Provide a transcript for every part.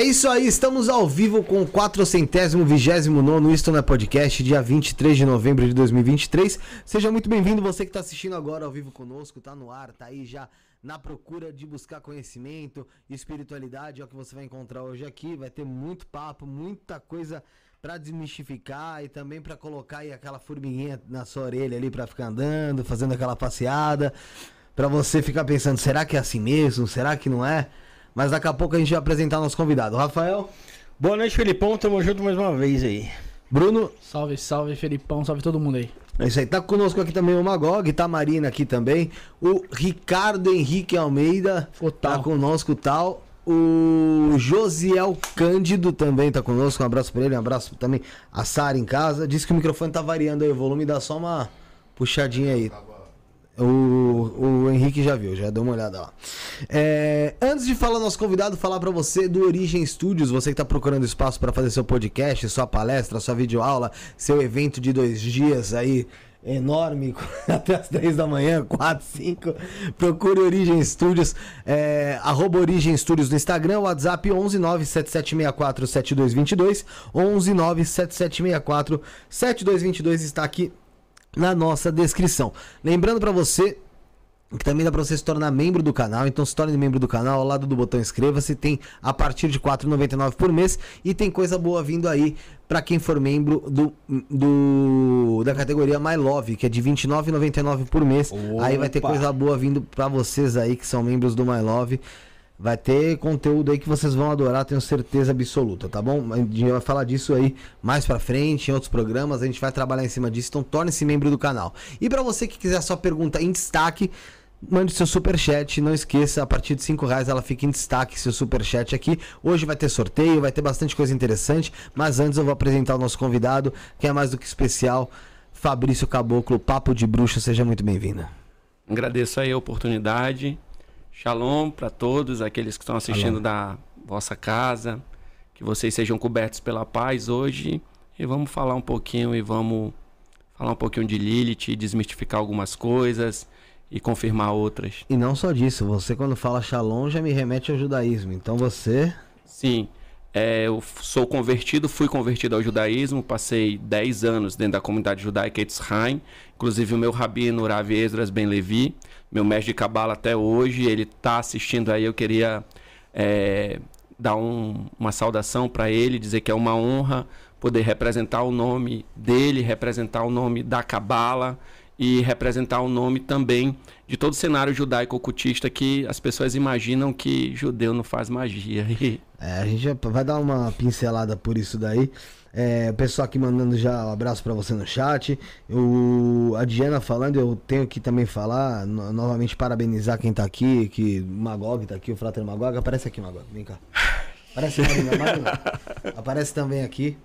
É isso aí, estamos ao vivo com o 429 Isto na Podcast, dia 23 de novembro de 2023. Seja muito bem-vindo, você que está assistindo agora ao vivo conosco, tá no ar, tá aí já na procura de buscar conhecimento, espiritualidade, é o que você vai encontrar hoje aqui. Vai ter muito papo, muita coisa para desmistificar e também para colocar aí aquela formiguinha na sua orelha ali para ficar andando, fazendo aquela passeada, para você ficar pensando, será que é assim mesmo? Será que não é? Mas daqui a pouco a gente vai apresentar nosso convidado. Rafael. Boa noite, Felipão. Tamo junto mais uma vez aí. Bruno. Salve, salve, Felipão. Salve todo mundo aí. É isso aí. Tá conosco aqui também o Magog, tá a Marina aqui também. O Ricardo Henrique Almeida o tal. tá conosco, tal. O Josiel Cândido também tá conosco. Um abraço pra ele, um abraço também a Sara em casa. Diz que o microfone tá variando aí o volume, dá só uma puxadinha aí. O, o Henrique já viu, já deu uma olhada lá. É, antes de falar nosso convidado, falar para você do Origem Studios, você que está procurando espaço para fazer seu podcast, sua palestra, sua videoaula, seu evento de dois dias aí enorme, até as 10 da manhã, 4, 5. Procure Origem Studios, é, arroba Origem Studios no Instagram, WhatsApp 11 97764 7222, 11 97764 7222 está aqui na nossa descrição. Lembrando para você que também dá para você se tornar membro do canal, então se torne membro do canal, ao lado do botão inscreva-se, tem a partir de R$ 4,99 por mês e tem coisa boa vindo aí para quem for membro do, do da categoria My Love, que é de R$ 29,99 por mês. Opa. Aí vai ter coisa boa vindo para vocês aí que são membros do My Love. Vai ter conteúdo aí que vocês vão adorar, tenho certeza absoluta, tá bom? A gente vai falar disso aí mais pra frente, em outros programas, a gente vai trabalhar em cima disso, então torne-se membro do canal. E para você que quiser sua pergunta em destaque, mande seu super chat, não esqueça, a partir de 5 reais ela fica em destaque seu super chat aqui. Hoje vai ter sorteio, vai ter bastante coisa interessante, mas antes eu vou apresentar o nosso convidado, que é mais do que especial, Fabrício Caboclo, Papo de Bruxa, seja muito bem-vindo. Agradeço aí a oportunidade Shalom para todos aqueles que estão assistindo Shalom. da vossa casa. Que vocês sejam cobertos pela paz hoje. E vamos falar um pouquinho e vamos falar um pouquinho de Lilith, desmistificar algumas coisas e confirmar outras. E não só disso, você quando fala Shalom já me remete ao judaísmo. Então você. Sim. É, eu sou convertido, fui convertido ao judaísmo, passei 10 anos dentro da comunidade judaica Etzheim, inclusive o meu rabino Rav Esdras Ben Levi, meu mestre de cabala até hoje, ele está assistindo aí, eu queria é, dar um, uma saudação para ele, dizer que é uma honra poder representar o nome dele, representar o nome da cabala e representar o nome também de todo o cenário judaico-ocultista que as pessoas imaginam que judeu não faz magia. É, a gente vai dar uma pincelada por isso daí. É, o pessoal aqui mandando já um abraço para você no chat. O, a Diana falando, eu tenho que também falar, no, novamente parabenizar quem tá aqui, que o Magog tá aqui, o Frater Magog. Aparece aqui, Magog, vem cá. Aparece, Marina, Marina. Aparece também aqui.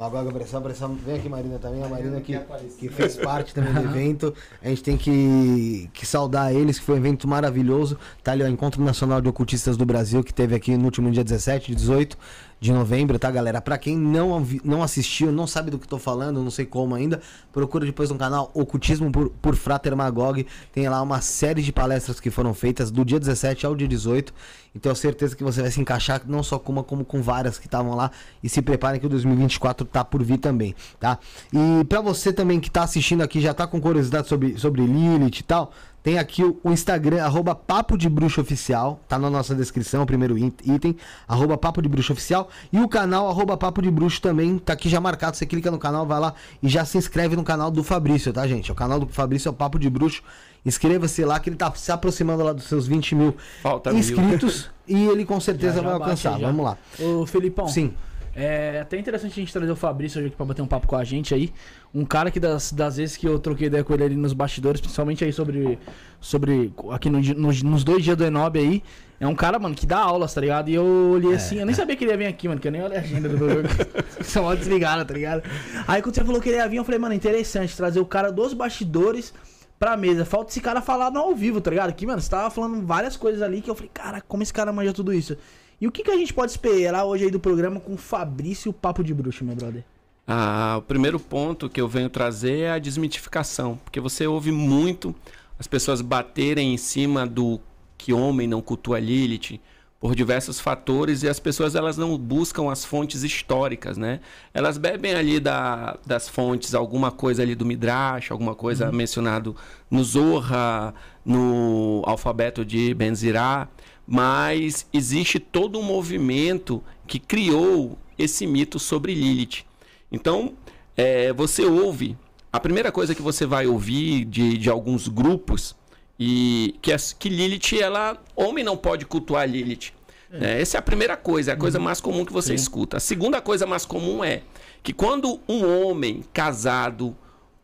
Agora pressão, pressão. Vem aqui, Marina, também. A Marina que, que fez parte também do evento. A gente tem que, que saudar eles, que foi um evento maravilhoso. Tá ali o Encontro Nacional de Ocultistas do Brasil, que teve aqui no último dia 17, 18 de novembro, tá, galera? Para quem não, não assistiu, não sabe do que tô falando, não sei como ainda, procura depois no canal Ocultismo por, por Frater Magog. Tem lá uma série de palestras que foram feitas do dia 17 ao dia 18. E tenho certeza que você vai se encaixar não só com uma, como com várias que estavam lá. E se preparem que o 2024 tá por vir também, tá? E para você também que tá assistindo aqui, já tá com curiosidade sobre, sobre Lilith e tal, tem aqui o Instagram, arroba Papo de Bruxo Oficial, tá na nossa descrição, o primeiro item, arroba Papo de Bruxo Oficial. E o canal, arroba Papo de Bruxo também, tá aqui já marcado. Você clica no canal, vai lá e já se inscreve no canal do Fabrício, tá, gente? O canal do Fabrício é o Papo de Bruxo. Inscreva-se lá, que ele tá se aproximando lá dos seus 20 mil Falta inscritos. Mil. E ele com certeza já, já vai alcançar. Vamos lá. Ô, Felipão. Sim. É até interessante a gente trazer o Fabrício hoje aqui pra bater um papo com a gente aí. Um cara que das, das vezes que eu troquei ideia com ele ali nos bastidores, principalmente aí sobre. sobre aqui no, no, nos dois dias do Enob aí. É um cara, mano, que dá aulas, tá ligado? E eu olhei é, assim, eu nem sabia que ele ia vir aqui, mano, que eu nem olhei a agenda do programa. São mal desligada, tá ligado? Aí quando você falou que ele ia vir, eu falei, mano, interessante trazer o cara dos bastidores pra mesa. Falta esse cara falar no ao vivo, tá ligado? Aqui, mano, você tava falando várias coisas ali que eu falei, cara, como esse cara manja tudo isso? E o que, que a gente pode esperar hoje aí do programa com o Fabrício Papo de Bruxo, meu brother? Ah, o primeiro ponto que eu venho trazer é a desmitificação, porque você ouve muito as pessoas baterem em cima do que homem não cultua Lilith, por diversos fatores e as pessoas elas não buscam as fontes históricas, né? Elas bebem ali da, das fontes alguma coisa ali do Midrash, alguma coisa uhum. mencionado no Zorra, no alfabeto de Benzirá, mas existe todo um movimento que criou esse mito sobre Lilith. Então, é, você ouve, a primeira coisa que você vai ouvir de, de alguns grupos e que, é, que Lilith, ela. Homem não pode cultuar Lilith. É. Né? Essa é a primeira coisa, é a coisa uhum. mais comum que você Sim. escuta. A segunda coisa mais comum é que quando um homem casado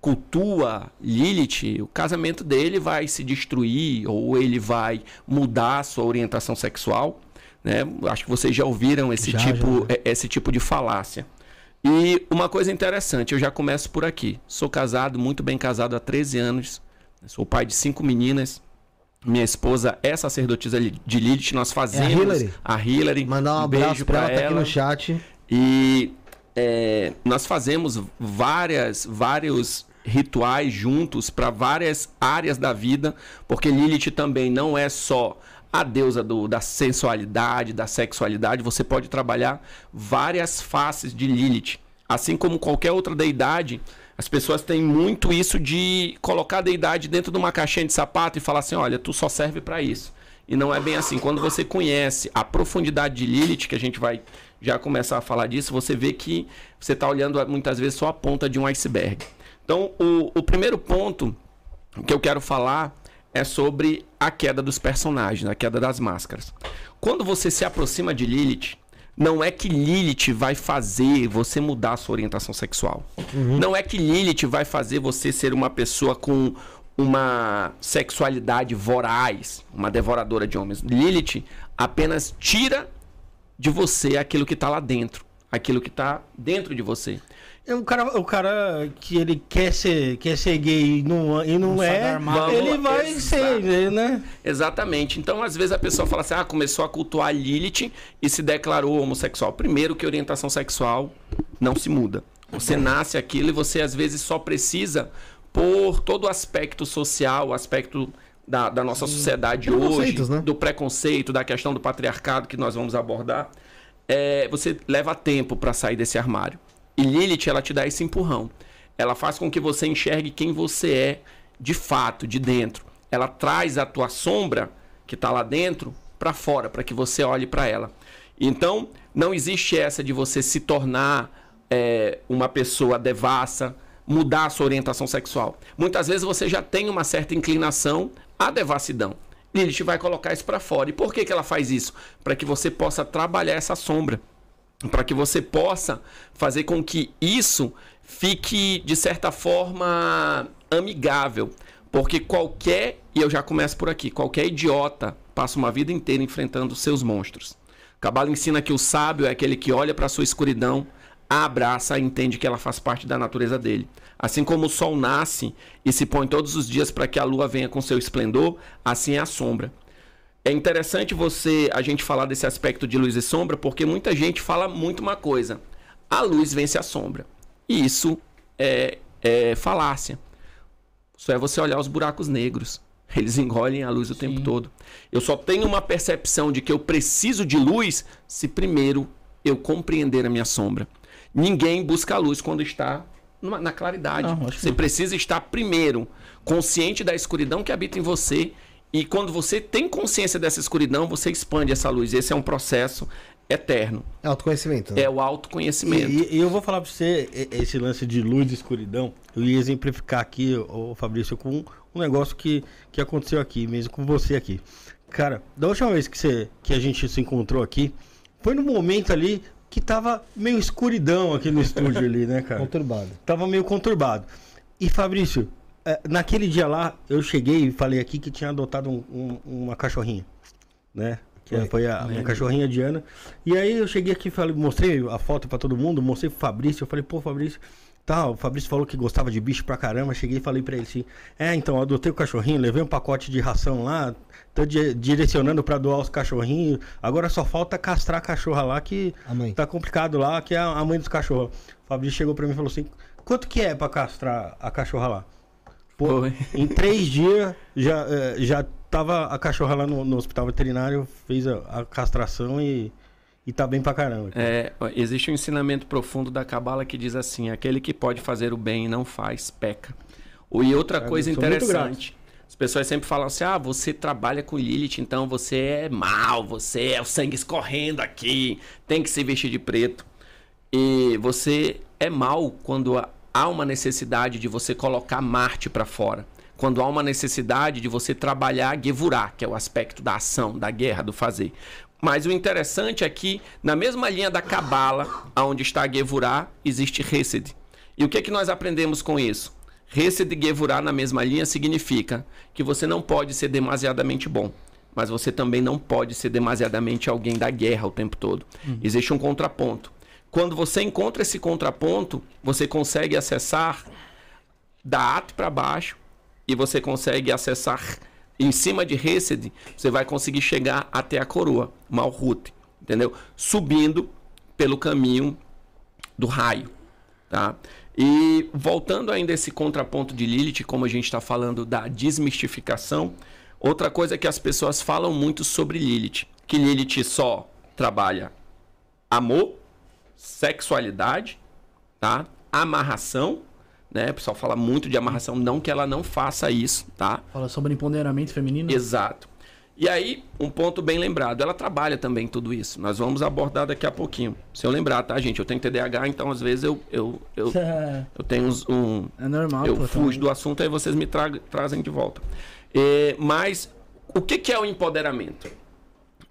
cultua Lilith, o casamento dele vai se destruir ou ele vai mudar a sua orientação sexual. Né? Acho que vocês já ouviram esse, já, tipo, já. É, esse tipo de falácia. E uma coisa interessante, eu já começo por aqui. Sou casado, muito bem casado há 13 anos. Sou pai de cinco meninas. Minha esposa é sacerdotisa de Lilith. Nós fazemos. É a Hillary. A Hillary. Mandar um, um abraço para ela, ela. Tá aqui no chat. E é, nós fazemos várias, vários rituais juntos para várias áreas da vida, porque Lilith também não é só a deusa do, da sensualidade, da sexualidade. Você pode trabalhar várias faces de Lilith, assim como qualquer outra deidade as pessoas têm muito isso de colocar a deidade dentro de uma caixinha de sapato e falar assim: olha, tu só serve para isso. E não é bem assim. Quando você conhece a profundidade de Lilith, que a gente vai já começar a falar disso, você vê que você está olhando muitas vezes só a ponta de um iceberg. Então, o, o primeiro ponto que eu quero falar é sobre a queda dos personagens, a queda das máscaras. Quando você se aproxima de Lilith, não é que Lilith vai fazer você mudar a sua orientação sexual. Uhum. Não é que Lilith vai fazer você ser uma pessoa com uma sexualidade voraz, uma devoradora de homens. Lilith apenas tira de você aquilo que está lá dentro, aquilo que está dentro de você. É o cara, o cara que ele quer ser, quer ser gay e não, e não, não é, ele vai Exato. ser, né? Exatamente. Então, às vezes a pessoa fala assim: ah, começou a cultuar Lilith e se declarou homossexual. Primeiro, que orientação sexual não se muda. Você nasce aquilo e você, às vezes, só precisa, por todo o aspecto social, o aspecto da, da nossa sociedade hoje, né? do preconceito, da questão do patriarcado que nós vamos abordar, é, você leva tempo para sair desse armário. E Lilith, ela te dá esse empurrão. Ela faz com que você enxergue quem você é de fato, de dentro. Ela traz a tua sombra que está lá dentro para fora, para que você olhe para ela. Então, não existe essa de você se tornar é, uma pessoa devassa, mudar a sua orientação sexual. Muitas vezes você já tem uma certa inclinação à devassidão. Lilith vai colocar isso para fora. E por que, que ela faz isso? Para que você possa trabalhar essa sombra para que você possa fazer com que isso fique de certa forma amigável, porque qualquer, e eu já começo por aqui, qualquer idiota passa uma vida inteira enfrentando seus monstros. Cabala ensina que o sábio é aquele que olha para sua escuridão, a abraça e entende que ela faz parte da natureza dele. Assim como o sol nasce e se põe todos os dias para que a lua venha com seu esplendor, assim é a sombra. É interessante você a gente falar desse aspecto de luz e sombra, porque muita gente fala muito uma coisa: a luz vence a sombra. E isso é, é falácia. Só é você olhar os buracos negros. Eles engolem a luz o Sim. tempo todo. Eu só tenho uma percepção de que eu preciso de luz se primeiro eu compreender a minha sombra. Ninguém busca a luz quando está numa, na claridade. Não, você precisa estar primeiro consciente da escuridão que habita em você e quando você tem consciência dessa escuridão, você expande essa luz. Esse é um processo eterno. É autoconhecimento. Né? É o autoconhecimento. E, e, eu vou falar para você esse lance de luz e escuridão. Eu ia exemplificar aqui, o Fabrício, com um negócio que, que aconteceu aqui, mesmo com você aqui. Cara, da última vez que, você, que a gente se encontrou aqui, foi no momento ali que tava meio escuridão aqui no estúdio ali, né, cara? Conturbado. Tava meio conturbado. E Fabrício, naquele dia lá, eu cheguei e falei aqui que tinha adotado um, um, uma cachorrinha, né? Que foi, foi a minha cachorrinha Diana. E aí eu cheguei aqui, falei, mostrei a foto para todo mundo, mostrei pro Fabrício, eu falei, pô, Fabrício, tá, o Fabrício falou que gostava de bicho pra caramba, cheguei e falei pra ele assim, é, então, adotei o cachorrinho, levei um pacote de ração lá, tô di direcionando para doar os cachorrinhos, agora só falta castrar a cachorra lá, que tá complicado lá, que é a mãe dos cachorros. O Fabrício chegou pra mim e falou assim, quanto que é pra castrar a cachorra lá? Pô, em três dias já, eh, já tava a cachorra lá no, no hospital veterinário, fez a, a castração e, e tá bem pra caramba. É, existe um ensinamento profundo da Cabala que diz assim: aquele que pode fazer o bem e não faz, peca. E outra Cara, coisa interessante. As pessoas sempre falam assim: ah, você trabalha com Lilith, então você é mal, você é o sangue escorrendo aqui, tem que se vestir de preto. E você é mal quando há- há uma necessidade de você colocar Marte para fora. Quando há uma necessidade de você trabalhar Gevurah, que é o aspecto da ação, da guerra, do fazer. Mas o interessante é que, na mesma linha da Cabala, onde está Gevurah, existe Hesed. E o que, é que nós aprendemos com isso? Hesed e Gevurah na mesma linha significa que você não pode ser demasiadamente bom, mas você também não pode ser demasiadamente alguém da guerra o tempo todo. Existe um contraponto. Quando você encontra esse contraponto, você consegue acessar da At para baixo e você consegue acessar em cima de Hesed, você vai conseguir chegar até a coroa, Malhut, entendeu? Subindo pelo caminho do raio, tá? E voltando ainda esse contraponto de Lilith, como a gente está falando da desmistificação, outra coisa que as pessoas falam muito sobre Lilith, que Lilith só trabalha amor, sexualidade, tá? Amarração, né? O pessoal fala muito de amarração, não que ela não faça isso, tá? Fala sobre empoderamento feminino. Exato. E aí, um ponto bem lembrado, ela trabalha também tudo isso. Nós vamos abordar daqui a pouquinho. Se eu lembrar, tá, gente? Eu tenho TDAH, então às vezes eu, eu, eu, eu tenho uns- um, É normal, eu pô. fujo também. do assunto aí vocês me tra- trazem de volta. É, mas o que, que é o empoderamento?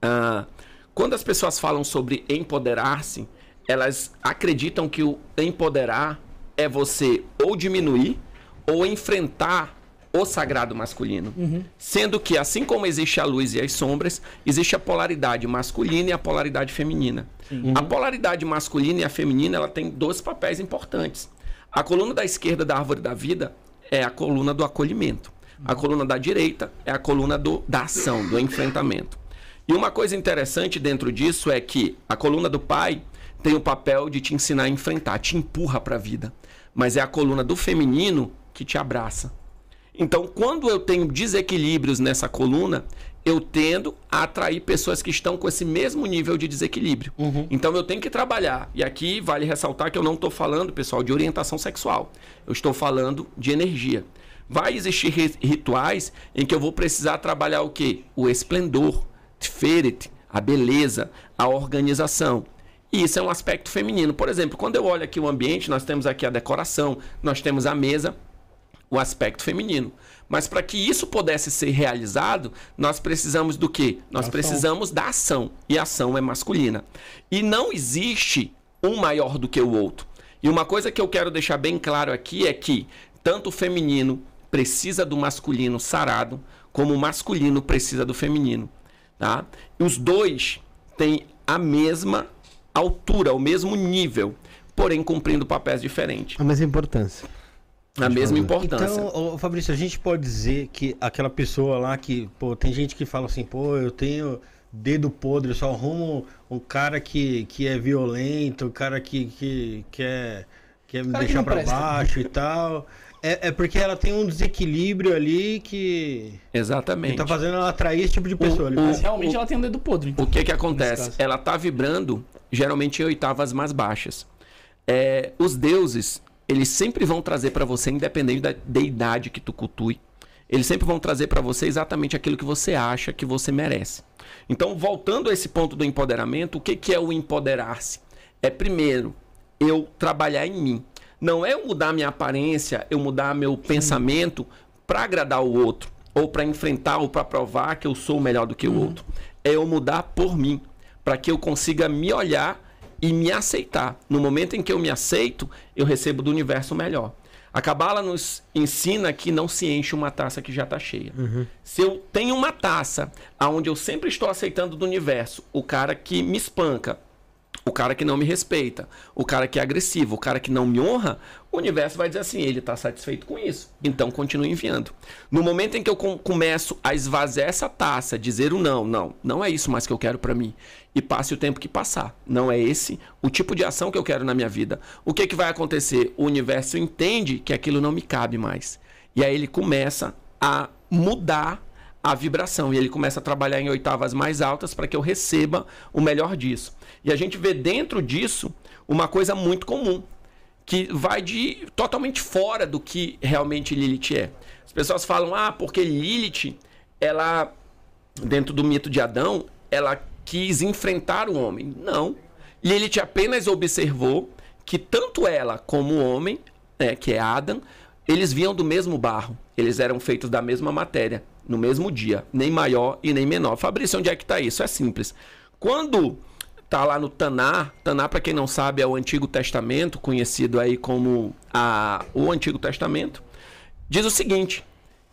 Ah, quando as pessoas falam sobre empoderar-se, elas acreditam que o empoderar é você ou diminuir ou enfrentar o sagrado masculino. Sendo que, assim como existe a luz e as sombras, existe a polaridade masculina e a polaridade feminina. A polaridade masculina e a feminina ela tem dois papéis importantes. A coluna da esquerda da árvore da vida é a coluna do acolhimento. A coluna da direita é a coluna do, da ação, do enfrentamento. E uma coisa interessante dentro disso é que a coluna do pai tem o papel de te ensinar a enfrentar, te empurra para a vida. Mas é a coluna do feminino que te abraça. Então, quando eu tenho desequilíbrios nessa coluna, eu tendo a atrair pessoas que estão com esse mesmo nível de desequilíbrio. Então, eu tenho que trabalhar. E aqui vale ressaltar que eu não estou falando, pessoal, de orientação sexual. Eu estou falando de energia. Vai existir ri- rituais em que eu vou precisar trabalhar o quê? O esplendor, Tiferet, a beleza, a organização. E isso é um aspecto feminino. Por exemplo, quando eu olho aqui o ambiente, nós temos aqui a decoração, nós temos a mesa, o aspecto feminino. Mas para que isso pudesse ser realizado, nós precisamos do quê? Nós precisamos da ação. E a ação é masculina. E não existe um maior do que o outro. E uma coisa que eu quero deixar bem claro aqui é que tanto o feminino precisa do masculino sarado, como o masculino precisa do feminino. Tá? E os dois têm a mesma altura, o mesmo nível, porém cumprindo papéis diferentes. A mesma importância. A mesma importância. Então, ô, Fabrício, a gente pode dizer que aquela pessoa lá que, pô, tem gente que fala assim, pô, eu tenho dedo podre, eu só arrumo um cara que, que é violento, um cara que, que quer, quer me Cara que deixar pra presta. baixo e tal. É, é porque ela tem um desequilíbrio ali que, que Exatamente. tá fazendo ela atrair esse tipo de pessoa. ali. o- Mas realmente ela tem um dedo podre. então. O que que acontece? Ela tá vibrando geralmente em oitavas mais baixas. É, os deuses, eles sempre vão trazer para você, independente da deidade que tu cultue, eles sempre vão trazer para você exatamente aquilo que você acha que você merece. Então, voltando a esse ponto do empoderamento, o que, que é o empoderar-se? É primeiro eu trabalhar em mim. Não é eu mudar minha aparência, eu mudar meu pensamento para agradar o outro, ou para enfrentar, ou para provar que eu sou melhor do que o outro. É eu mudar por mim, para que eu consiga me olhar e me aceitar. No momento em que eu me aceito, eu recebo do universo melhor. A Cabala nos ensina que não se enche uma taça que já está cheia. Se eu tenho uma taça onde eu sempre estou aceitando do universo o cara que me espanca, o cara que não me respeita, o cara que é agressivo, o cara que não me honra, o universo vai dizer assim: ele está satisfeito com isso, então continue enviando. No momento em que eu com- começo a esvaziar essa taça, dizer o não, não, não é isso mais que eu quero para mim, e passe o tempo que passar, não é esse o tipo de ação que eu quero na minha vida, o que, que vai acontecer? O universo entende que aquilo não me cabe mais. E aí ele começa a mudar a vibração e ele começa a trabalhar em oitavas mais altas para que eu receba o melhor disso. E a gente vê dentro disso uma coisa muito comum, que vai de totalmente fora do que realmente Lilith é. As pessoas falam: "Ah, porque Lilith, ela dentro do mito de Adão, ela quis enfrentar o homem". Não. Lilith apenas observou que tanto ela como o homem, né, que é Adam, eles vinham do mesmo barro. Eles eram feitos da mesma matéria, no mesmo dia, nem maior e nem menor. Fabrício, onde é que está isso? É simples. Quando tá lá no Taná, Taná para quem não sabe é o Antigo Testamento, conhecido aí como a, o Antigo Testamento, diz o seguinte,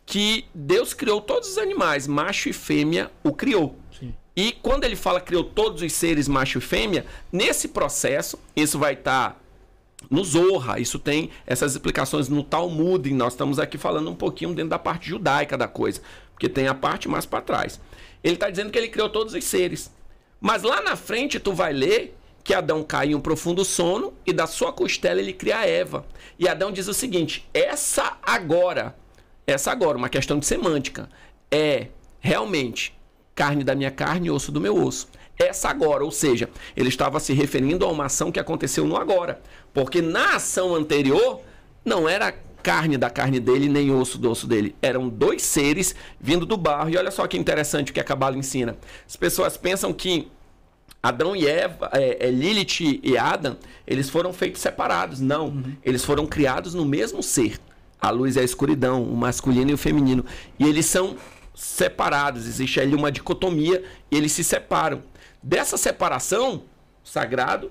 que Deus criou todos os animais, macho e fêmea o criou. Sim. E quando ele fala criou todos os seres macho e fêmea, nesse processo, isso vai estar tá no Zorra, isso tem essas explicações no Talmud, nós estamos aqui falando um pouquinho dentro da parte judaica da coisa, porque tem a parte mais para trás. Ele está dizendo que ele criou todos os seres. Mas lá na frente tu vai ler que Adão cai em um profundo sono e da sua costela ele cria Eva. E Adão diz o seguinte: essa agora, essa agora, uma questão de semântica, é realmente carne da minha carne osso do meu osso. Essa agora, ou seja, ele estava se referindo a uma ação que aconteceu no agora. Porque na ação anterior não era carne da carne dele, nem osso do osso dele. Eram dois seres vindo do barro. E olha só que interessante o que a Cabala ensina. As pessoas pensam que Adão e Eva, é, é, Lilith e Adam, eles foram feitos separados. Não. Uhum. Eles foram criados no mesmo ser. A luz e a escuridão, o masculino e o feminino. E eles são separados. Existe ali uma dicotomia e eles se separam. Dessa separação, sagrado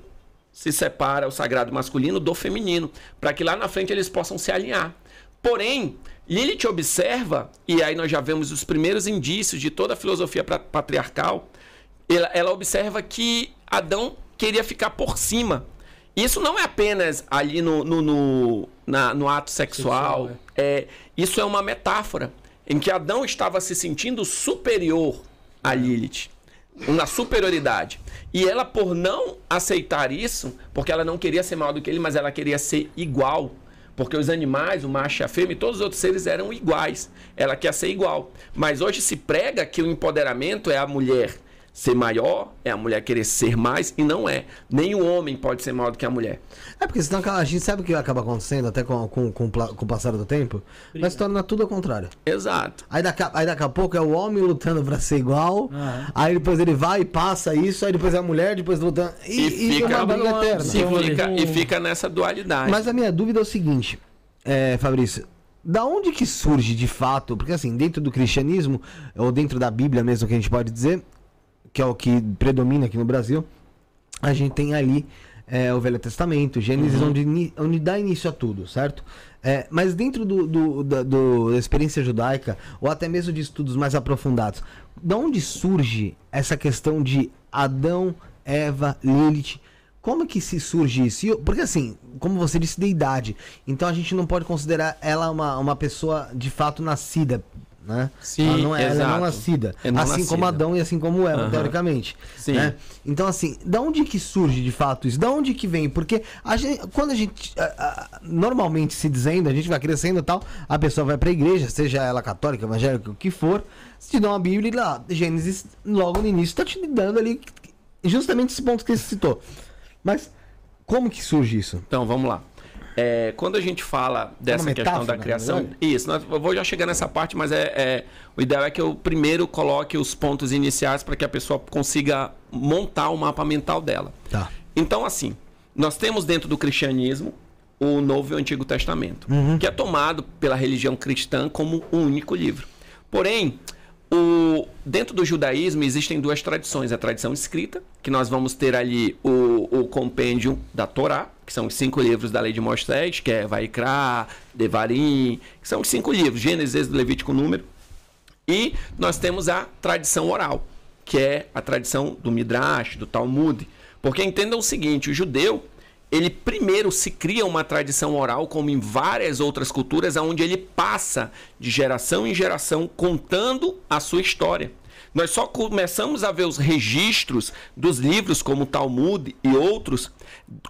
se separa o sagrado masculino do feminino, para que lá na frente eles possam se alinhar. Porém, Lilith observa, e aí nós já vemos os primeiros indícios de toda a filosofia patriarcal, ela, ela observa que Adão queria ficar por cima. Isso não é apenas ali no, no, no, na, no ato sexual, sexual é. é. isso é uma metáfora em que Adão estava se sentindo superior a Lilith na superioridade. E ela, por não aceitar isso, porque ela não queria ser maior do que ele, mas ela queria ser igual. Porque os animais, o macho e a fêmea, todos os outros seres eram iguais. Ela quer ser igual. Mas hoje se prega que o empoderamento é a mulher ser maior, é a mulher querer ser mais, e não é. Nem o homem pode ser maior do que a mulher. É porque senão a gente sabe o que acaba acontecendo, até com, com, com, com o passar do tempo, mas torna tudo ao contrário. Exato. Aí daqui, aí daqui a pouco é o homem lutando pra ser igual, uhum. aí depois ele vai e passa isso, aí depois é a mulher, depois lutando. E, e fica, e uma briga eterna. E fica, e fica nessa dualidade. Mas a minha dúvida é o seguinte, é, Fabrício, da onde que surge de fato, porque assim, dentro do cristianismo, ou dentro da Bíblia mesmo que a gente pode dizer, que é o que predomina aqui no Brasil, a gente tem ali é, o Velho Testamento, Gênesis, uhum. onde, onde dá início a tudo, certo? É, mas dentro do, do, da, do, da experiência judaica, ou até mesmo de estudos mais aprofundados, de onde surge essa questão de Adão, Eva, Lilith? Como que se surge isso? Porque assim, como você disse, deidade. Então a gente não pode considerar ela uma, uma pessoa de fato nascida né? Sim, ela não é, ela é não nascida. É não assim nascida. como Adão e assim como Eva, uhum. teoricamente. Sim. Né? Então, assim, da onde que surge de fato isso? Da onde que vem? Porque a gente, quando a gente normalmente se dizendo, a gente vai crescendo e tal, a pessoa vai para a igreja, seja ela católica, evangélica, o que for, se te dá uma Bíblia e lá, Gênesis, logo no início, está te dando ali justamente esse ponto que você citou. Mas como que surge isso? Então, vamos lá. É, quando a gente fala dessa metáfora, questão da criação, isso, nós, eu vou já chegar nessa parte, mas é, é, o ideal é que eu primeiro coloque os pontos iniciais para que a pessoa consiga montar o mapa mental dela. Tá. Então, assim, nós temos dentro do cristianismo o Novo e o Antigo Testamento, uhum. que é tomado pela religião cristã como um único livro. Porém, o, dentro do judaísmo existem duas tradições. A tradição escrita, que nós vamos ter ali o, o compêndio da Torá, que são os cinco livros da lei de Moisés, que é Vaikra, Devarim, que são os cinco livros, Gênesis, Levítico, Número. E nós temos a tradição oral, que é a tradição do Midrash, do Talmud. Porque entendam o seguinte, o judeu, ele primeiro se cria uma tradição oral, como em várias outras culturas, onde ele passa de geração em geração contando a sua história. Nós só começamos a ver os registros dos livros como Talmud e outros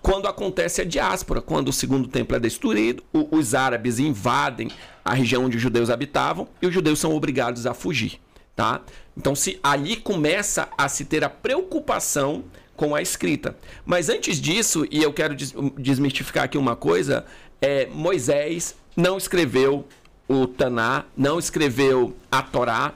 quando acontece a diáspora, quando o segundo templo é destruído, os árabes invadem a região onde os judeus habitavam e os judeus são obrigados a fugir, tá? Então se ali começa a se ter a preocupação com a escrita. Mas antes disso, e eu quero desmistificar aqui uma coisa, é, Moisés não escreveu o Taná, não escreveu a Torá.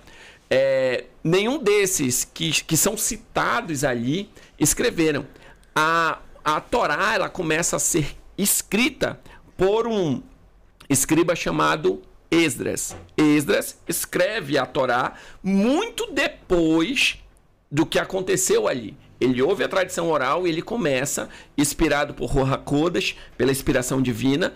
É, nenhum desses que, que são citados ali escreveram. A, a Torá ela começa a ser escrita por um escriba chamado Esdras. Esdras escreve a Torá muito depois do que aconteceu ali. Ele ouve a tradição oral e ele começa, inspirado por Roha pela inspiração divina,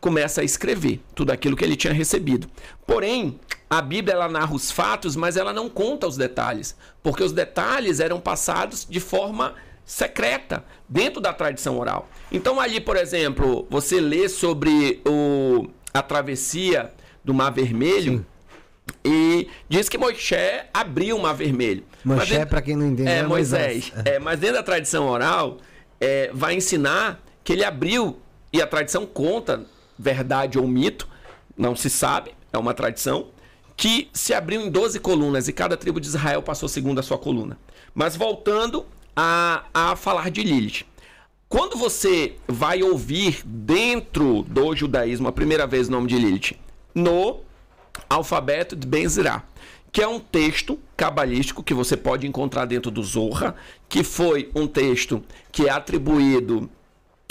começa a escrever tudo aquilo que ele tinha recebido. Porém, a Bíblia ela narra os fatos, mas ela não conta os detalhes, porque os detalhes eram passados de forma secreta dentro da tradição oral. Então ali, por exemplo, você lê sobre o, a travessia do Mar Vermelho Sim. E diz que Moisés abriu o Mar Vermelho. Moisés, para quem não entende, é, é Moisés. Moisés. É, mas dentro da tradição oral, é, vai ensinar que ele abriu e a tradição conta verdade ou mito, não se sabe, é uma tradição, que se abriu em 12 colunas e cada tribo de Israel passou segundo a sua coluna. Mas voltando a, a falar de Lilith. Quando você vai ouvir dentro do judaísmo a primeira vez o nome de Lilith, no alfabeto de Benzirá, que é um texto cabalístico que você pode encontrar dentro do Zorra, que foi um texto que é atribuído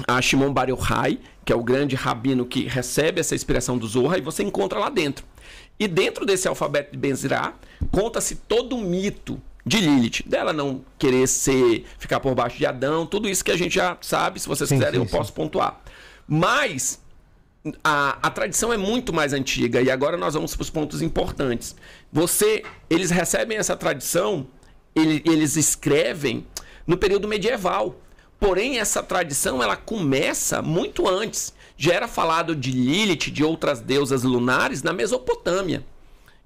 a Shimon Bar Yochai, que é o grande rabino que recebe essa inspiração do Zohar, e você encontra lá dentro. E dentro desse alfabeto de Benzirá, conta-se todo o mito de Lilith, dela não querer ser, ficar por baixo de Adão, tudo isso que a gente já sabe, se vocês sim, quiserem sim, eu sim. posso pontuar. Mas a, a tradição é muito mais antiga e agora nós vamos para os pontos importantes. Você, eles recebem essa tradição, ele, eles escrevem no período medieval. Porém, essa tradição ela começa muito antes. Já era falado de Lilith, de outras deusas lunares, na Mesopotâmia,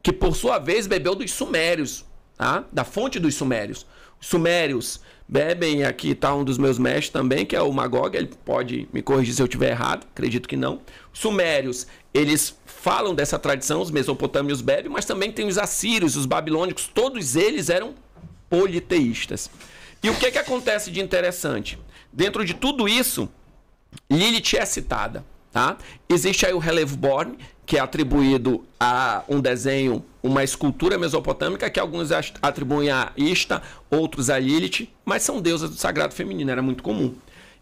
que por sua vez bebeu dos Sumérios, tá? da fonte dos Sumérios. Os Sumérios bebem, aqui está um dos meus mestres também, que é o Magog, ele pode me corrigir se eu estiver errado, acredito que não. Os Sumérios, eles falam dessa tradição, os mesopotâmios bebem, mas também tem os assírios, os babilônicos, todos eles eram politeístas. E o que, que acontece de interessante? Dentro de tudo isso, Lilith é citada. Tá? Existe aí o relevo Born, que é atribuído a um desenho, uma escultura mesopotâmica, que alguns atribuem a Ista, outros a Lilith, mas são deusas do sagrado feminino, era muito comum.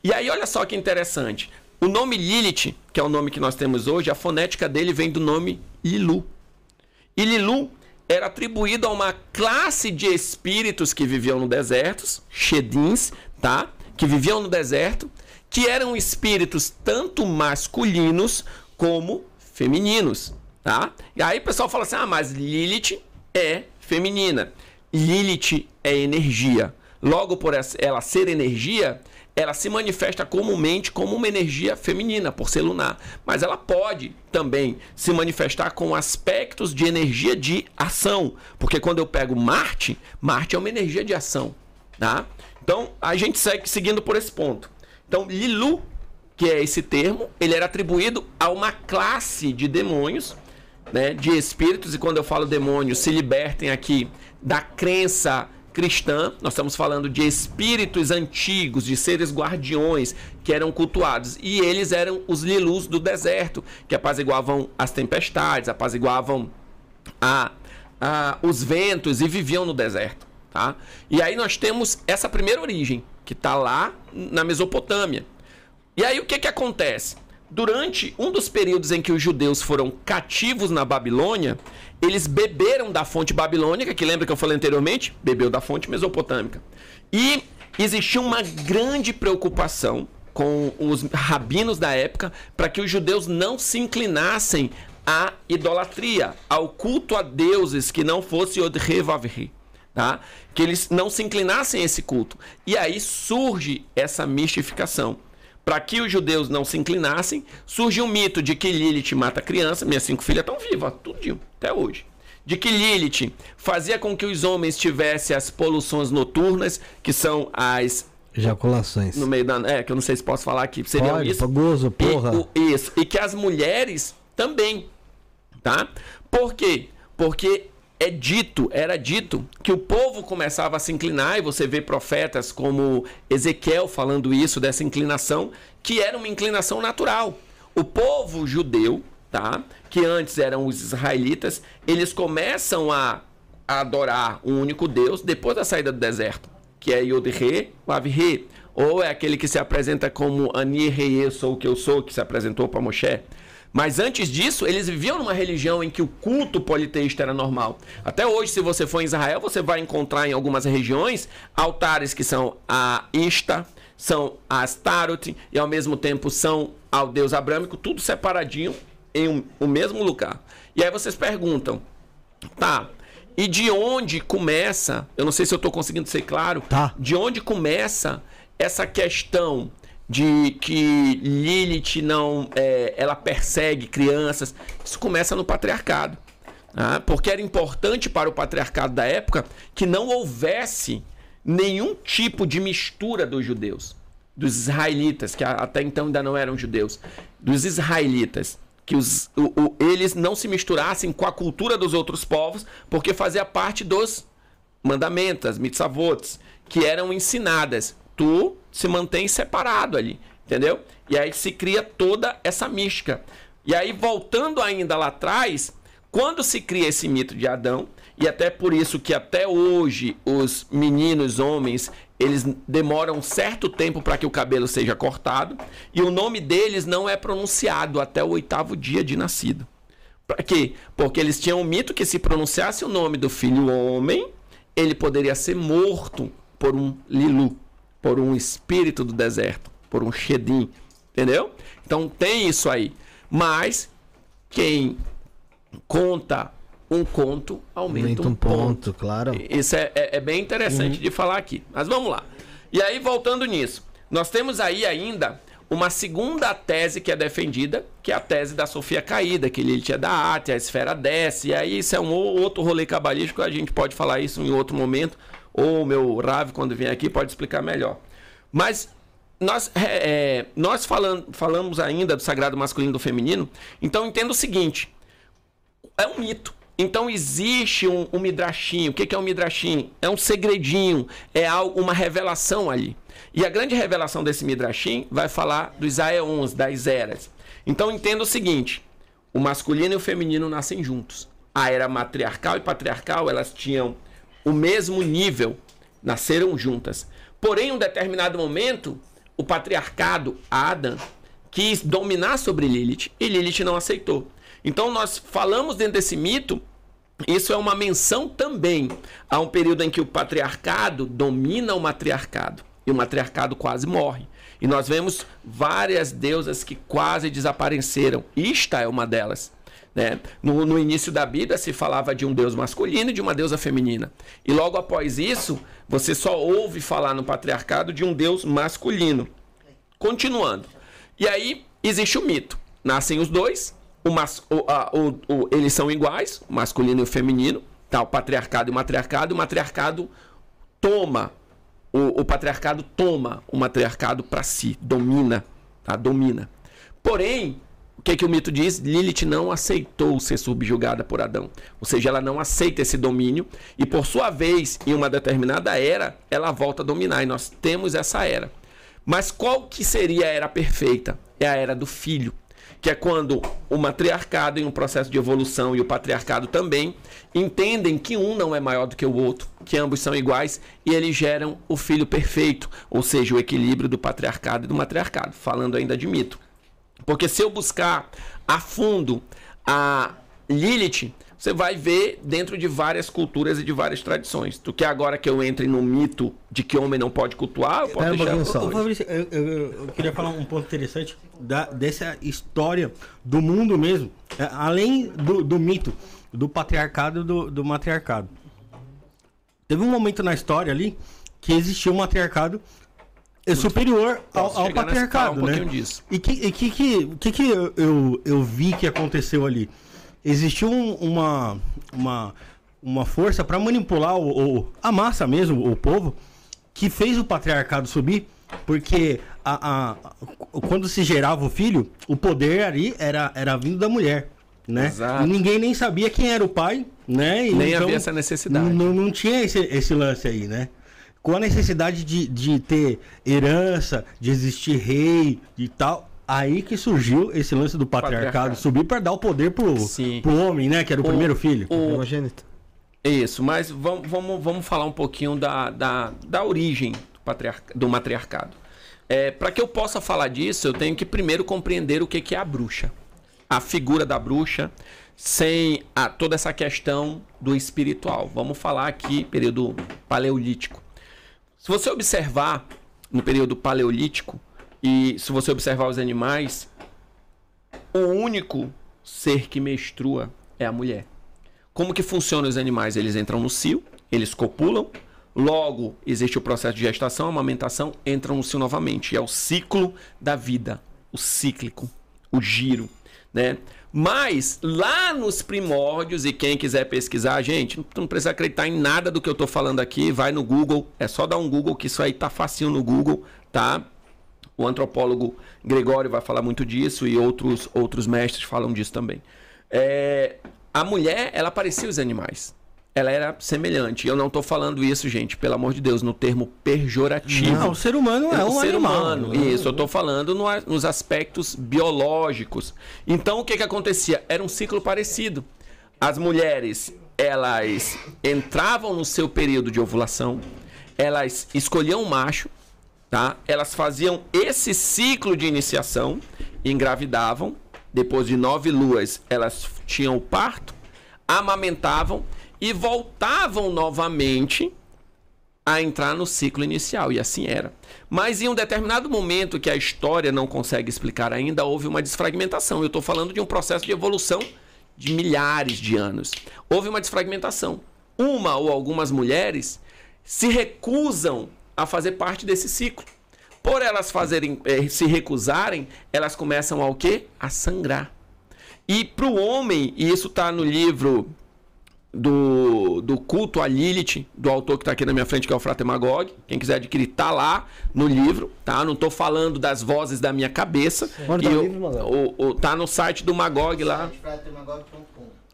E aí, olha só que interessante. O nome Lilith, que é o nome que nós temos hoje, a fonética dele vem do nome Lilu. E Lilu era atribuído a uma classe de espíritos que viviam no deserto, Shedins, tá? Que viviam no deserto, que eram espíritos tanto masculinos como femininos, tá? E aí o pessoal fala assim: "Ah, mas Lilith é feminina. Lilith é energia. Logo por ela ser energia, ela se manifesta comumente como uma energia feminina, por ser lunar. Mas ela pode também se manifestar com aspectos de energia de ação. Porque quando eu pego Marte, Marte é uma energia de ação. Tá? Então, a gente segue seguindo por esse ponto. Então, Lilu, que é esse termo, ele era atribuído a uma classe de demônios, né, de espíritos, e quando eu falo demônios, se libertem aqui da crença cristã, nós estamos falando de espíritos antigos, de seres guardiões que eram cultuados. E eles eram os lilus do deserto, que apaziguavam as tempestades, apaziguavam a, a, os ventos e viviam no deserto. Tá? E aí nós temos essa primeira origem, que está lá na Mesopotâmia. E aí o que, que acontece? Durante um dos períodos em que os judeus foram cativos na Babilônia, eles beberam da fonte babilônica, que lembra que eu falei anteriormente? Bebeu da fonte mesopotâmica. E existia uma grande preocupação com os rabinos da época para que os judeus não se inclinassem à idolatria, ao culto a deuses que não fosse Odrevavri, tá? Que eles não se inclinassem a esse culto. E aí surge essa mistificação para que os judeus não se inclinassem, surge um mito de que Lilith mata criança. Minhas cinco filhas estão vivas, tudinho, até hoje. de que Lilith fazia com que os homens tivessem as poluições noturnas, que são as Ejaculações. no meio da, é, que eu não sei se posso falar aqui, seriam Pode, isso. gozo, E porra. o- isso. E que as mulheres também, tá? Por quê? Porque é dito, era dito, que o povo começava a se inclinar, e você vê profetas como Ezequiel falando isso, dessa inclinação, que era uma inclinação natural. O povo judeu, tá? Que antes eram os israelitas, eles começam a, a adorar um único Deus depois da saída do deserto, que é Yod-Re, Vav-Re, ou é aquele que se apresenta como Ani-Re, sou o que eu sou, que se apresentou para Moshe. Mas antes disso, eles viviam numa religião em que o culto politeísta era normal. Até hoje, se você for em Israel, você vai encontrar em algumas regiões altares que são a Ista, são a Astarot e ao mesmo tempo são ao deus abrâmico, tudo separadinho em um, o mesmo lugar. E aí vocês perguntam, tá, e de onde começa, eu não sei se eu estou conseguindo ser claro, Tá. de onde começa essa questão de que Lilith não, é, ela persegue crianças, isso começa no patriarcado. tá? porque era importante para o patriarcado da época que não houvesse nenhum tipo de mistura dos judeus, dos israelitas, que até então ainda não eram judeus, dos israelitas, que os, o- o- eles não se misturassem com a cultura dos outros povos, porque fazia parte dos mandamentos, mitzvot, que eram ensinadas. Tu se mantém separado ali, entendeu? E aí se cria toda essa mística. E aí, voltando ainda lá atrás, quando se cria esse mito de Adão, e até por isso que até hoje os meninos, homens, eles demoram um certo tempo para que o cabelo seja cortado, e o nome deles não é pronunciado até o oitavo dia de nascido. Pra quê? Porque eles tinham um mito que se pronunciasse o nome do filho homem, ele poderia ser morto por um Lilu, por um espírito do deserto, por um Shedim, entendeu? Então tem isso aí. Mas quem conta um conto aumenta, Aumenta um um ponto. ponto, claro. Isso é, é- é bem interessante de falar aqui. Mas vamos lá. E aí, voltando nisso, nós temos aí ainda uma segunda tese que é defendida, que é a tese da Sofia caída, que Lilith é da arte, a esfera desce, e aí isso é um ou- outro rolê cabalístico, a gente pode falar isso em outro momento, ou o meu Rav, quando vier aqui, pode explicar melhor. Mas nós, é, é, nós falan- falamos ainda do sagrado masculino e do feminino, então entenda o seguinte, é um mito. Então existe um, um midrashinho. O que, é um midrashinho? É um segredinho, é algo, uma revelação ali. E a grande revelação desse midrashinho vai falar dos aeons, das eras. Então entenda o seguinte: o masculino e o feminino nascem juntos. A era matriarcal e patriarcal elas tinham o mesmo nível, nasceram juntas. Porém, em um determinado momento, o patriarcado, Adam, quis dominar sobre Lilith e Lilith não aceitou. Então nós falamos dentro desse mito, isso é uma menção também a um período em que o patriarcado domina o matriarcado e o matriarcado quase morre. E nós vemos várias deusas que quase desapareceram. Ista é uma delas. Né? No, no início da Bíblia se falava de um deus masculino e de uma deusa feminina. E logo após isso, você só ouve falar no patriarcado de um deus masculino. Continuando. E aí existe o mito. Nascem os dois, o mas, o, a- o- eles são iguais, o masculino e o feminino, tá? O patriarcado e o matriarcado, o matriarcado toma, o, o patriarcado toma o matriarcado para si, domina, tá? Domina. Porém, o que, que o mito diz? Lilith não aceitou ser subjugada por Adão. Ou seja, ela não aceita esse domínio e, por sua vez, em uma determinada era, ela volta a dominar. E nós temos essa era. Mas qual que seria a era perfeita? É a era do filho, que é quando o matriarcado em um processo de evolução e o patriarcado também entendem que um não é maior do que o outro, que ambos são iguais e eles geram o filho perfeito, ou seja, o equilíbrio do patriarcado e do matriarcado, falando ainda de mito. Porque se eu buscar a fundo a Lilith, você vai ver dentro de várias culturas e de várias tradições. Tu quer agora que eu entre no mito de que homem não pode cultuar? Eu posso um deixar. só. Ô, Fabrício, eu, eu- eu queria falar um ponto interessante da, dessa história do mundo mesmo, é, além do, do mito, do patriarcado e do, do matriarcado. Teve um momento na história ali que existia um matriarcado é, superior ao, ao patriarcado, um né? disso. E que, e que, que, o que, que eu, eu, eu vi que aconteceu ali? existiu um- uma, uma, uma força para manipular o, o- a massa mesmo, o povo, que fez o patriarcado subir, porque a, a- quando se gerava o filho, o poder ali era, era vindo da mulher. Né? Exato. Ninguém nem sabia quem era o pai, né? E Nem então, havia essa necessidade. Não, não, não tinha esse, esse lance aí, né? Com a necessidade de, de ter herança, de existir rei e tal, aí que surgiu esse lance do patriarcado, Patriarcado. subir para dar o poder pro, Sim. pro homem, né? Que era o, O- primeiro filho. o- Primogênito. Isso, mas vamos, vamos, vamos falar um pouquinho da, da, da origem do, patriarca, do matriarcado. É, Para que eu possa falar disso, eu tenho que primeiro compreender o que, que é a bruxa. A figura da bruxa, sem a, toda essa questão do espiritual. Vamos falar aqui, período paleolítico. Se você observar no período paleolítico, e se você observar os animais, o único ser que menstrua é a mulher. Como que funcionam os animais? Eles entram no cio, eles copulam, logo existe o processo de gestação, amamentação, entram no cio novamente. É o ciclo da vida, o cíclico, o giro, né? Mas lá nos primórdios, e quem quiser pesquisar, gente, não, precisa acreditar em nada do que eu tô falando aqui, vai no Google, é só dar um Google que isso aí tá facinho no Google, tá? O antropólogo Gregório vai falar muito disso e outros, outros mestres falam disso também. É, a mulher, ela parecia os animais. Ela era semelhante. Eu não estou falando isso, gente, pelo amor de Deus, no termo pejorativo. Não, o ser humano é o um ser animal. humano. Isso, eu estou falando no nos aspectos biológicos. Então, o que, que acontecia? Era um ciclo parecido. As mulheres, elas entravam no seu período de ovulação, elas escolhiam um macho, tá? Elas faziam esse ciclo de iniciação, engravidavam. Depois de nove luas, elas tinham o parto, amamentavam e voltavam novamente a entrar no ciclo inicial, e assim era. Mas em um determinado momento que a história não consegue explicar ainda, houve uma desfragmentação. Eu estou falando de um processo de evolução de milhares de anos. Houve uma desfragmentação. Uma ou algumas mulheres se recusam a fazer parte desse ciclo. Por elas fazerem, eh, se recusarem, elas começam a o quê? A sangrar. E para o homem, e isso está no livro do, do culto a Lilith, do autor que está aqui na minha frente, que é o Frater Magog. Quem quiser adquirir, tá lá no livro, tá? Não tô falando das vozes da minha cabeça. Onde E tá o livro, Magog? o- o- tá no site do Magog lá.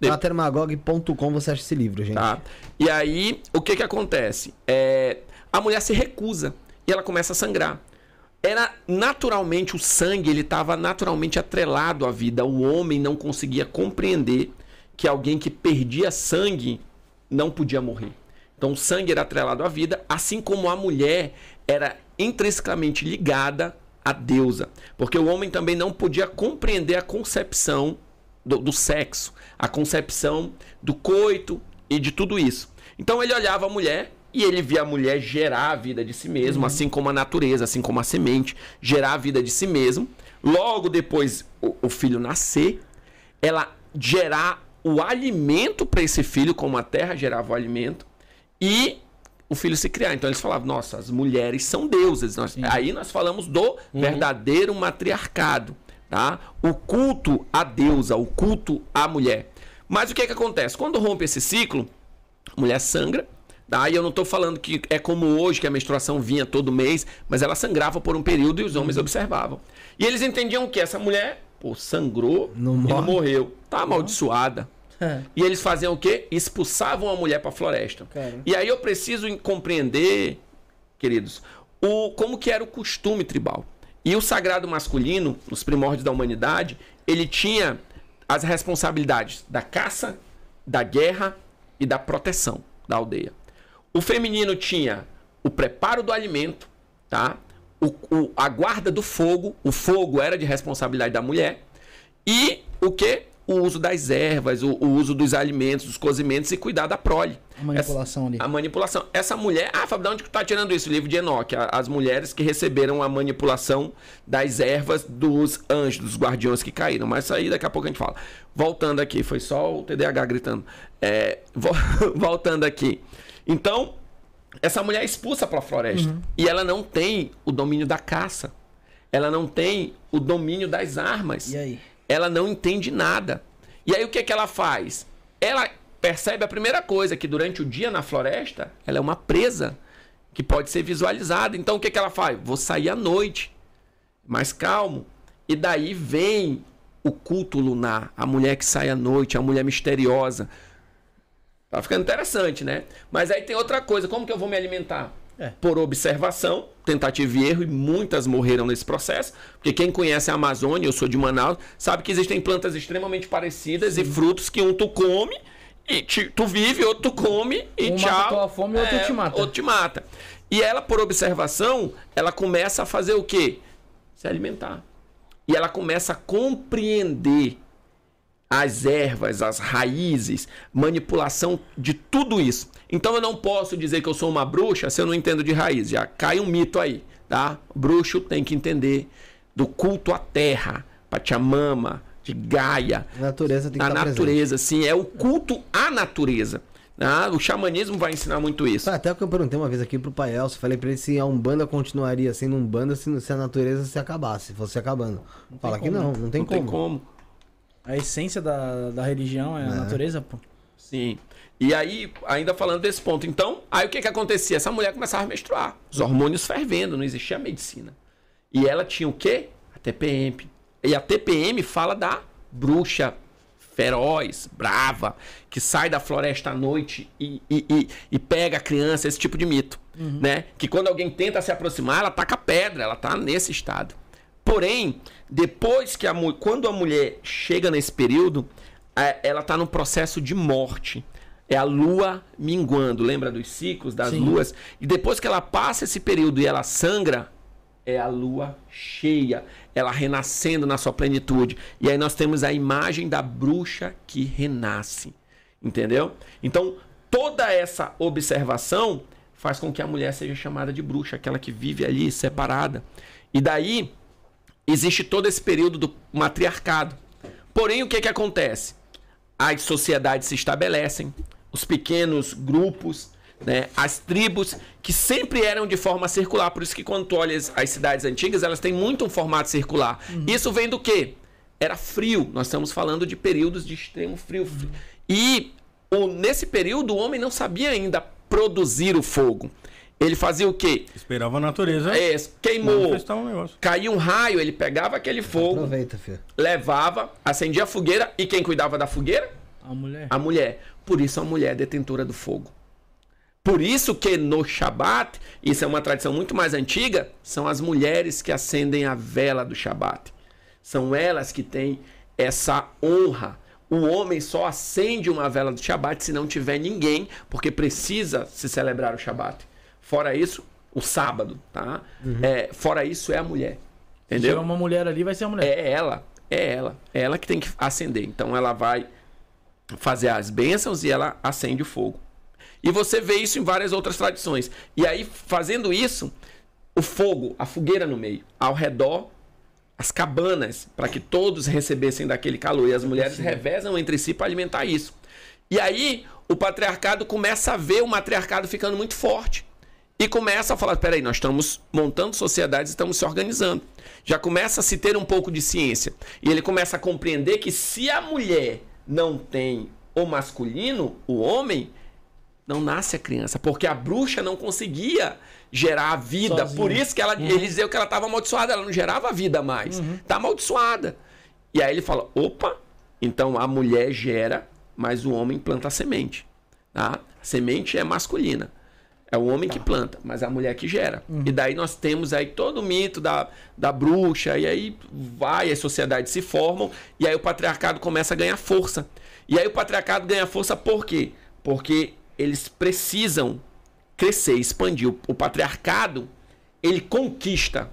Patermagog.com você acha esse livro, gente. Tá? E aí, o que que acontece? É, a mulher se recusa e ela começa a sangrar. Era naturalmente o sangue, ele estava naturalmente atrelado à vida. O homem não conseguia compreender que alguém que perdia sangue não podia morrer. Então, o sangue era atrelado à vida, assim como a mulher era intrinsecamente ligada à deusa. Porque o homem também não podia compreender a concepção do, do sexo, a concepção do coito e de tudo isso. Então ele olhava a mulher e ele via a mulher gerar a vida de si mesmo, assim como a natureza, assim como a semente, gerar a vida de si mesmo. Logo depois o, o filho nascer, ela gerar o alimento para esse filho, como a terra gerava o alimento, e o filho se criar. Então eles falavam, nossa, as mulheres são deusas. Nós- aí nós falamos do verdadeiro matriarcado, tá? O culto à deusa, o culto à mulher. Mas o que que acontece? Quando rompe esse ciclo, a mulher sangra, tá? E eu não tô falando que é como hoje, que a menstruação vinha todo mês, mas ela sangrava por um período e os homens observavam. E eles entendiam que essa mulher, pô, sangrou Não e não morre. morreu. Tá amaldiçoada. E eles faziam o quê? Expulsavam a mulher para a floresta. Cara. E aí eu preciso compreender, queridos, o como que era o costume tribal. E o sagrado masculino, nos primórdios da humanidade, ele tinha as responsabilidades da caça, da guerra e da proteção da aldeia. O feminino tinha o preparo do alimento, tá? O, o- a guarda do fogo, o fogo era de responsabilidade da mulher. E o que? O uso das ervas, o, o uso dos alimentos, dos cozimentos e cuidar da prole. A manipulação ali. A manipulação. Essa mulher. Ah, Fábio, de onde que tu tá tirando isso? O livro de Enoque. A- As mulheres que receberam a manipulação das ervas dos anjos, dos guardiões que caíram. Mas isso aí daqui a pouco a gente fala. Voltando aqui, foi só o TDAH gritando. É, vo- voltando aqui. Então, essa mulher é expulsa para a floresta. E ela não tem o domínio da caça. Ela não tem o domínio das armas E aí? Ela não entende nada. E aí o que, que ela faz? Ela percebe a primeira coisa, que durante o dia na floresta, ela é uma presa que pode ser visualizada. Então o que, que ela faz? Vou sair à noite, mais calmo. E daí vem o culto lunar, a mulher que sai à noite, a mulher misteriosa. Tá ficando interessante, né? Mas aí tem outra coisa, como que eu vou me alimentar? É. Por observação, tentativa e erro, e muitas morreram nesse processo. Porque quem conhece a Amazônia, eu sou de Manaus, sabe que existem plantas extremamente parecidas e frutos que um tu come e te- tu vive, outro tu come e Um tchau. mata tua fome e outro É, te mata. Outro te mata. E ela, por observação, ela começa a fazer o quê? Se alimentar. E ela começa a compreender as ervas, as raízes, manipulação de tudo isso. Então eu não posso dizer que eu sou uma bruxa se eu não entendo de raiz. Já cai um mito aí, tá? O bruxo tem que entender do culto à terra, Pachamama, de Gaia, A natureza tem que a estar presente. natureza, sim, é o culto à natureza. tá? O xamanismo vai ensinar muito isso. Ah, Até o que eu perguntei uma vez aqui pro pai Elcio, falei pra ele se a Umbanda continuaria sendo Umbanda se, se a natureza se acabasse, fosse acabando. Fala que não, não tem não como. tem como. A essência da, da religião é a natureza, pô. Sim. E aí, ainda falando desse ponto, então, aí o que que acontecia? Essa mulher começava a menstruar, os hormônios fervendo, não existia medicina. E ela tinha o quê? A TPM. E a TPM fala da bruxa feroz, brava, que sai da floresta à noite e, e, e, e pega a criança, esse tipo de mito, né? Que quando alguém tenta se aproximar, ela taca pedra, ela tá nesse estado. Porém, depois que a quando a mulher chega nesse período, é, ela tá num processo de morte. É a lua minguando, lembra dos ciclos das Sim. luas? E depois que ela passa esse período e ela sangra, é a lua cheia, ela renascendo na sua plenitude. E aí nós temos a imagem da bruxa que renasce. Entendeu? Então, toda essa observação faz com que a mulher seja chamada de bruxa, aquela que vive ali separada. E daí existe todo esse período do matriarcado. Porém, o que, que acontece? As sociedades se estabelecem, os pequenos grupos, né, as tribos, que sempre eram de forma circular. Por isso que quando tu olha as, as cidades antigas, elas têm muito um formato circular. Isso vem do quê? Era frio. Nós estamos falando de períodos de extremo frio. E o- nesse período, o homem não sabia ainda produzir o fogo. Ele fazia o quê? Esperava a natureza. É, queimou, um caiu um raio, ele pegava aquele fogo, Aproveita, filho. levava, acendia a fogueira e quem cuidava da fogueira? A mulher. A mulher. Por isso a mulher é detentora do fogo. Por isso que no Shabat, isso é uma tradição muito mais antiga, são as mulheres que acendem a vela do Shabat. São elas que têm essa honra. O homem só acende uma vela do Shabat se não tiver ninguém, porque precisa se celebrar o Shabat. Fora isso, o sábado, tá? É, fora isso é a mulher. Se Entendeu? tiver uma mulher ali, vai ser a mulher. É ela, é ela. É ela que tem que acender. Então ela vai fazer as bênçãos e ela acende o fogo. E você vê isso em várias outras tradições. E aí, fazendo isso, o fogo, a fogueira no meio, ao redor, as cabanas, para que todos recebessem daquele calor. E as mulheres revezam entre si para alimentar isso. E aí, o patriarcado começa a ver o matriarcado ficando muito forte. E começa a falar: peraí, nós estamos montando sociedades, estamos se organizando. Já começa a se ter um pouco de ciência. E ele começa a compreender que se a mulher não tem o masculino, o homem, não nasce a criança. Porque a bruxa não conseguia gerar a vida. Sozinha. Por isso que ela, ele dizia que ela estava amaldiçoada, ela não gerava vida mais. Está amaldiçoada. E aí ele fala: opa, então a mulher gera, mas o homem planta a semente. Tá? A semente é masculina. É o homem que planta, mas a mulher que gera. E daí nós temos aí todo o mito da, da bruxa, e aí vai, as sociedades se formam, e aí o patriarcado começa a ganhar força. E aí o patriarcado ganha força por quê? Porque eles precisam crescer, expandir. O, o patriarcado, ele conquista.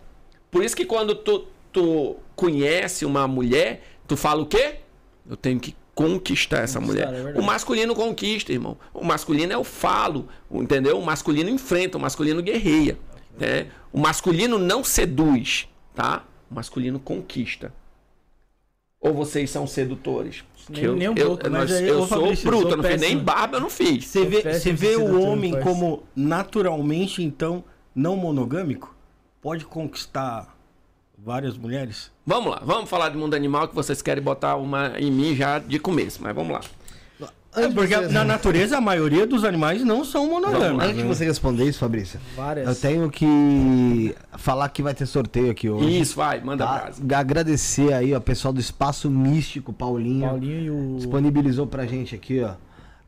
Por isso que quando tu, tu conhece uma mulher, tu fala o quê? Eu tenho que conquistar essa mulher. é o masculino conquista, irmão. O masculino é o falo, entendeu? O masculino enfrenta, o masculino guerreia. Né? O masculino não seduz, tá? O masculino conquista. Ou vocês são sedutores? Nem- eu, nem um eu, pouco, mas nós- eu ô, sou Fabrício, bruto, sou eu não fiz nem barba, eu não fiz. Você vê, você vê o homem como naturalmente, então, não monogâmico? Pode conquistar várias mulheres? Vamos lá, vamos falar de mundo animal que vocês querem botar uma em mim já de começo, mas vamos lá. É porque na natureza a maioria dos animais não são monogâmicos. Antes de né? você responder isso, Fabrício, Várias. eu tenho que falar que vai ter sorteio aqui hoje. Isso, vai, manda Tá? brasa. Agradecer aí, ó, pessoal do Espaço Místico, Paulinho. Paulinho e o. disponibilizou pra gente aqui, ó,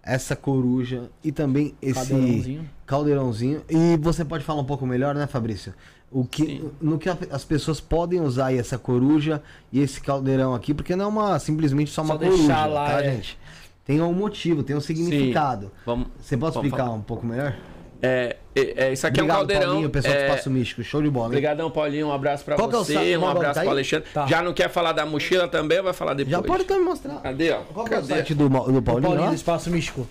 essa coruja e também esse Caldeirãozinho. caldeirãozinho. E você pode falar um pouco melhor, né, Fabrício? O que, Sim. no que as pessoas podem usar aí essa coruja e esse caldeirão aqui, porque não é uma simplesmente só uma Só coruja, deixar lá, tá, é. gente? Tem um motivo, tem um significado. Vamos. Você pode vamos explicar falar. um pouco melhor? É, é, é, isso aqui é um Obrigado, caldeirão. Paulinho, pessoal do é, Espaço Místico. Show de bola, hein? Obrigadão, Paulinho. Um abraço pra Qual é o você. site? um abraço tá pro Alexandre. Tá. Já não quer falar da mochila também vai falar depois? Já pode me mostrar. Cadê, ó? Qual que é o Cadê? site do, do Paulinho? Paulinho ó? do Espaço Místico.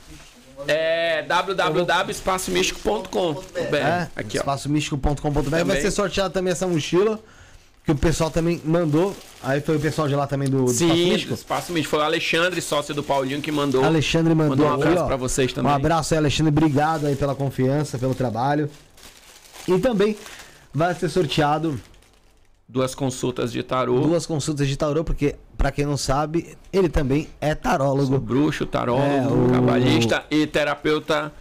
É www.espacomístico.com.br. É, Aqui, espacomístico.com.br. Vai ser sorteado também essa mochila, que o pessoal também mandou. Aí foi o pessoal de lá também do, do Espaço Sim, Místico. Espaço Místico. Foi o Alexandre, sócio do Paulinho, que mandou. Alexandre mandou, Mandou um abraço ó. pra vocês também. Um abraço aí, Alexandre. Obrigado aí pela confiança, pelo trabalho. E também vai ser sorteado Duas consultas de tarô. duas consultas de tarô, porque, pra quem não sabe, ele também é Sou tarólogo. bruxo, tarólogo, É, o- cabalista e terapeuta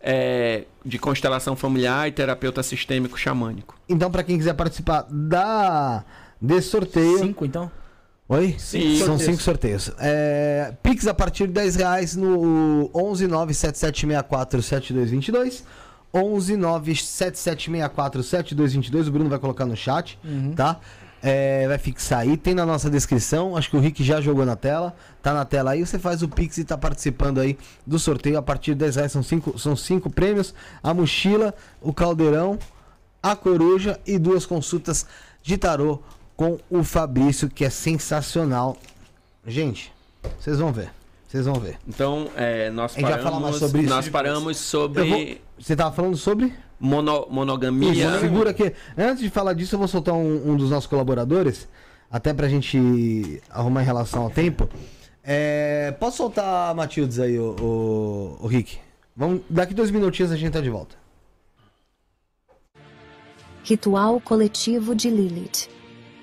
é, de constelação familiar e terapeuta sistêmico xamânico. Então, pra quem quiser participar da desse sorteio. Cinco, então. Oi? Sim. São Sorteios. cinco sorteios. É, Pix a partir de 10 reais no 11977647222. 11977647222. O Bruno vai colocar no chat, tá? É, vai fixar aí. Tem na nossa descrição. Acho que o Rick já jogou na tela. Tá na tela aí. Você faz o Pix e tá participando aí do sorteio. A partir de 10 reais são cinco, são cinco prêmios: a mochila, o caldeirão, a coruja e duas consultas de tarô com o Fabrício, que é sensacional. Gente, vocês vão ver. Vocês vão ver. Então, é, nós A gente vai falar mais paramos, sobre isso nós paramos Eu sobre vou- Você tava falando sobre? mono- monogamia. Isso, segura aqui. Antes de falar disso, eu vou soltar um, um dos nossos colaboradores, até pra gente arrumar em relação ao tempo. É, posso soltar a Matildes aí, o, o, o Rick? Vamos, daqui dois minutinhos a gente tá de volta. Ritual coletivo de Lilith.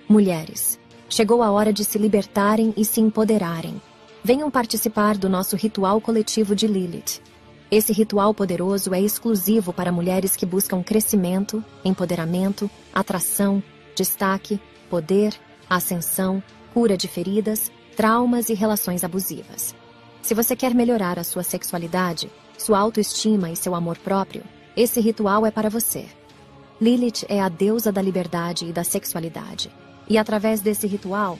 Mulheres, chegou a hora de se libertarem e se empoderarem. Venham participar do nosso ritual coletivo de Lilith. Esse ritual poderoso é exclusivo para mulheres que buscam crescimento, empoderamento, atração, destaque, poder, ascensão, cura de feridas, traumas e relações abusivas. Se você quer melhorar a sua sexualidade, sua autoestima e seu amor próprio, esse ritual é para você. Lilith é a deusa da liberdade e da sexualidade. E através desse ritual,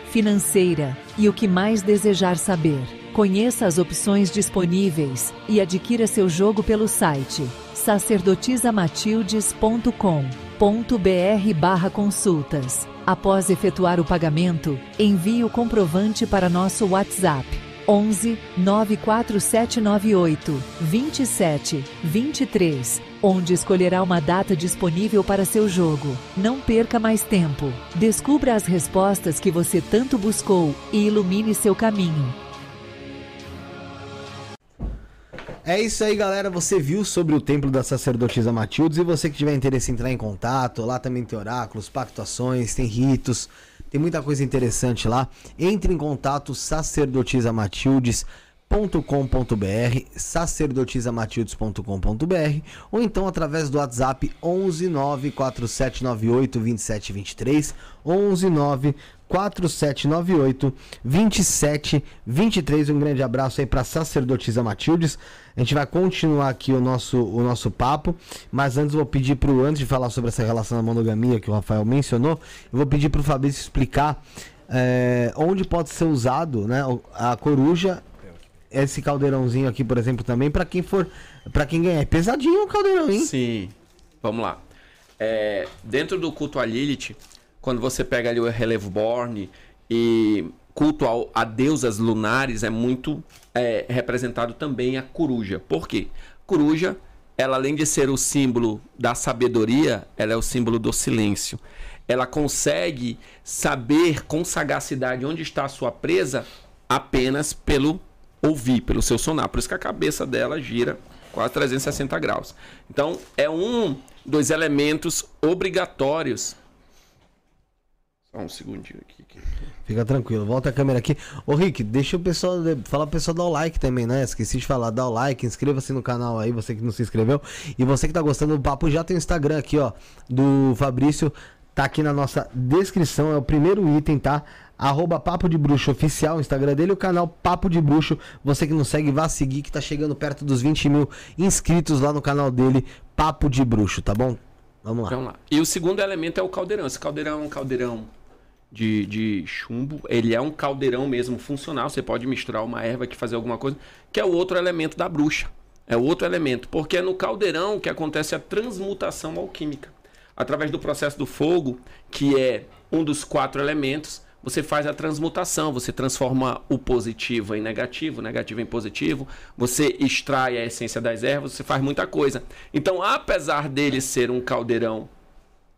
financeira e o que mais desejar saber. Conheça as opções disponíveis e adquira seu jogo pelo site sacerdotisamatildes.com.br barra consultas. Após efetuar o pagamento, envie o comprovante para nosso WhatsApp 11 94798 27 23, onde escolherá uma data disponível para seu jogo. Não perca mais tempo. Descubra as respostas que você tanto buscou e ilumine seu caminho. É isso aí, galera. Você viu sobre o templo da sacerdotisa Matildes e você que tiver interesse em entrar em contato, lá também tem oráculos, pactuações, tem ritos, tem muita coisa interessante lá. Entre em contato sacerdotisamatildes.com.br, sacerdotisamatildes.com.br ou então através do WhatsApp 11 94798 2723, 11 9 4798 2723. Um grande abraço aí para sacerdotisa Matildes. A gente vai continuar aqui o nosso, o nosso papo, mas antes vou pedir pro antes de falar sobre essa relação da monogamia que o Rafael mencionou, eu vou pedir pro Fabrício explicar é, onde pode ser usado, né, a coruja esse caldeirãozinho aqui, por exemplo, também para quem for, para quem ganhar. É pesadinho o caldeirão, hein? Sim. Vamos lá. É, dentro do culto a Lilith, quando você pega ali o relevo Borne e culto ao, a deusas lunares, é muito é, representado também a coruja. Por quê? Coruja, ela além de ser o símbolo da sabedoria, ela é o símbolo do silêncio. Ela consegue saber com sagacidade onde está a sua presa apenas pelo ouvir, pelo seu sonar. Por isso que a cabeça dela gira quase 360 graus. Então, é um dos elementos obrigatórios. Só um segundinho aqui. Fica tranquilo, volta a câmera aqui. Ô Rick, deixa o pessoal, fala pro pessoal dar o like também, né? Esqueci de falar, dá o like, inscreva-se no canal aí, você que não se inscreveu. E você que tá gostando do papo, já tem o Instagram aqui, ó, do Fabrício, tá aqui na nossa descrição, é o primeiro item, tá? Arroba Papo de Bruxo Oficial, Instagram dele, o canal Papo de Bruxo. Você que não segue, vá seguir, que tá chegando perto dos 20 mil inscritos lá no canal dele, Papo de Bruxo, tá bom? Vamos lá. Vamos lá. E o segundo elemento é o caldeirão. Esse caldeirão é um caldeirão de, de chumbo. Ele é um caldeirão mesmo funcional. Você pode misturar uma erva que fazer alguma coisa, que é o outro elemento da bruxa. É outro elemento, porque é no caldeirão que acontece a transmutação alquímica. Através do processo do fogo, que é um dos quatro elementos, você faz a transmutação, você transforma o positivo em negativo, negativo em positivo, você extrai a essência das ervas, você faz muita coisa. Então, apesar dele ser um caldeirão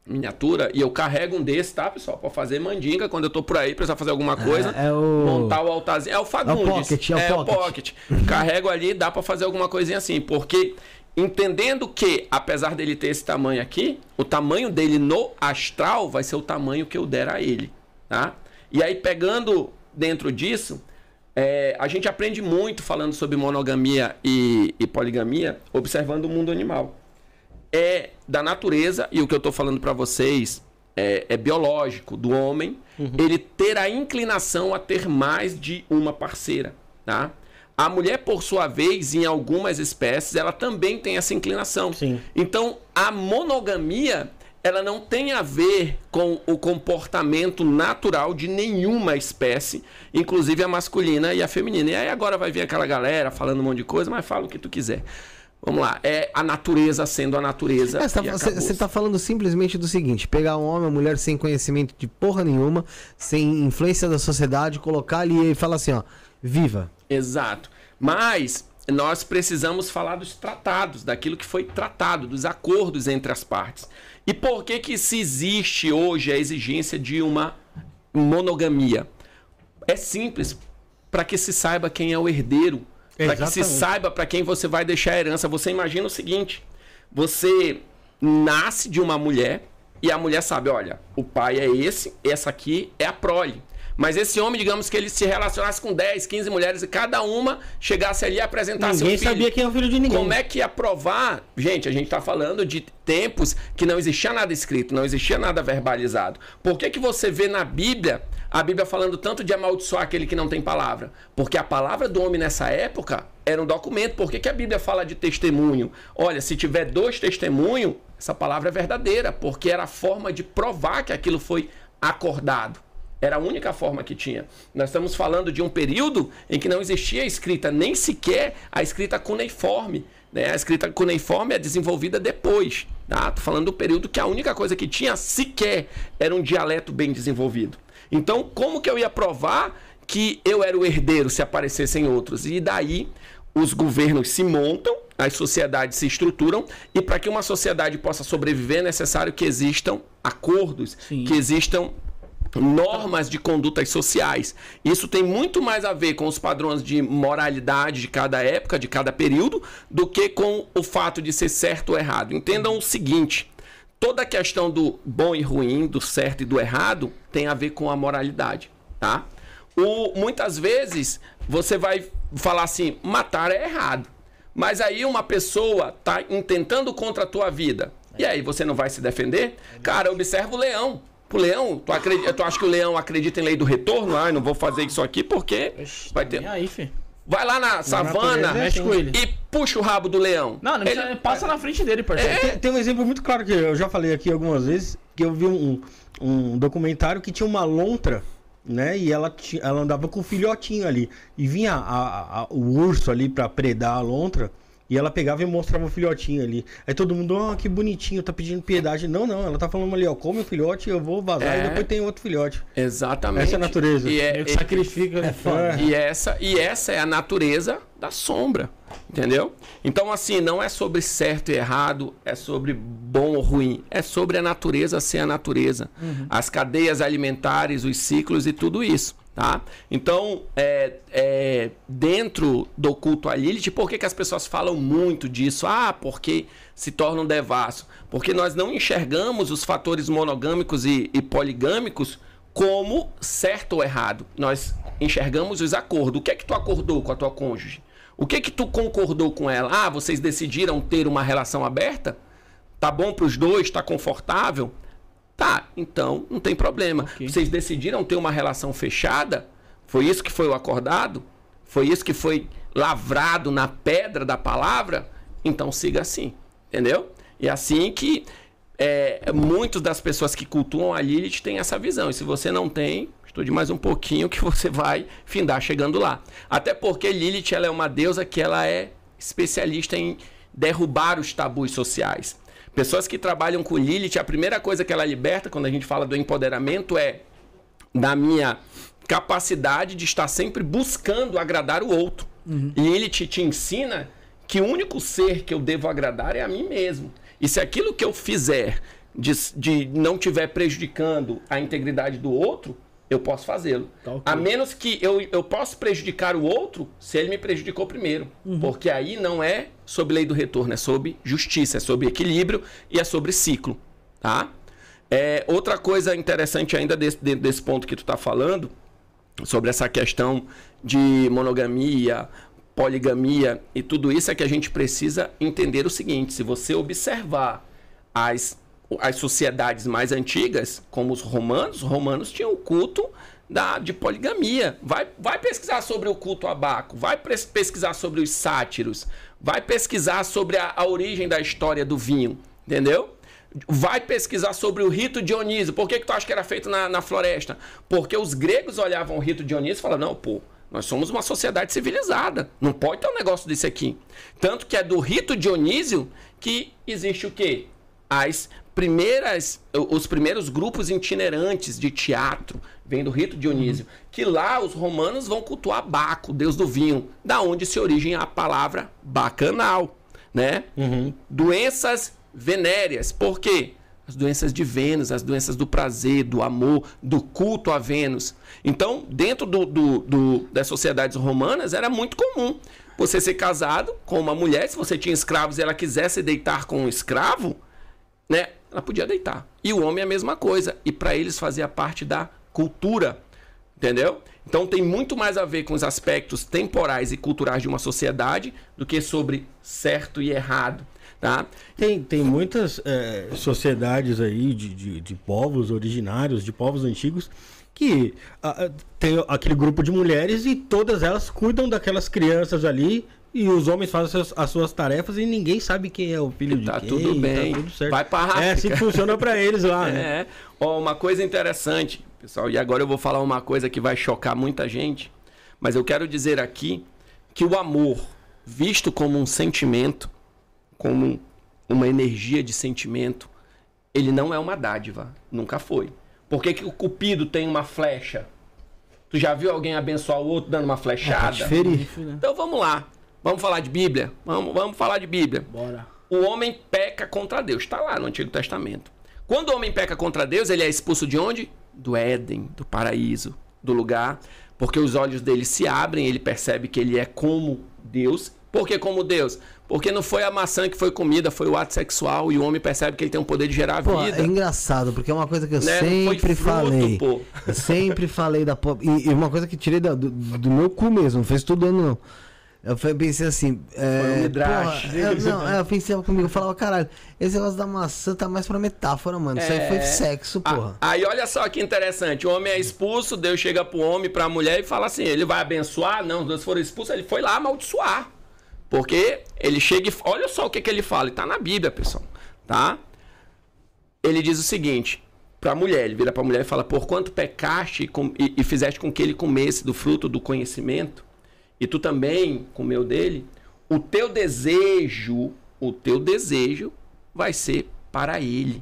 miniatura e eu carrego um desse, tá, pessoal? Pra fazer mandinga quando eu tô por aí, precisar fazer alguma coisa. É, é o... Montar o altarzinho. É o Fagundes. É o pocket, é o é pocket. O pocket. Carrego ali, dá para fazer alguma coisinha assim. Porque entendendo que, apesar dele ter esse tamanho aqui, o tamanho dele no astral vai ser o tamanho que eu der a ele, tá? E aí, pegando dentro disso, é, a gente aprende muito falando sobre monogamia e, e poligamia, observando o mundo animal é da natureza, e o que eu estou falando para vocês é, é, biológico, do homem, uhum. ele ter a inclinação a ter mais de uma parceira, tá? A mulher, por sua vez, em algumas espécies, ela também tem essa inclinação. Sim. Então, a monogamia, ela não tem a ver com o comportamento natural de nenhuma espécie, inclusive a masculina e a feminina. E aí agora vai vir aquela galera falando um monte de coisa, mas fala o que tu quiser. Vamos lá, é a natureza sendo a natureza. É, você está falando simplesmente do seguinte: pegar um homem, uma mulher sem conhecimento de porra nenhuma, sem influência da sociedade, colocar ali e falar assim, ó, viva. Exato. Mas nós precisamos falar dos tratados, daquilo que foi tratado, dos acordos entre as partes. E por que que se existe hoje a exigência de uma monogamia? É simples, para que se saiba quem é o herdeiro para que se saiba para quem você vai deixar a herança. Você imagina o seguinte: você nasce de uma mulher e a mulher sabe, olha, o pai é esse, essa aqui é a prole. Mas esse homem, digamos que ele se relacionasse com 10, 15 mulheres e cada uma chegasse ali e apresentasse ninguém um filho. sabia quem é o filho de ninguém. Como é que ia provar? Gente, a gente está falando de tempos que não existia nada escrito, não existia nada verbalizado. Por que, que você vê na Bíblia a Bíblia falando tanto de amaldiçoar aquele que não tem palavra? Porque a palavra do homem nessa época era um documento. Por que, que a Bíblia fala de testemunho? Olha, se tiver dois testemunhos, essa palavra é verdadeira, porque era a forma de provar que aquilo foi acordado. Era a única forma que tinha. Nós estamos falando de um período em que não existia escrita, nem sequer a escrita cuneiforme. Né? A escrita cuneiforme é desenvolvida depois. Tá? Tô falando do período que a única coisa que tinha sequer era um dialeto bem desenvolvido. Então, como que eu ia provar que eu era o herdeiro se aparecessem outros? E daí os governos se montam, as sociedades se estruturam, e para que uma sociedade possa sobreviver é necessário que existam acordos, Sim. que existam normas de condutas sociais. Isso tem muito mais a ver com os padrões de moralidade de cada época, de cada período, do que com o fato de ser certo ou errado. Entendam o seguinte: toda a questão do bom e ruim, do certo e do errado, tem a ver com a moralidade, tá? O, muitas vezes você vai falar assim, matar é errado. Mas aí uma pessoa tá intentando contra a tua vida. E aí você não vai se defender? Cara, observa o leão. Pro leão, tu, acredita, tu acha que o leão acredita em lei do retorno? Ah, não vou fazer isso aqui porque Oxi, vai ter. aí, fi. Vai lá na savana é com ele. e puxa o rabo do leão. Não, não precisa, Ele- passa na frente dele, parceiro. Tem, tem um exemplo muito claro que eu já falei aqui algumas vezes, que eu vi um, um documentário que tinha uma lontra, né? E ela, ela andava com o filhotinho ali. E vinha a- a- a- o urso ali pra predar a lontra. E ela pegava e mostrava o filhotinho ali. Aí todo mundo, ó, que bonitinho, tá pedindo piedade. Não, não, ela tá falando ali, ó, come o filhote, eu vou vazar É. e depois tem outro filhote. Exatamente. Essa é a natureza. E, é, e- sacrifica, né? e essa, e essa é a natureza da sombra. Entendeu? Então, assim, não é sobre certo e errado, é sobre bom ou ruim. É sobre a natureza ser a natureza. As cadeias alimentares, os ciclos e tudo isso. Tá? Então, é, é, dentro do culto a Lilith, por que, que as pessoas falam muito disso? Ah, porque se torna um devasso. Porque nós não enxergamos os fatores monogâmicos e, e poligâmicos como certo ou errado. Nós enxergamos os acordos. O que é que tu acordou com a tua cônjuge? O que é que tu concordou com ela? Ah, vocês decidiram ter uma relação aberta? Tá bom para os dois? Tá confortável? Tá, então não tem problema. Ok. Vocês decidiram ter uma relação fechada? Foi isso que foi o acordado? Foi isso que foi lavrado na pedra da palavra? Então siga assim, entendeu? E assim que é, muitas das pessoas que cultuam a Lilith têm essa visão. E se você não tem, estude mais um pouquinho que você vai findar chegando lá. Até porque Lilith ela é uma deusa que ela é especialista em derrubar os tabus sociais. Pessoas que trabalham com Lilith, a primeira coisa que ela liberta quando a gente fala do empoderamento é da minha capacidade de estar sempre buscando agradar o outro. Lilith te ensina que o único ser que eu devo agradar é a mim mesmo. E se aquilo que eu fizer de, de não estiver prejudicando a integridade do outro, eu posso fazê-lo. Tá ok. A menos que eu, eu possa prejudicar o outro se ele me prejudicou primeiro. Porque aí não é sobre lei do retorno, é sobre justiça, é sobre equilíbrio e é sobre ciclo. Tá? É, outra coisa interessante ainda desse, dentro desse ponto que tu está falando, sobre essa questão de monogamia, poligamia e tudo isso, é que a gente precisa entender o seguinte: se você observar as, as sociedades mais antigas, como os romanos, os romanos tinham o culto da, de poligamia. Vai, vai pesquisar sobre o culto a Baco, vai pesquisar sobre os sátiros, vai pesquisar sobre a, a origem da história do vinho, entendeu? Vai pesquisar sobre o rito Dionísio. Por que, que tu acha que era feito na, na floresta? Porque os gregos olhavam o rito Dionísio e falavam, não, pô, nós somos uma sociedade civilizada. Não pode ter um negócio desse aqui. Tanto que é do rito Dionísio que existe o quê? As primeiras, os primeiros grupos itinerantes de teatro vem do rito Dionísio. Que lá os romanos vão cultuar Baco, deus do vinho. Da onde se origem a palavra bacanal, né? Doenças venéreas. Por quê? As doenças de Vênus, as doenças do prazer, do amor, do culto a Vênus. Então, dentro do, do- do- das sociedades romanas, era muito comum você ser casado com uma mulher. Se você tinha escravos e ela quisesse deitar com um escravo, né? Ela podia deitar. E o homem é a mesma coisa. E para eles fazia parte da cultura. Entendeu? Então tem muito mais a ver com os aspectos temporais e culturais de uma sociedade do que sobre certo e errado. Tá? Tem, tem muitas eh, sociedades aí de, de, de povos originários, de povos antigos, que ah, ah, tem aquele grupo de mulheres e todas elas cuidam daquelas crianças ali e os homens fazem as suas, as suas tarefas e ninguém sabe quem é o filho de Tá quem. tudo bem. Tá tudo certo. Vai pra É assim que funciona pra eles lá, né? É. Ó, uma coisa interessante, pessoal, e agora eu vou falar uma coisa que vai chocar muita gente, mas eu quero dizer aqui que o amor, visto como um sentimento, como uma energia de sentimento, ele não é uma dádiva, nunca foi. Por que, que o cupido tem uma flecha? Tu já viu alguém abençoar o outro dando uma flechada? Diferir. Então vamos lá. Vamos falar de Bíblia? Vamos, vamos falar de Bíblia. Bora. O homem peca contra Deus. Está lá no Antigo Testamento. Quando o homem peca contra Deus, ele é expulso de onde? Do Éden, do paraíso, do lugar. Porque os olhos dele se abrem, ele percebe que ele é como Deus. Por que como Deus? Porque não foi a maçã que foi comida, foi o ato sexual e o homem percebe que ele tem o poder de gerar Pô, vida. é engraçado, porque é uma coisa que eu Né? Foi sempre fruto, falei. pô. Eu sempre falei da. E, e uma coisa que tirei da- do, do meu cu mesmo, não fez tudo ano não. Eu pensei assim. É, Foi um eu, não, é, eu pensei comigo, eu falava, caralho, esse negócio da maçã tá mais pra metáfora, mano. Isso aí foi sexo, Ah, porra. Aí olha só que interessante. O homem é expulso, Deus chega pro homem, pra mulher e fala assim: ele vai abençoar? Não, os dois foram expulsos, ele foi lá amaldiçoar. Porque ele chega e. Olha só o que, que ele fala, e tá na Bíblia, pessoal. Tá? Ele diz o seguinte: pra mulher, ele vira pra mulher e fala: Por quanto pecaste e, e fizeste com que ele comesse do fruto do conhecimento, e tu também comeu dele, o teu desejo, o teu desejo vai ser para ele.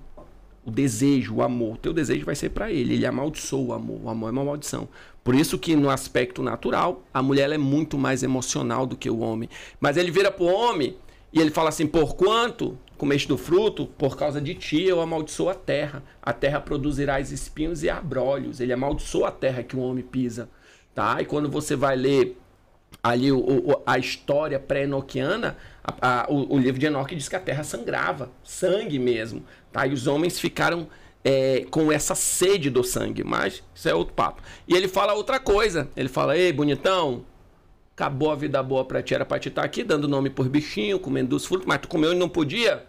O desejo, o amor, o teu desejo vai ser para ele. Ele amaldiçoa o amor. O amor é uma maldição. Por isso que no aspecto natural, a mulher é muito mais emocional do que o homem. Mas ele vira pro homem e ele fala assim: "Por quanto comeste do fruto, por causa de ti eu amaldiçoo a terra. A terra produzirá espinhos e abrolhos". Ele amaldiçoa a terra que o homem pisa, tá? E quando você vai ler ali o, o- a história pré-enoquiana, o, o livro de Enoque diz que a terra sangrava, sangue mesmo, tá? E os homens ficaram é, com essa sede do sangue, mas isso é outro papo. E ele fala outra coisa, ele fala, ei, bonitão, acabou a vida boa pra ti, era pra te estar aqui, dando nome por bichinho, comendo dos frutos, mas tu comeu e não podia,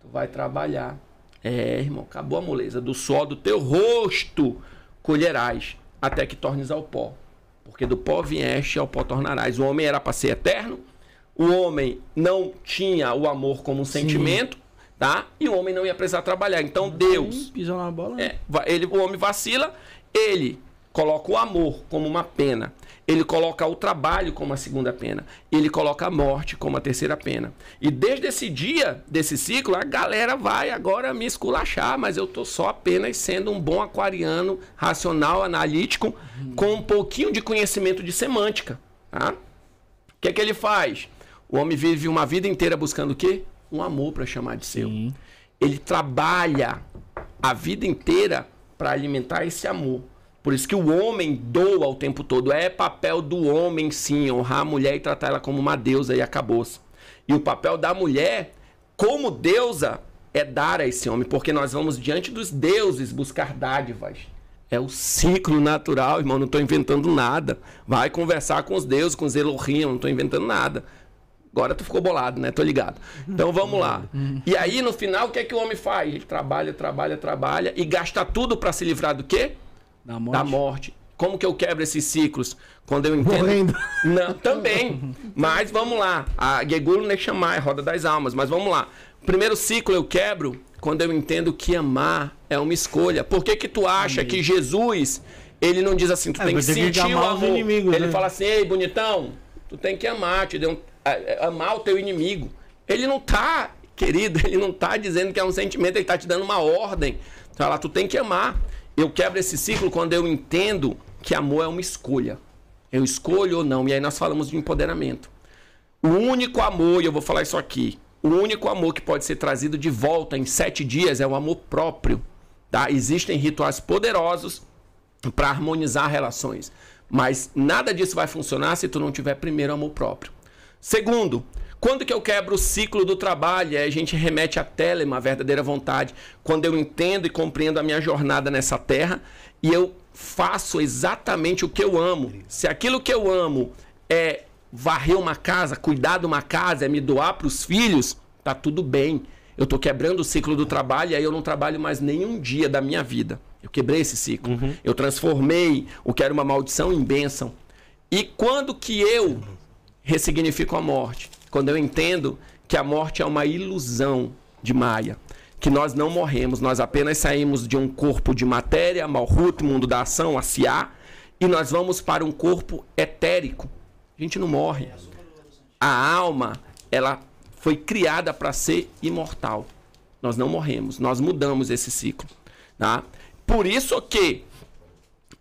tu vai trabalhar. É, irmão, acabou a moleza, do suor do teu rosto colherás, até que tornes ao pó porque do pó vieste ao pó tornarás. O homem era para ser eterno, o homem não tinha o amor como um sentimento, tá? E o homem não ia precisar trabalhar. Então Deus, Pisou na bola. é, va- ele, o homem vacila, ele coloca o amor como uma pena, ele coloca o trabalho como a segunda pena, ele coloca a morte como a terceira pena. E desde esse dia, desse ciclo, a galera vai agora me esculachar, mas eu tô só apenas sendo um bom aquariano, racional, analítico, com um pouquinho de conhecimento de semântica, tá? O que é que ele faz? O homem vive uma vida inteira buscando o quê? Um amor para chamar de seu. Sim. Ele trabalha a vida inteira para alimentar esse amor. Por isso que o homem doa o tempo todo. É papel do homem, sim, honrar a mulher e tratar ela como uma deusa e acabou-se. E o papel da mulher, como deusa, é dar a esse homem, porque nós vamos diante dos deuses buscar dádivas. É o ciclo natural, irmão. Não estou inventando nada. Vai conversar com os deuses, com os Elohim, não estou inventando nada. Agora tu ficou bolado, né? Tô ligado. Então vamos lá. E aí, no final, o que é que o homem faz? Ele trabalha, trabalha, trabalha e gasta tudo para se livrar do quê? Da morte. Da morte. Como que eu quebro esses ciclos? Quando eu entendo. Morrendo. Não, também. Mas vamos lá. A Gegulu Nechamai, Roda das Almas. Mas vamos lá. Primeiro ciclo eu quebro quando eu entendo que amar é uma escolha. Por que que tu acha que Jesus, ele não diz assim, tu É, tem que tem que sentir o amor. inimigos, ele né? fala assim, ei, bonitão, tu tem que amar, te deu um- é, é, amar o teu inimigo. Ele não tá, querido, ele não tá dizendo que é um sentimento, ele tá te dando uma ordem. Fala, tu tem que amar. Eu quebro esse ciclo quando eu entendo que amor é uma escolha. Eu escolho ou não. E aí nós falamos de empoderamento. O único amor, e eu vou falar isso aqui, o único amor que pode ser trazido de volta em sete dias é o amor próprio. Tá? Existem rituais poderosos para harmonizar relações. Mas nada disso vai funcionar se tu não tiver primeiro amor próprio. Segundo, quando que eu quebro o ciclo do trabalho? Aí a gente remete à telema, a verdadeira vontade. Quando eu entendo e compreendo a minha jornada nessa terra e eu faço exatamente o que eu amo. Se aquilo que eu amo é varrer uma casa, cuidar de uma casa, é me doar para os filhos, tá tudo bem. Eu tô quebrando o ciclo do trabalho e aí eu não trabalho mais nenhum dia da minha vida. Eu quebrei esse ciclo. Eu transformei o que era uma maldição em bênção. E quando que eu ressignifico a morte? Quando eu entendo que a morte é uma ilusão de Maia. Que nós não morremos, nós apenas saímos de um corpo de matéria, Malhut, mundo da ação, Asiá, e nós vamos para um corpo etérico. A gente não morre. A alma, ela foi criada para ser imortal. Nós não morremos, nós mudamos esse ciclo. Tá? Por isso que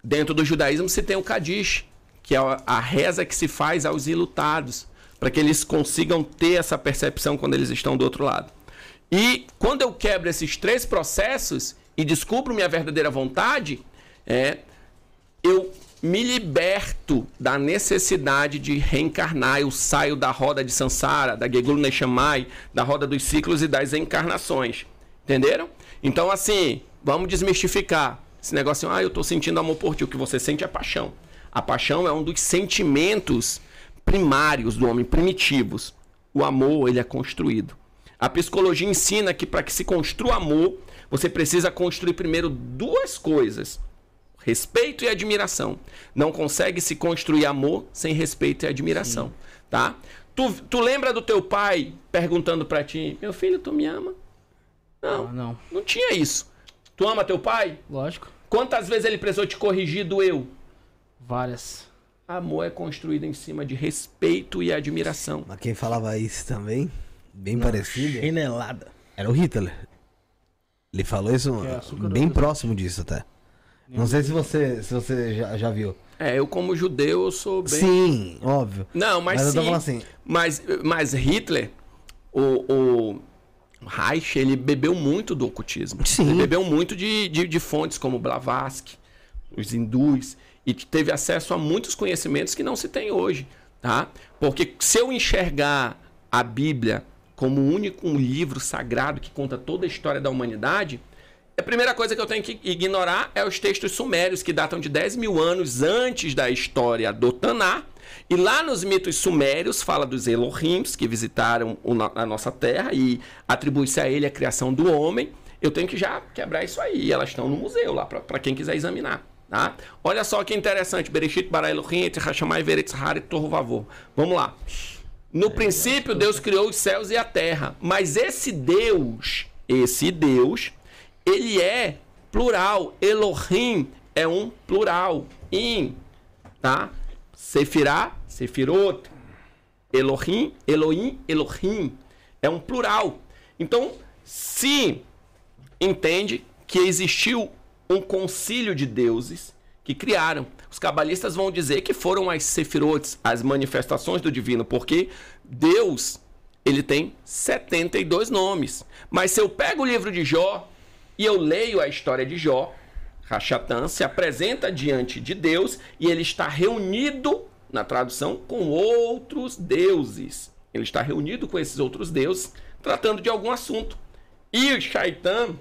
dentro do judaísmo se tem o Kadish, que é a- a reza que se faz aos ilutados, para que eles consigam ter essa percepção quando eles estão do outro lado. E quando eu quebro esses três processos e descubro minha verdadeira vontade, é, eu me liberto da necessidade de reencarnar. Eu saio da roda de Sansara, da Gegulu Neshamai, da roda dos ciclos e das encarnações. Entenderam? Então, assim, vamos desmistificar. Esse negócio, ah, eu tô sentindo amor por ti. O que você sente é paixão. A paixão é um dos sentimentos primários do homem, primitivos. O amor, ele é construído. A psicologia ensina que para que se construa amor, você precisa construir primeiro duas coisas: respeito e admiração. Não consegue se construir amor sem respeito e admiração, Sim. tá? Tu, tu lembra do teu pai perguntando para ti: "Meu filho, tu me ama?" Não, ah, não. Não tinha isso. Tu ama teu pai? Lógico. Quantas vezes ele precisou te corrigir do eu? Várias. Amor é construído em cima de respeito e admiração. Mas quem falava isso também, bem Não, parecido, chinelada. era o Hitler. Ele falou isso é bem próximo disso até. Não sei se você, se você já, já viu. É, eu como judeu eu sou bem. Sim, óbvio. Não, mas, mas sim. Eu tô falando assim. Mas, mas Hitler, o, o Reich, ele bebeu muito do ocultismo. Sim. Ele bebeu muito de, de, de fontes como Blavatsky, os hindus e teve acesso a muitos conhecimentos que não se tem hoje, tá? Porque se eu enxergar a Bíblia como o único livro sagrado que conta toda a história da humanidade, a primeira coisa que eu tenho que ignorar é os textos sumérios, que datam de 10 mil anos antes da história do Taná. E lá nos mitos sumérios fala dos Elohims, que visitaram a nossa terra e atribui-se a ele a criação do homem. Eu tenho que já quebrar isso aí. Elas estão no museu lá, para quem quiser examinar. Tá? Olha só que interessante. Bereshit bara Elohim et Hashamai veretzhar et Vavor. Vamos lá. No princípio, Deus criou os céus e a terra. Mas esse Deus, esse Deus, ele é plural. Elohim é um plural. In, tá? Sefirá, Sefirot. Elohim, Elohim, Elohim. É um plural. Então, se entende que existiu um concílio de deuses que criaram. Os cabalistas vão dizer que foram as sefirotes, as manifestações do divino, porque Deus, ele tem 72 nomes. Mas se eu pego o livro de Jó e eu leio a história de Jó, Rachatã se apresenta diante de Deus e ele está reunido, na tradução, com outros deuses. Ele está reunido com esses outros deuses, tratando de algum assunto. E o Shaitan,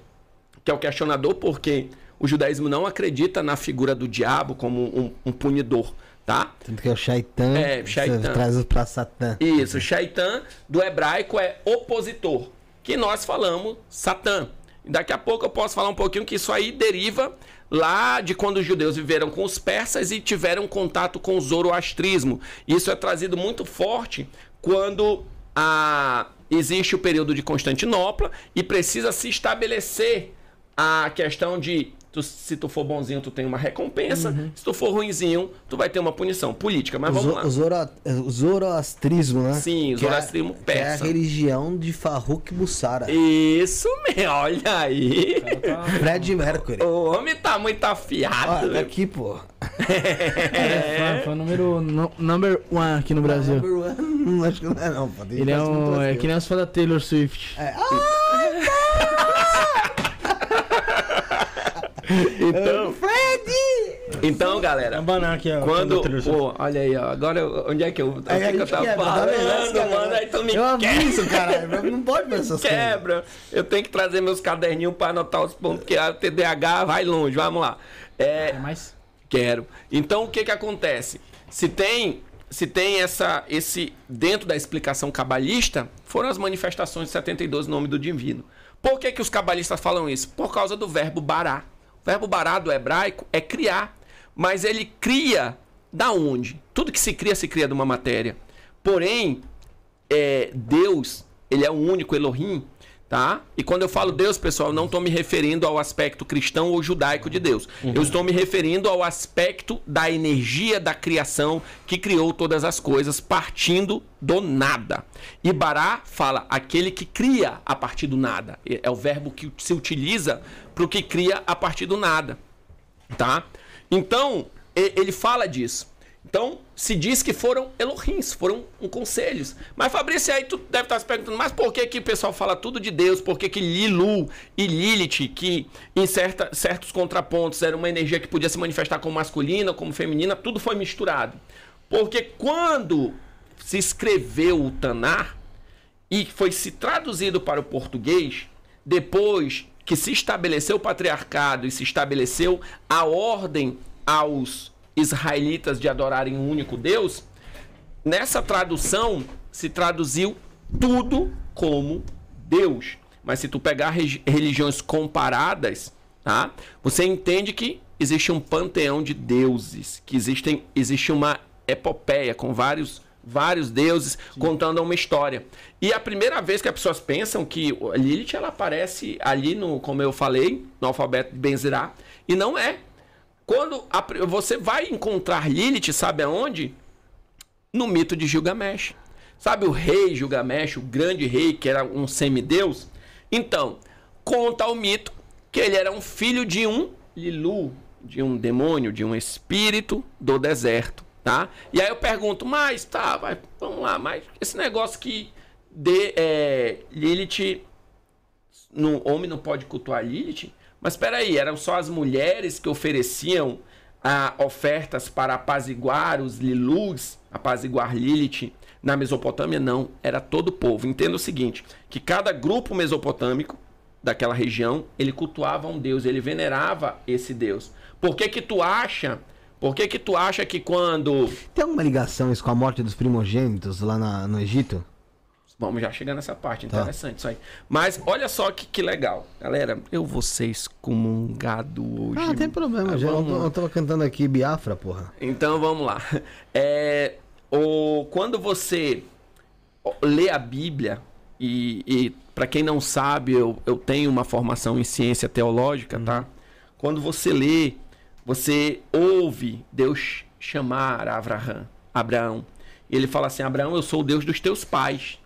que é o questionador, porque o judaísmo não acredita na figura do diabo como um, um punidor, tá? Tanto que é o Shaitan, é, Shaitan. traz para Satã. Isso, Shaitan do hebraico é opositor, que nós falamos Satã. Daqui a pouco eu posso falar um pouquinho que isso aí deriva lá de quando os judeus viveram com os persas e tiveram contato com o zoroastrismo. Isso é trazido muito forte quando a, existe o período de Constantinopla e precisa se estabelecer a questão de Tu, se tu for bonzinho, tu tem uma recompensa. Uhum. Se tu for ruinzinho, tu vai ter uma punição política. Mas o vamos lá. O, zoro, o zoroastrismo, né? Sim, o zoroastrismo é, persa. é a religião de Farrukh Bussara. Isso mesmo, olha aí. Tá... Fred Mercury. O homem tá muito afiado. Olha, aqui, pô. É, foi, o número no, number one aqui no Brasil. Number one? Acho que não é não, pô. Ele é, um, é que nem os fãs da Taylor Swift. É. Ah, então, Fred! Então, galera, aqui, ó, quando. Oh, olha aí, ó, agora onde é que eu. Onde é que eu tava quebra, falando, tá mano? Aí tu me eu isso, cara. Não pode ver essas Quebra. Eu tenho que trazer meus caderninhos pra anotar os pontos, porque a TDAH vai longe. Vamos lá. É, Quer mais? Quero. Então, o que que acontece? Se tem se tem essa esse dentro da explicação cabalista, foram as manifestações de 72 nome do divino. Por que que os cabalistas falam isso? Por causa do verbo bará verbo bará do hebraico é criar. Mas ele cria da onde? Tudo que se cria, se cria de uma matéria. Porém, é, Deus, ele é o único Elohim, tá? E quando eu falo Deus, pessoal, não estou me referindo ao aspecto cristão ou judaico de Deus. Uhum. Eu estou me referindo ao aspecto da energia da criação que criou todas as coisas partindo do nada. E Bará fala aquele que cria a partir do nada. É o verbo que se utiliza para o que cria a partir do nada, tá? Então, ele fala disso. Então, se diz que foram Elohims, foram um conselhos. Mas, Fabrício, aí tu deve estar se perguntando, mas por que, que o pessoal fala tudo de Deus? Por que, que Lilu e Lilith, que em certa, certos contrapontos era uma energia que podia se manifestar como masculina, como feminina, tudo foi misturado? Porque quando se escreveu o Tanar e foi se traduzido para o português, depois que se estabeleceu o patriarcado e se estabeleceu a ordem aos israelitas de adorarem um único Deus, nessa tradução se traduziu tudo como Deus. Mas se tu pegar religiões comparadas, tá? Você entende que existe um panteão de deuses, que existem, existe uma epopeia com vários vários deuses contando uma história. E a primeira vez que as pessoas pensam que a Lilith ela aparece ali no, como eu falei, no alfabeto de Benzerá, e não é. Quando a você vai encontrar Lilith, sabe aonde? No mito de Gilgamesh. Sabe o rei Gilgamesh, o grande rei que era um semideus? Então, conta o mito que ele era um filho de um Lilu, de um demônio, de um espírito do deserto, tá? E aí eu pergunto, mas tá, vai, vamos lá, mas esse negócio que de é, Lilith, no homem não pode cultuar Lilith? Mas espera aí, eram só as mulheres que ofereciam ah, ofertas para apaziguar os Lilus, apaziguar Lilith na Mesopotâmia? Não, era todo o povo. Entenda o seguinte, que cada grupo mesopotâmico daquela região, ele cultuava um deus, ele venerava esse deus. Por que que tu acha? Por que que tu acha que quando Tem alguma ligação isso com a morte dos primogênitos lá na- no Egito? Vamos já chegar nessa parte, Tá. interessante isso aí. Mas olha só que, que legal. Galera, eu vou ser excomungado hoje. Ah, não tem problema, Ah, já. Eu, eu tava cantando aqui Biafra, porra. Então vamos lá. É, o, quando você lê a Bíblia, e, e para quem não sabe, eu, eu tenho uma formação em ciência teológica, tá? Quando você lê, você ouve Deus chamar Abraão. Abraão. E ele fala assim: Abraão, eu sou o Deus dos teus pais.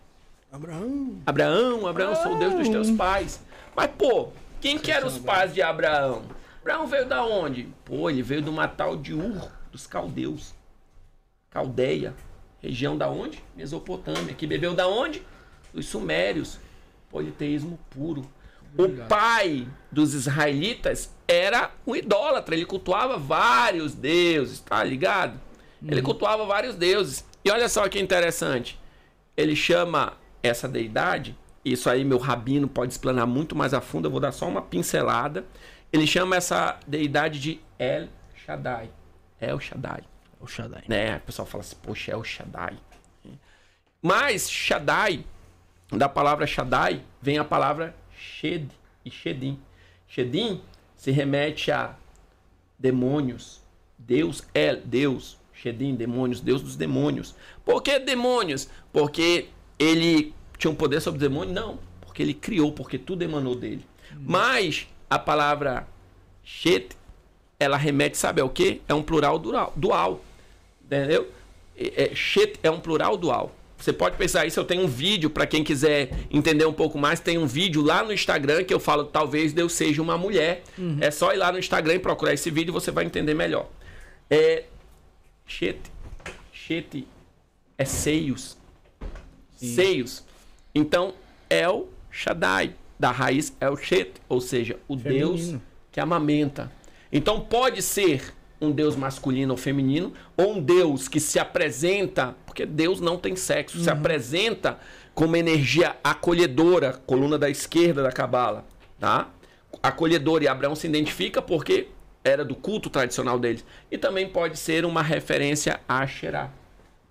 Abraão. Abraão, Abraão, sou o Deus dos teus pais. Mas, pô, quem que eram os pais de Abraão? Abraão veio da onde? Pô, ele veio de uma tal de Ur, dos caldeus. Caldeia. Região da onde? Mesopotâmia. Que bebeu da onde? Dos sumérios. Politeísmo puro. O pai dos israelitas era um idólatra. Ele cultuava vários deuses, tá ligado? Ele cultuava vários deuses. E olha só que interessante. Ele chama essa deidade, isso aí meu rabino pode explanar muito mais a fundo, eu vou dar só uma pincelada. Ele chama essa deidade de El Shaddai. El Shaddai O Shaddai. né? O pessoal fala assim, poxa, o Shaddai. Mas Shaddai, da palavra Shaddai, vem a palavra Shed e Shedim. Shedim se remete a demônios. Deus é Deus. Shedim, demônios, Deus dos demônios. Por que demônios? Porque ele tinha um poder sobre os demônios? Não. Porque ele criou, porque tudo emanou dele. Mas a palavra Shet, ela remete, sabe ao quê? É um plural dual. dual entendeu? É, é, Shet é um plural dual. Você pode pensar isso, eu tenho um vídeo para quem quiser entender um pouco mais, tem um vídeo lá no Instagram que eu falo talvez Deus seja uma mulher. É só ir lá no Instagram e procurar esse vídeo você vai entender melhor. É Shet, Shet é seios. Seios. Então, El Shaddai, da raiz El Shet, ou seja, o Deus Feminino. que amamenta. Então pode ser um Deus masculino ou feminino, ou um Deus que se apresenta, porque Deus não tem sexo, se apresenta como energia acolhedora, coluna da esquerda da cabala, tá? Acolhedora e Abraão se identifica porque era do culto tradicional deles. E também pode ser uma referência a Asherah,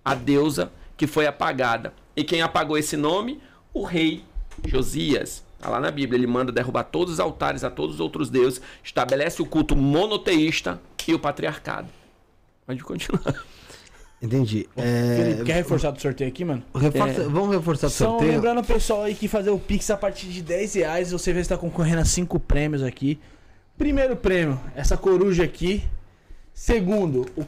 a deusa que foi apagada. E quem apagou esse nome? O rei Josias. Está lá na Bíblia. Ele manda derrubar todos os altares a todos os outros deuses, estabelece o culto monoteísta e o patriarcado. Pode continuar. Entendi. Felipe, É, quer reforçar do sorteio aqui, mano? reforça- Vamos reforçar o Só sorteio? lembrando o pessoal aí que fazer o Pix a partir de 10 reais, você vai estar concorrendo a 5 prêmios aqui. Primeiro prêmio, essa coruja aqui. Segundo, o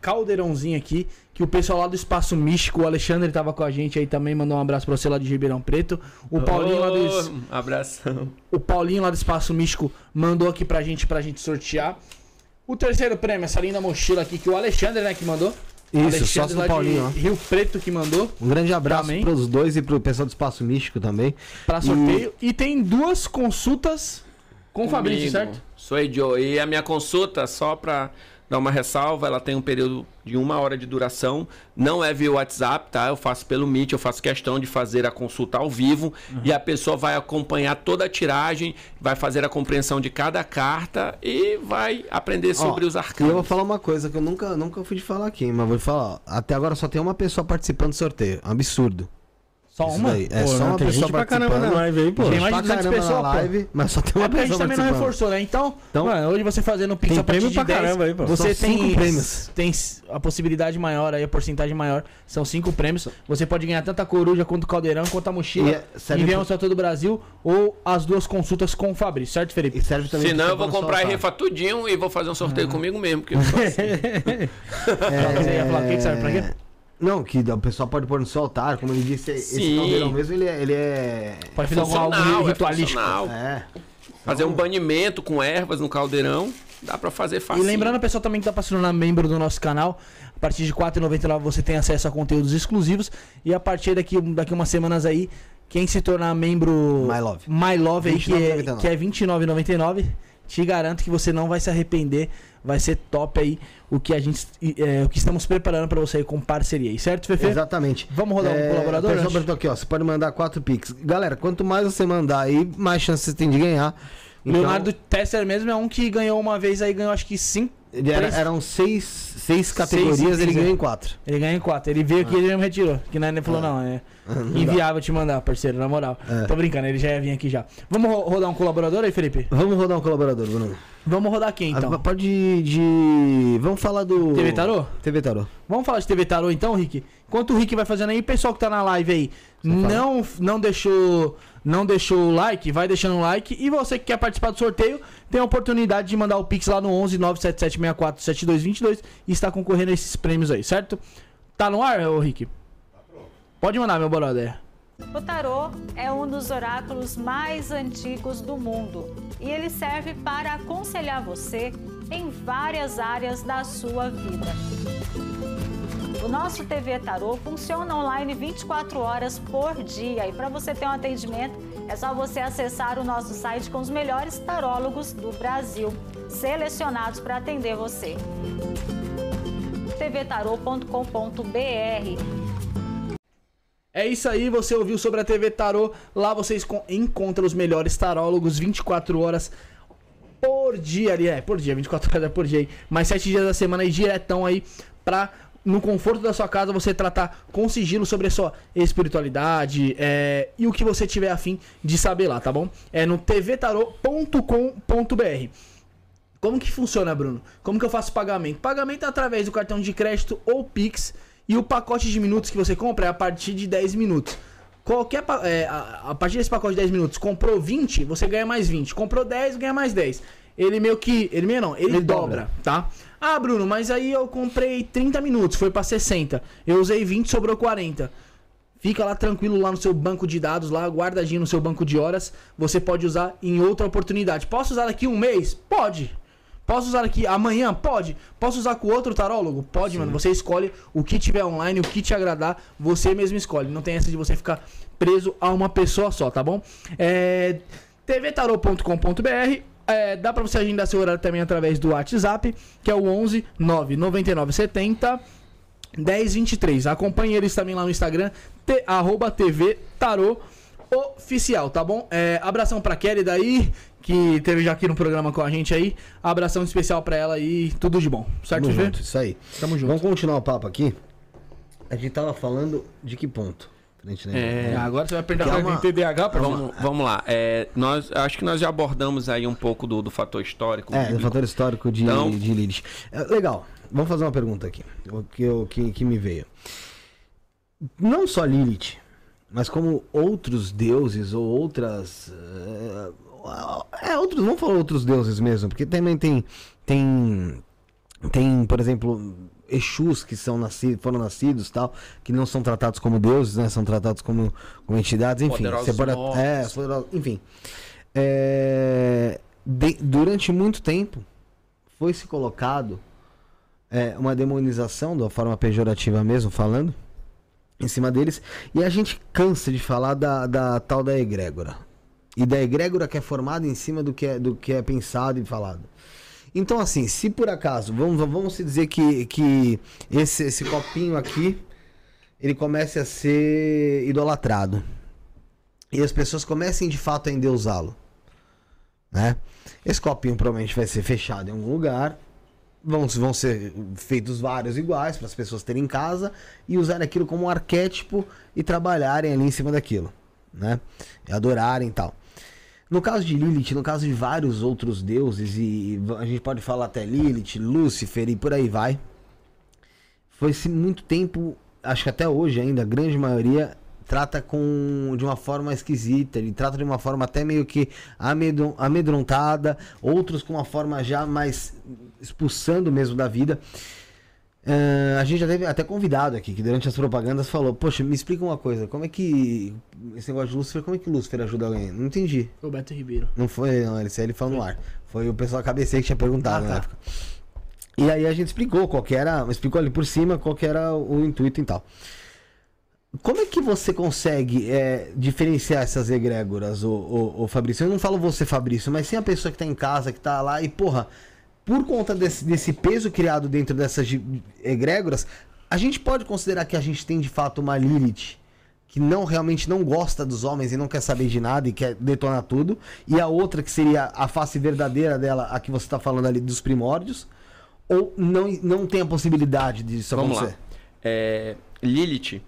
caldeirãozinho aqui, que o pessoal lá do Espaço Místico, o Alexandre tava com a gente aí também, mandou um abraço pra você lá de Ribeirão Preto. O Paulinho lá do, abração. o Paulinho lá do Espaço Místico mandou aqui pra gente, pra gente sortear. O terceiro prêmio, essa linda mochila aqui, que o Alexandre, né, que mandou. Isso, Alexandre sócio do lá Paulinho, Rio Preto que mandou. Um grande abraço Também. pros dois e pro pessoal do Espaço Místico também. Pra sorteio. E tem duas consultas com o Fabrício, certo? Sou Joe. E a minha consulta, só pra dar uma ressalva, ela tem um período de uma hora de duração, não é via WhatsApp, tá? Eu faço pelo Meet, eu faço questão de fazer a consulta ao vivo uhum. e a pessoa vai acompanhar toda a tiragem, vai fazer a compreensão de cada carta e vai aprender sobre Ó, os arcanos. Eu vou falar uma coisa que eu nunca, nunca fui de falar aqui, mas vou falar. Até agora só tem uma pessoa participando do sorteio. Um absurdo. Só Isso uma? daí. É Pô, só não, uma tem pessoa gente pra caramba na live aí, pô. Tem mais de pra 200 caramba pessoas, na pô. live, mas só tem uma É porque a gente pessoa também não reforçou, né? Então, Então- mano, hoje você fazendo o Pix Tem a partir prêmio de pra 10, caramba aí, pô. você São tem, cinco prêmios. tem a possibilidade maior aí, a porcentagem maior. São cinco prêmios. Você pode ganhar tanto a coruja quanto o caldeirão, quanto a mochila. E é- serve Enviamos pro- pra todo o Brasil ou as duas consultas com o Fabrício, certo, Felipe? E serve também Senão eu vou comprar e rifa tudinho e vou fazer um sorteio comigo mesmo. Porque eu. Você ia falar o que que serve pra quê? Não, que o pessoal pode pôr no seu altar, como ele disse, esse Sim. caldeirão mesmo, ele é. Ele é... Pode fazer algo é ritualístico. funcional. é. Fazer um banimento com ervas no caldeirão, dá pra fazer E fácil. lembrando, pessoal, também que tá passando na membro do nosso canal, a partir de R$ 4,99 você tem acesso a conteúdos exclusivos. E a partir daqui, daqui umas semanas aí, quem se tornar membro My Love. My Love aí, que é, 29,99. que é R$29,99, te garanto que você não vai se arrepender. Vai ser top aí o que a gente é, o que estamos preparando pra você aí com parceria aí, certo, Fefe? Exatamente. Vamos rodar um colaborador pessoal perguntou aqui, ó. Você pode mandar quatro pix. Galera, quanto mais você mandar aí, mais chance você tem de ganhar. Então, Leonardo Tesser mesmo é um que ganhou uma vez aí, ganhou acho que cinco. Era- eram seis, seis categorias, seis, ele ganhou em quatro. Ele ganhou em quatro. Ele veio aqui e ele mesmo retirou. Que não, ele falou, não, é inviável te mandar, parceiro, na moral. É. Tô brincando, ele já ia vir aqui já. Vamos ro- rodar um colaborador aí, Felipe? Vamos rodar um colaborador, Bruno. Vamos rodar quem então? Ah, Pode de. Vamos falar do. TV Tarô? TV Tarô. Vamos falar de TV Tarô então, Rick? Enquanto o Rick vai fazendo aí, o pessoal que tá na live aí, não, não deixou não deixou o like, vai deixando o like. E você que quer participar do sorteio, tem a oportunidade de mandar o Pix lá no 11 977 64 7222 e está concorrendo a esses prêmios aí, certo? Tá no ar, ô Rick? Pode mandar, meu brother. O tarô é um dos oráculos mais antigos do mundo e ele serve para aconselhar você em várias áreas da sua vida. O nosso TV Tarô funciona online 24 horas por dia e para você ter um atendimento é só você acessar o nosso site com os melhores tarólogos do Brasil, selecionados para atender você. tvtarô.com.br É isso aí, você ouviu sobre a TV Tarô. Lá você esco- encontra os melhores tarólogos 24 horas por dia ali. É, por dia, 24 horas por dia aí. Mais 7 dias da semana aí, diretão aí, pra no conforto da sua casa você tratar com sigilo sobre a sua espiritualidade é, e o que você tiver afim de saber lá, tá bom? É no tvtarô.com.br. Como que funciona, Bruno? Como que eu faço pagamento? Pagamento é através do cartão de crédito ou Pix. E o pacote de minutos que você compra é a partir de 10 minutos. Qualquer é, a, a partir desse pacote de 10 minutos, comprou 20, você ganha mais 20. Comprou 10, ganha mais 10. Ele meio que. Ele meio não, ele, Ele dobra, dobra. tá? Ah, Bruno, mas aí eu comprei 30 minutos, foi pra 60. Eu usei 20, sobrou 40. Fica lá tranquilo lá no seu banco de dados, lá guardadinho no seu banco de horas. Você pode usar em outra oportunidade. Posso usar daqui um mês? Pode. Posso usar aqui amanhã? Pode. Posso usar com outro tarólogo? Pode, mano. Você escolhe o que tiver online, o que te agradar, você mesmo escolhe. Não tem essa de você ficar preso a uma pessoa só, tá bom? É, tvtarô.com.br é, dá pra você agendar seu horário também através do WhatsApp, que é o 11 99970 1023. Acompanhe eles também lá no Instagram, t, arroba TV Tarô Oficial, tá bom? É, abração pra Kelly daí, que teve já aqui no programa com a gente aí. Abração especial pra ela aí, tudo de bom. Certo, Tamo junto, isso aí. Tamo junto. Vamos continuar o papo aqui. A gente tava falando de que ponto? Pra gente lembrar. É, Ah, Agora você vai perder Calma. a TDAH pra Vamos, vamos lá. É, nós, acho que nós já abordamos aí um pouco do, do fator histórico. É, do bíblico. fator histórico de, Então- de Lilith. É, legal, vamos fazer uma pergunta aqui, o que, eu- que, que me veio. Não só Lilith, mas como outros deuses ou outras. É, é, outros, vamos falar outros deuses mesmo, porque também tem. Tem, tem por exemplo, Exus que são nascidos, foram nascidos tal, que não são tratados como deuses, né? São tratados como, como entidades, enfim. Poderosos mortos. é, os poderosos- enfim. É, de- durante muito tempo foi se colocado é, uma demonização, da forma pejorativa mesmo, falando, em cima deles, e a gente cansa de falar da, da tal da egrégora. E da egrégora que é formada em cima do que é, do que é pensado e falado. Então, assim, se por acaso, vamos, vamos dizer que, que esse, esse copinho aqui, ele comece a ser idolatrado. E as pessoas comecem de fato a endeusá-lo. Né? Esse copinho provavelmente vai ser fechado em algum lugar. Vão, vão ser feitos vários iguais para as pessoas terem em casa e usar aquilo como um arquétipo e trabalharem ali em cima daquilo. Né? E adorarem e tal. No caso de Lilith, no caso de vários outros deuses, e a gente pode falar até Lilith, Lúcifer e por aí vai. Foi-se muito tempo, acho que até hoje ainda, a grande maioria trata com de uma forma esquisita, ele trata de uma forma até meio que amedrontada, outros com uma forma já mais expulsando mesmo da vida. Uh, a gente já teve até convidado aqui, que durante as propagandas falou, poxa, me explica uma coisa, como é que. Esse negócio de Lúcifer, como é que Lúcifer ajuda alguém? Não entendi. Foi o Beto Ribeiro. Não foi, não, aí ele falou no ar. Foi o pessoal cabeceiro que tinha perguntado ah, na tá. época. E aí a gente explicou qual que era, explicou ali por cima qual que era o intuito e tal. Como é que você consegue é, diferenciar essas egrégoras, o, o, o, Fabrício? Eu não falo você, Fabrício, mas sim a pessoa que tá em casa, que tá lá e, porra, por conta desse, desse peso criado dentro dessas egrégoras, a gente pode considerar que a gente tem de fato uma Lilith que não realmente não gosta dos homens e não quer saber de nada e quer detonar tudo, e a outra que seria a face verdadeira dela, a que você está falando ali dos primórdios, ou não, não tem a possibilidade disso Vamos acontecer? Lá. É, Lilith,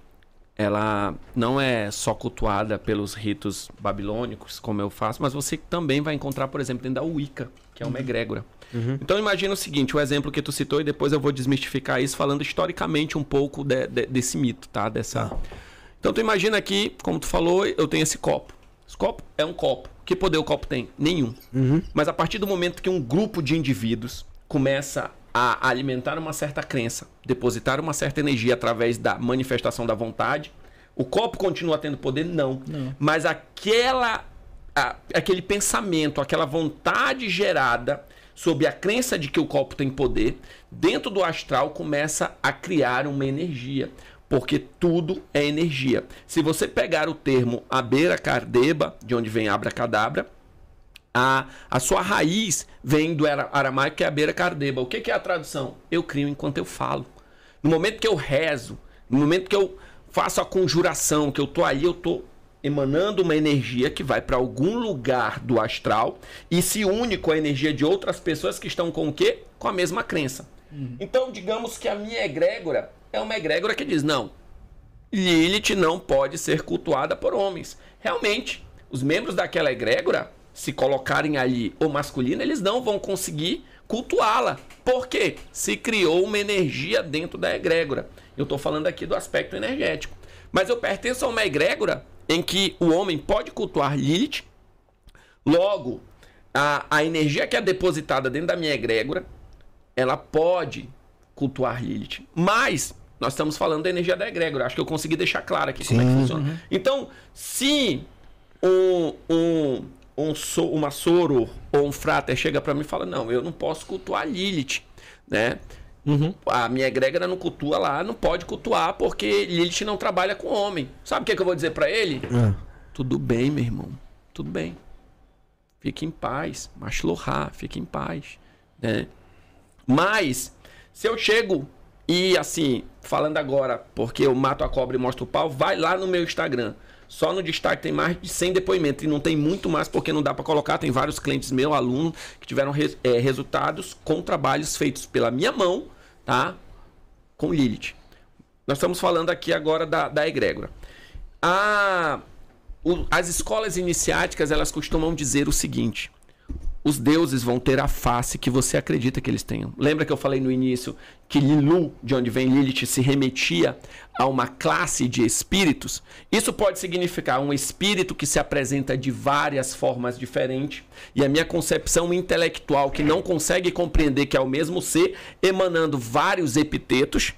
ela não é só cultuada pelos ritos babilônicos, como eu faço, mas você também vai encontrar, por exemplo, dentro da Wicca, que é uma uhum. egrégora. Uhum. Então imagina o seguinte, o exemplo que tu citou e depois eu vou desmistificar isso falando historicamente um pouco de, de, desse mito, tá? Dessa. Ah. Então tu imagina aqui, como tu falou, eu tenho esse copo. Esse copo é um copo. Que poder o copo tem? Nenhum. Uhum. Mas a partir do momento que um grupo de indivíduos começa a alimentar uma certa crença, depositar uma certa energia através da manifestação da vontade, o copo continua tendo poder? Não. Não. Mas aquela, a, aquele pensamento, aquela vontade gerada sob a crença de que o copo tem poder, dentro do astral começa a criar uma energia. Porque tudo é energia. Se você pegar o termo Abera Cardeba, de onde vem Abracadabra, a, a sua raiz vem do aramaico que é Abera Cardeba. O que, que é a tradução? Eu crio enquanto eu falo. No momento que eu rezo, no momento que eu faço a conjuração, que eu tô ali, eu tô emanando uma energia que vai para algum lugar do astral e se une com a energia de outras pessoas que estão com o quê? Com a mesma crença. Uhum. Então, digamos que a minha egrégora é uma egrégora que diz: não, Lilith não pode ser cultuada por homens. Realmente, os membros daquela egrégora, se colocarem ali o masculino, eles não vão conseguir cultuá-la. Por quê? Se criou uma energia dentro da egrégora. Eu estou falando aqui do aspecto energético. Mas eu pertenço a uma egrégora em que o homem pode cultuar Lilith. Logo, a, a energia que é depositada dentro da minha egrégora, ela pode cultuar Lilith. Mas nós estamos falando da energia da egrégora. Acho que eu consegui deixar claro aqui Sim. como é que funciona. Uhum. Então, se um, um, um so, uma soro ou um frater chega para mim e fala: Não, eu não posso cultuar Lilith, né? Uhum. A minha egrégora não cultua lá, não pode cultuar porque Lilith não trabalha com homem. Sabe o que, é que eu vou dizer para ele? É. Tudo bem, meu irmão. Tudo bem. Fique em paz. Mashlohá, fique em paz. Né? Mas, se eu chego e assim, falando agora, porque eu mato a cobra e mostro o pau, vai lá no meu Instagram. Só no destaque tem mais de 100 depoimentos. E não tem muito mais porque não dá para colocar. Tem vários clientes meus, alunos, que tiveram res, é, resultados com trabalhos feitos pela minha mão tá? Com Lilith. Nós estamos falando aqui agora da, da egrégora. A, o, as escolas iniciáticas, elas costumam dizer o seguinte: os deuses vão ter a face que você acredita que eles tenham. Lembra que eu falei no início que Lilu, de onde vem Lilith, se remetia a uma classe de espíritos? Isso pode significar um espírito que se apresenta de várias formas diferentes. E a minha concepção intelectual, que não consegue compreender que é o mesmo ser, emanando vários epitetos.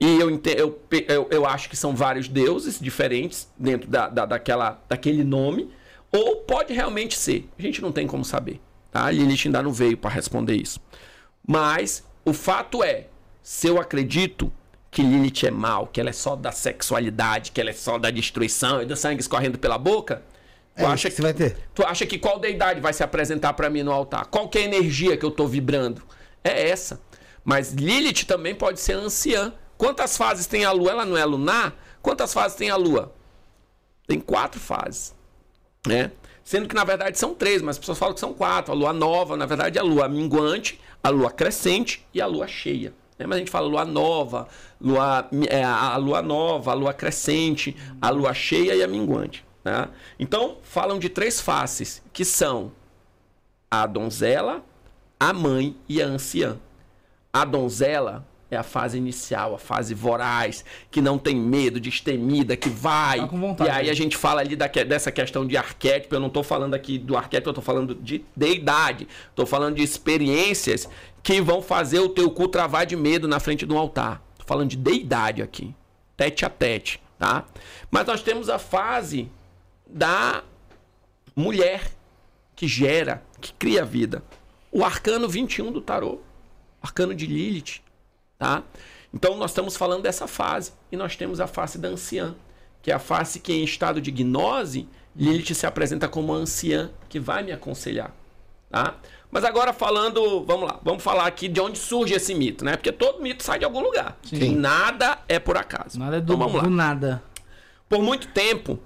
E eu, eu, eu, eu acho que são vários deuses diferentes dentro da, da, daquela, daquele nome. Ou pode realmente ser. A gente não tem como saber. Tá? A Lilith ainda não veio para responder isso. Mas o fato é, se eu acredito que Lilith é mal, que ela é só da sexualidade, que ela é só da destruição e do sangue escorrendo pela boca, É Tu isso acha que vai ter. Tu acha que qual deidade vai se apresentar pra mim no altar? Qual que é a energia que eu tô vibrando? É essa. Mas Lilith também pode ser anciã. Quantas fases tem a lua? Ela não é lunar? Quantas fases tem a lua? Tem quatro fases. Né? Sendo que na verdade são três, mas as pessoas falam que são quatro. A lua nova, na verdade, é a lua minguante, a lua crescente e a lua cheia. Né? Mas a gente fala lua nova, lua, é, a lua nova, a lua crescente, a lua cheia e a minguante. Né? Então, falam de três faces, que são a donzela, a mãe e a anciã. A donzela é a fase inicial, a fase voraz, que não tem medo, destemida, que vai. Tá com vontade, e aí né? a gente fala ali da, dessa questão de arquétipo. Eu não estou falando aqui do arquétipo, eu estou falando de deidade. Estou falando de experiências que vão fazer o teu cu travar de medo na frente de um altar. Estou falando de deidade aqui. Tete a tete, tá? Mas nós temos a fase da mulher que gera, que cria vida. O arcano 21 do tarô, arcano de Lilith, tá? Então nós estamos falando dessa fase e nós temos a face da anciã, que é a face que em estado de gnose, Lilith se apresenta como a anciã que vai me aconselhar, tá? Mas agora falando, vamos lá, vamos falar aqui de onde surge esse mito, né? Porque todo mito sai de algum lugar. Sim. Nada é por acaso. Nada é do, então vamos lá. do nada. Por muito tempo,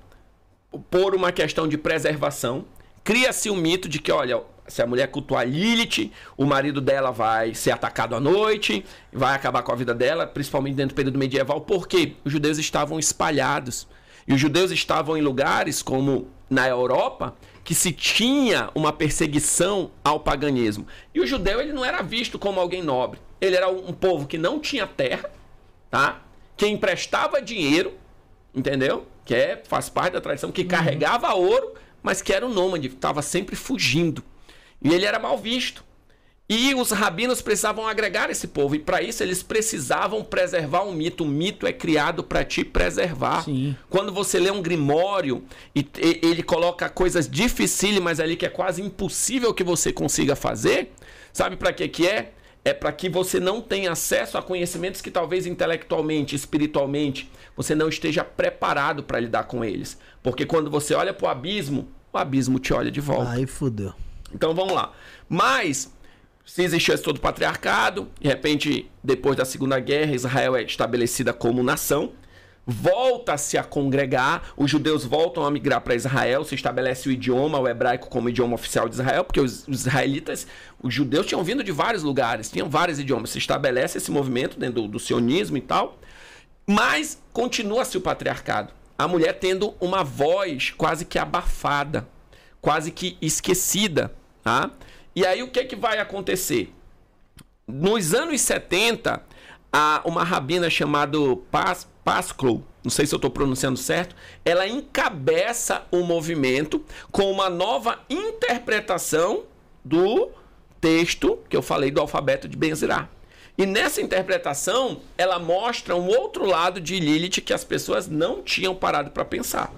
por uma questão de preservação, cria-se o mito de que, olha, se a mulher cultuar Lilith, o marido dela vai ser atacado à noite, vai acabar com a vida dela, principalmente dentro do período medieval, porque os judeus estavam espalhados. E os judeus estavam em lugares como na Europa, que se tinha uma perseguição ao paganismo. E o judeu ele não era visto como alguém nobre. Ele era um povo que não tinha terra, tá? Que emprestava dinheiro, entendeu? Que é, faz parte da tradição, que carregava ouro, mas que era um nômade, estava sempre fugindo. E ele era mal visto. E os rabinos precisavam agregar esse povo, e para isso eles precisavam preservar um mito. O mito é criado para te preservar. Sim. Quando você lê um grimório e e- ele coloca coisas dificílimas ali que é quase impossível que você consiga fazer, sabe para que que é? É para que você não tenha acesso a conhecimentos que talvez intelectualmente, espiritualmente, você não esteja preparado para lidar com eles. Porque quando você olha para o abismo, o abismo te olha de volta. Aí fudeu. Então vamos lá. Mas, se existiu esse todo patriarcado, de repente, depois da Segunda Guerra, Israel é estabelecida como nação, volta-se a congregar, os judeus voltam a migrar para Israel, se estabelece o idioma, o hebraico como idioma oficial de Israel, porque os, os israelitas, os judeus tinham vindo de vários lugares, tinham vários idiomas, se estabelece esse movimento dentro do, do sionismo e tal, mas continua-se o patriarcado. A mulher tendo uma voz quase que abafada, quase que esquecida, tá? E aí o que que vai acontecer? Nos anos 70, a, uma rabina chamada Pas, Pasclow, não sei se eu estou pronunciando certo, ela encabeça o movimento com uma nova interpretação do texto que eu falei do alfabeto de Benzirá. E nessa interpretação, ela mostra um outro lado de Lilith que as pessoas não tinham parado para pensar.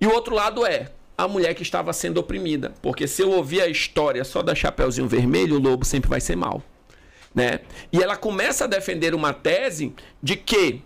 E o outro lado é a mulher que estava sendo oprimida. Porque se eu ouvir a história só da Chapeuzinho Vermelho, o lobo sempre vai ser mal. Né? E ela começa a defender uma tese de que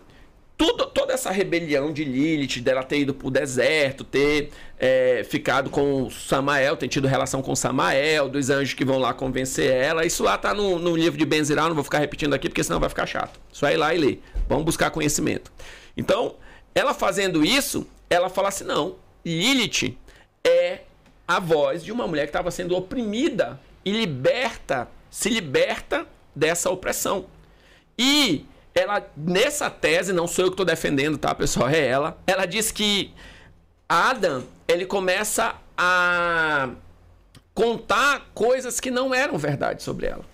tudo, toda essa rebelião de Lilith, dela ter ido pro deserto, ter é, ficado com Samael, ter tido relação com Samael, dos anjos que vão lá convencer ela, isso lá tá no, no livro de Benzirá, não vou ficar repetindo aqui porque senão vai ficar chato. Só ir lá e ler. Vamos buscar conhecimento. Então, ela fazendo isso, ela fala assim: não, Lilith é a voz de uma mulher que estava sendo oprimida e liberta, se liberta dessa opressão. E ela, nessa tese, não sou eu que estou defendendo, tá, pessoal? É ela. Ela diz que Adam, ele começa a contar coisas que não eram verdade sobre ela.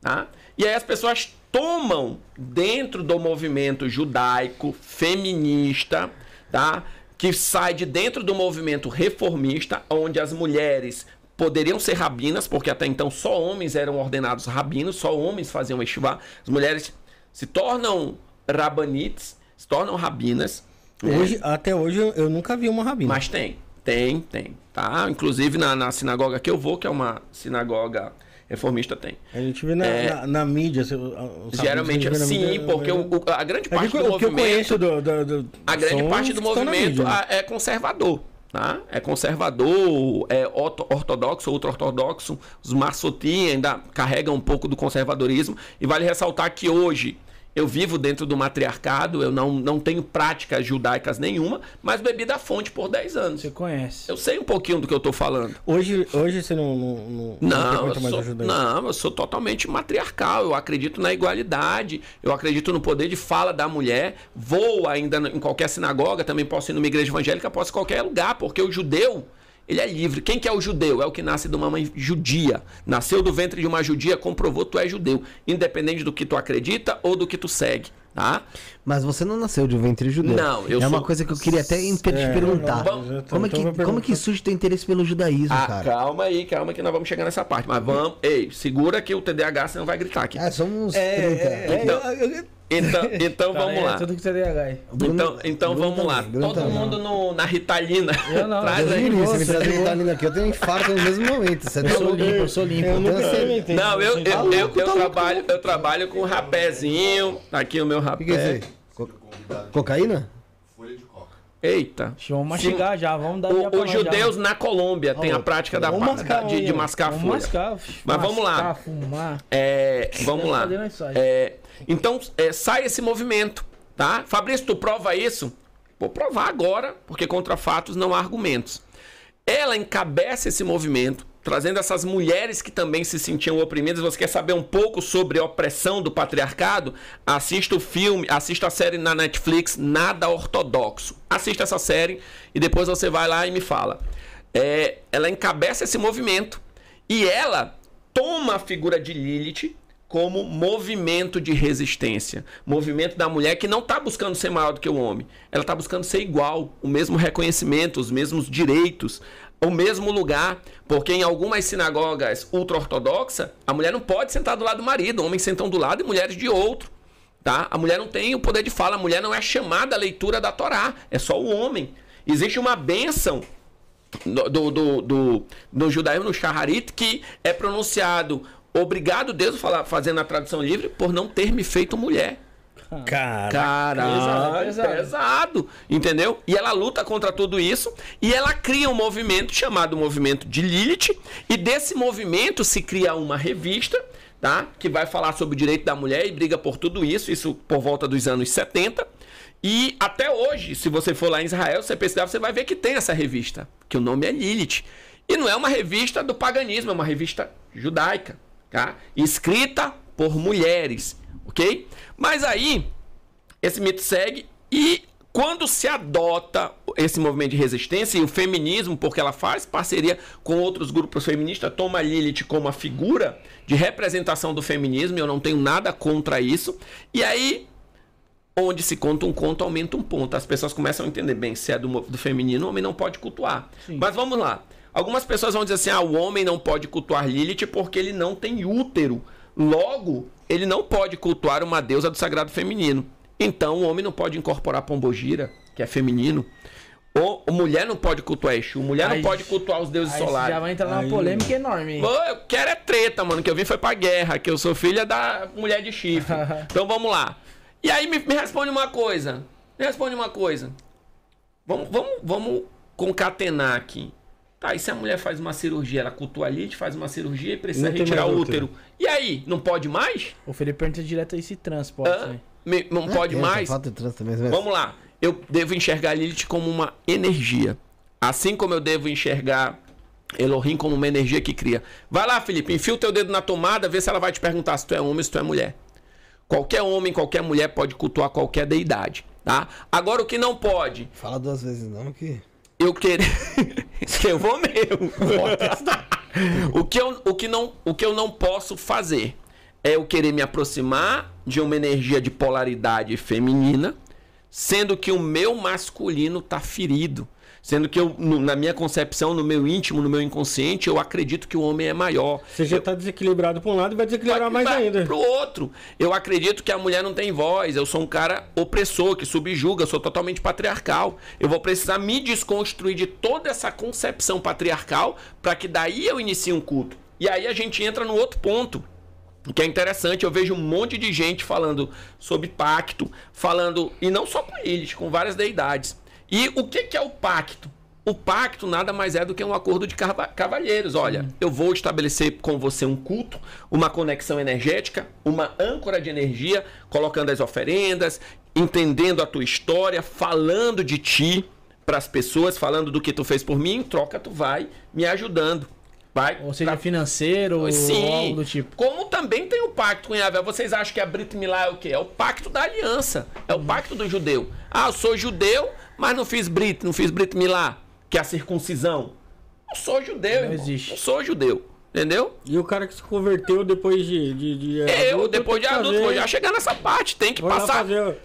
Tá? E aí as pessoas tomam dentro do movimento judaico, feminista, tá? Que sai de dentro do movimento reformista, onde as mulheres poderiam ser rabinas, porque até então só homens eram ordenados rabinos, só homens faziam estivá. As mulheres se tornam rabanites, se tornam rabinas. né? Hoje, até hoje eu, eu nunca vi uma rabina. Mas tem, tem, tem, tá? Inclusive na, na sinagoga que eu vou, que é uma sinagoga reformista, tem. A gente vê na, É. na, na mídia. Geralmente, sim, mídia, porque o, o- a grande É parte que do o que eu movimento... conheço do, do, do- A grande parte do movimento mídia, né? é conservador. Tá? É conservador, é orto- ortodoxo, ultra-ortodoxo. Os marsotim ainda carregam um pouco do conservadorismo. E vale ressaltar que hoje eu vivo dentro do matriarcado, eu não, não tenho práticas judaicas nenhuma, mas bebi da fonte por 10 anos. Você conhece. Eu sei um pouquinho do que eu tô falando. Hoje, hoje você não, não, não, Não, eu sou, não, eu sou totalmente matriarcal. Eu acredito na igualdade. Eu acredito no poder de fala da mulher. Vou ainda em qualquer sinagoga, também posso ir numa igreja evangélica, posso ir em qualquer lugar, porque o judeu, ele é livre. Quem que é o judeu? É o que nasce de uma mãe judia. Nasceu do ventre de uma judia, comprovou tu é judeu. Independente do que tu acredita ou do que tu segue, tá? Mas você não nasceu de ventre judeu. Não, eu É uma sou- coisa que eu queria até imper- te É, perguntar. não, não, como, é então eu que, como é que surge teu interesse pelo judaísmo, Ah, cara? calma aí, calma que nós vamos chegar nessa parte. Mas vamos, ei, segura que o TDAH você não vai gritar aqui. Ah, somos É, 30. é, é, Então- eu- eu- Então, então Cara, vamos é lá. Tudo que você. Bruno- Então, então Bruno vamos lá. Bruno Todo também. mundo no- na Ritalina. Eu não, Traz aí. Você me traz ligou. Vitalina aqui, eu tenho infarto no mesmo momento. Você tá Eu sou louco? limpo, eu sou limpo. eu nunca experimentei. Não, eu, eu, Tá eu, eu tá trabalho, eu trabalho com rapézinho. Tá aqui o meu O rapé. que, que é isso aí? Co- cocaína? Eita. Vamos mastigar já, vamos dar já O- os judeus já. na Colômbia têm a prática da, mascar da- de, de mascar Vamos folha. mascar, Mas vamos lá. mascar, fumar. É, vamos lá. É, então, é, sai esse movimento, tá? Fabrício, tu prova isso? Vou provar agora, porque contra fatos não há argumentos. Ela encabeça esse movimento, trazendo essas mulheres que também se sentiam oprimidas. Você quer saber um pouco sobre a opressão do patriarcado? Assista o filme, assista a série na Netflix, Nada Ortodoxo. Assista essa série e depois você vai lá e me fala. É, ela encabeça esse movimento e ela toma a figura de Lilith como movimento de resistência. Movimento da mulher que não está buscando ser maior do que o homem. Ela está buscando ser igual, o mesmo reconhecimento, os mesmos direitos, o mesmo lugar. Porque em algumas sinagogas ultra-ortodoxas, a mulher não pode sentar do lado do marido, homens sentam do lado e mulheres de outro. Tá? A mulher não tem o poder de fala, a mulher não é chamada à leitura da Torá, é só o homem. Existe uma bênção do, do, do, do, do judaísmo, no Shaharit, que é pronunciado obrigado Deus, falar, fazendo a tradução livre, por não ter me feito mulher. Cara, Caralho, Pesado, pesado, pesado. entendeu? E ela luta contra tudo isso e ela cria um movimento chamado movimento de Lilith e desse movimento se cria uma revista, tá? Que vai falar sobre o direito da mulher e briga por tudo isso, isso por volta dos anos 70. E até hoje, se você for lá em Israel, você pesquisar, você vai ver que tem essa revista, que o nome é Lilith. E não é uma revista do paganismo, é uma revista judaica, tá? Escrita por mulheres, ok? Mas aí, esse mito segue e quando se adota esse movimento de resistência e o feminismo, porque ela faz parceria com outros grupos feministas, toma Lilith como a figura de representação do feminismo, e eu não tenho nada contra isso. E aí, onde se conta um conto, aumenta um ponto. As pessoas começam a entender bem se é do, do feminino, o homem não pode cultuar. Mas vamos lá. Algumas pessoas vão dizer assim: ah, o homem não pode cultuar Lilith porque ele não tem útero. Logo, ele não pode cultuar uma deusa do sagrado feminino. Então, o homem não pode incorporar Pombogira, que é feminino. Ou a mulher não pode cultuar Exu. Mulher Aí- não pode cultuar os deuses solares. já vai entrar numa Aí- polêmica enorme. hein? Pô, eu quero é treta, mano. Que eu vim foi pra guerra, que eu sou filha da mulher de chifre. então vamos lá. E aí me, me responde uma coisa. Me responde uma coisa. Vamos, vamos, vamos concatenar aqui. Tá, e se a mulher faz uma cirurgia, ela cultua a lite, faz uma cirurgia e precisa Não retirar o útero. útero. E aí, não pode mais? O Felipe pergunta direto aí se trans pode. Hã? né? Me- não pode É, mais? Falta trans também, mas... Vamos lá. Eu devo enxergar Lilith como uma energia. Assim como eu devo enxergar Elohim como uma energia que cria. Vai lá, Felipe, enfia o teu dedo na tomada, vê se ela vai te perguntar se tu é homem ou se tu é mulher. Qualquer homem, qualquer mulher pode cultuar qualquer deidade, tá? Agora o que não pode, Fala duas vezes não, que... eu querer. que eu vou mesmo. o, que eu, o, que não, o que eu não posso fazer é eu querer me aproximar de uma energia de polaridade feminina, sendo que o meu masculino tá ferido. Sendo que eu, no- na minha concepção, no meu íntimo, no meu inconsciente, eu acredito que o homem é maior. você já tá desequilibrado pra um lado e vai desequilibrar mais Vai ainda. Pro outro. Eu acredito que a mulher não tem voz. Eu sou um cara opressor, que subjuga, eu sou totalmente patriarcal. Eu vou precisar me desconstruir de toda essa concepção patriarcal para que daí eu inicie um culto. E aí a gente entra no outro ponto. Que é interessante, eu vejo um monte de gente falando sobre pacto, falando, e não só com eles, com várias deidades. E o que, que é o pacto? O pacto nada mais é do que um acordo de cava- cavalheiros. Olha, eu vou estabelecer com você um culto, uma conexão energética, uma âncora de energia, colocando as oferendas, entendendo a tua história, falando de ti para as pessoas, falando do que tu fez por mim, em troca tu vai me ajudando. Vai Ou seja, pra- financeiro ou Sim. algo do tipo. Como também tem o pacto com Yahvé. Vocês acham que a Brit Milá é o quê? É o pacto da aliança. É o pacto do judeu. Ah, eu sou judeu, mas não fiz Brit, não fiz Brit Milá, que é a circuncisão. Não sou judeu, Não irmão. existe. Não sou judeu. Entendeu? E o cara que se converteu depois de. de, de Eu, adulto, depois de adulto, fazer- vou já chegar nessa parte. Tem que vou passar fazer-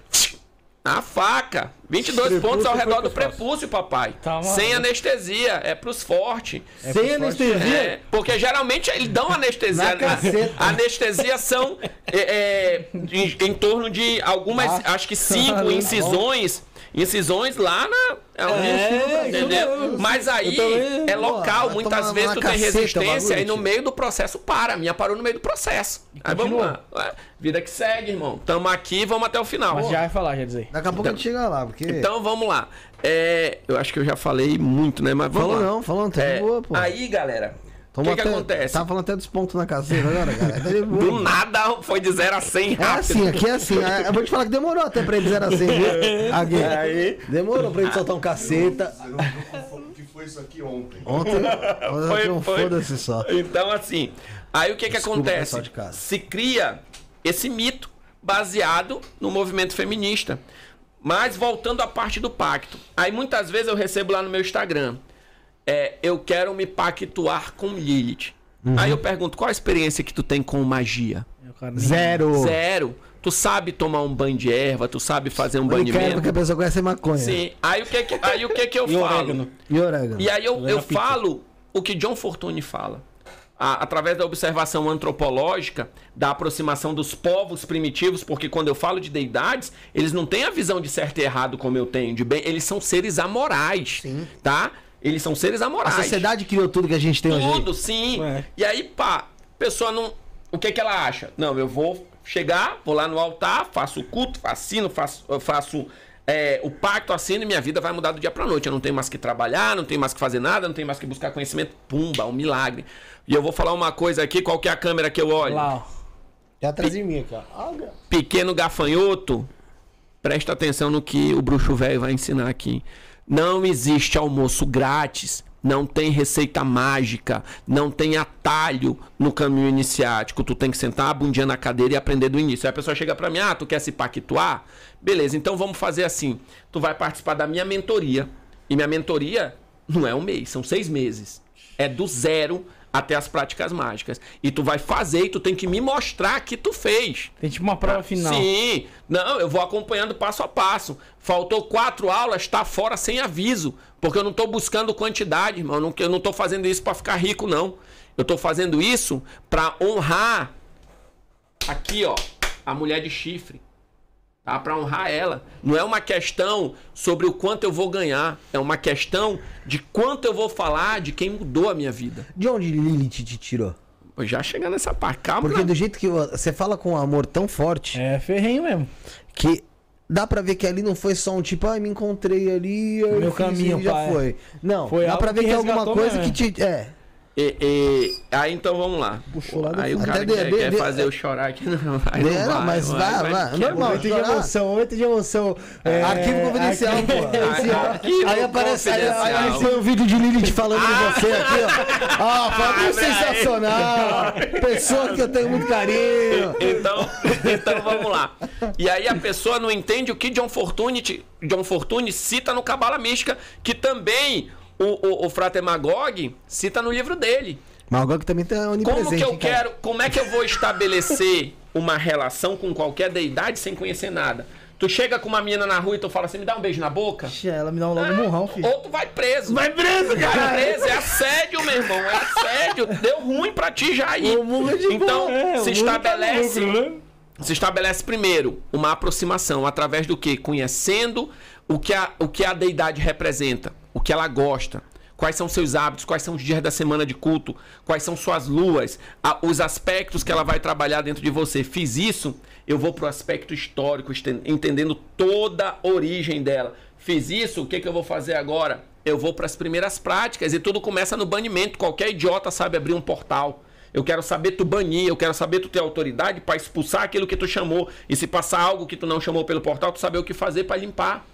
a faca. 22 Prepúcio pontos ao redor que do prepúcio, papai. Tá Sem anestesia. É pros fortes. Sem anestesia? É, porque geralmente eles dão anestesia. Na. A- Anestesia são é, é, em, em torno de algumas, acho que cinco incisões. Incisões lá na. É, É, entendeu? Mas aí também- é local. Muitas vezes tu tem caceta resistência e no meio do processo para. A minha parou no meio do processo. Aí vamos lá. Ué, Vida que segue, irmão. Tamo aqui, vamos até o final. Mas já vai falar, já dizer. Daqui a pouco a gente chega lá, porque. Então vamos lá. É, eu acho que eu já falei muito, né? Mas vamos falou lá. não, falou não, tá É, boa, pô. Aí, galera, o Toma que, que até- acontece? Tá falando até dos pontos na caceta agora, cara. De. Do nada foi de 0 a 100 É rápido. assim, aqui é assim. É, Eu vou te falar que demorou até pra ele dizer assim, viu? Aqui. Aí. Demorou pra ele soltar um caceta. O que foi isso aqui ontem? Ontem. Foi, foi. Foda-se só. Então, assim, aí o que que Desculpa, acontece? de casa. Se cria esse mito baseado no movimento feminista. Mas voltando à parte do pacto. Aí muitas vezes eu recebo lá no meu Instagram. É, eu quero me pactuar com Lilith. Uhum. Aí eu pergunto, qual a experiência que tu tem com magia? Zero. Zero. Tu sabe tomar um banho de erva, tu sabe fazer um Eu banho de quero menta. porque a pessoa conhece maconha. Sim. Aí o que que, aí o que, que eu E falo? orégano. E orégano. E aí eu, eu falo o que John Fortune fala. A- através da observação antropológica, da aproximação dos povos primitivos, porque quando eu falo de deidades, eles não têm a visão de certo e errado como eu tenho, de bem, eles são seres amorais, tá? Eles são seres A amorais. sociedade criou tudo que a gente tem hoje. aí. Tudo, sim. É. E aí, pá, a pessoa não. O que que ela acha? Não, eu vou chegar, vou lá no altar, faço o culto, assino, faço, faço é, o pacto, assino e minha vida vai mudar do dia pra noite. Eu não tenho mais que trabalhar, não tenho mais que fazer nada, não tenho mais que buscar conhecimento. Pumba, um milagre. E eu vou falar uma coisa aqui, qual que é a câmera que eu olho? Lá. Já atrás de mim, cara. Olha. pequeno gafanhoto, presta atenção no que o bruxo velho vai ensinar aqui. Não existe almoço grátis, não tem receita mágica, não tem atalho no caminho iniciático. Tu tem que sentar a bundinha na cadeira e aprender do início. Aí a pessoa chega pra mim, ah, tu quer se pactuar? Beleza, então vamos fazer assim. Tu vai participar da minha mentoria. E minha mentoria não é um mês, são seis meses. É do zero até as práticas mágicas. E tu vai fazer e tu tem que me mostrar que tu fez. Tem tipo uma prova final. Sim. Não, eu vou acompanhando passo a passo. Faltou quatro aulas, tá fora sem aviso. Porque eu não tô buscando quantidade, irmão. Eu não, eu não tô fazendo isso pra ficar rico, não. Eu tô fazendo isso pra honrar aqui, ó, a mulher de chifre. Tá? Pra honrar ela. Não é uma questão sobre o quanto eu vou ganhar. É uma questão de quanto eu vou falar de quem mudou a minha vida. De onde Lilith te tirou? Já chegar nessa parte. Calma. Porque do jeito que você fala com um amor tão forte É ferrenho mesmo. que dá pra ver que ali não foi só um tipo, ai, me encontrei ali, eu Meu caminho, e já pai. foi. Não, Foi dá pra ver que é alguma coisa mesmo. que te. É. E, e- aí então vamos lá. Puxou lá do aí o cara Até quer, de- quer de- fazer eu chorar aqui. Não, vai, É, não não, mas vai, vai. é Normal, muito- chorar. momento de emoção. É, Arquivo confidencial, aqui- pô. Arquivo aí aparece aí, aí, foi um vídeo de Lilith falando de você aqui, ó. Ah, Fábio, Abre aí. sensacional. Pessoa que eu tenho muito carinho. Então, então vamos lá. E aí a pessoa não entende o que John Fortune, John Fortune cita no Cabala Mística, que também o, o, o Frater Magog cita no livro dele. Que também tá onipresente. Como que eu cara? quero, como é que eu vou estabelecer uma relação com qualquer deidade sem conhecer nada? Tu chega com uma menina na rua e tu fala assim, me dá um beijo na boca? Ela me dá um logo um murrão, filho. Ou tu vai preso. Vai preso, cara. Vai preso. É assédio, meu irmão. É assédio. Deu ruim pra ti já aí. Então, É, se tá estabelece. louco, né? Se estabelece primeiro uma aproximação através do que? Conhecendo o que, a, o que a deidade representa, o que ela gosta, quais são seus hábitos, quais são os dias da semana de culto, quais são suas luas, a- os aspectos que ela vai trabalhar dentro de você. Fiz isso, eu vou pro aspecto histórico, entendendo toda a origem dela. Fiz isso, o que, que eu vou fazer agora? eu vou para as primeiras práticas e tudo começa no banimento. Qualquer idiota sabe abrir um portal. Eu quero saber tu banir, eu quero saber tu ter autoridade para expulsar aquilo que tu chamou. E se passar algo que tu não chamou pelo portal, tu saber o que fazer para limpar.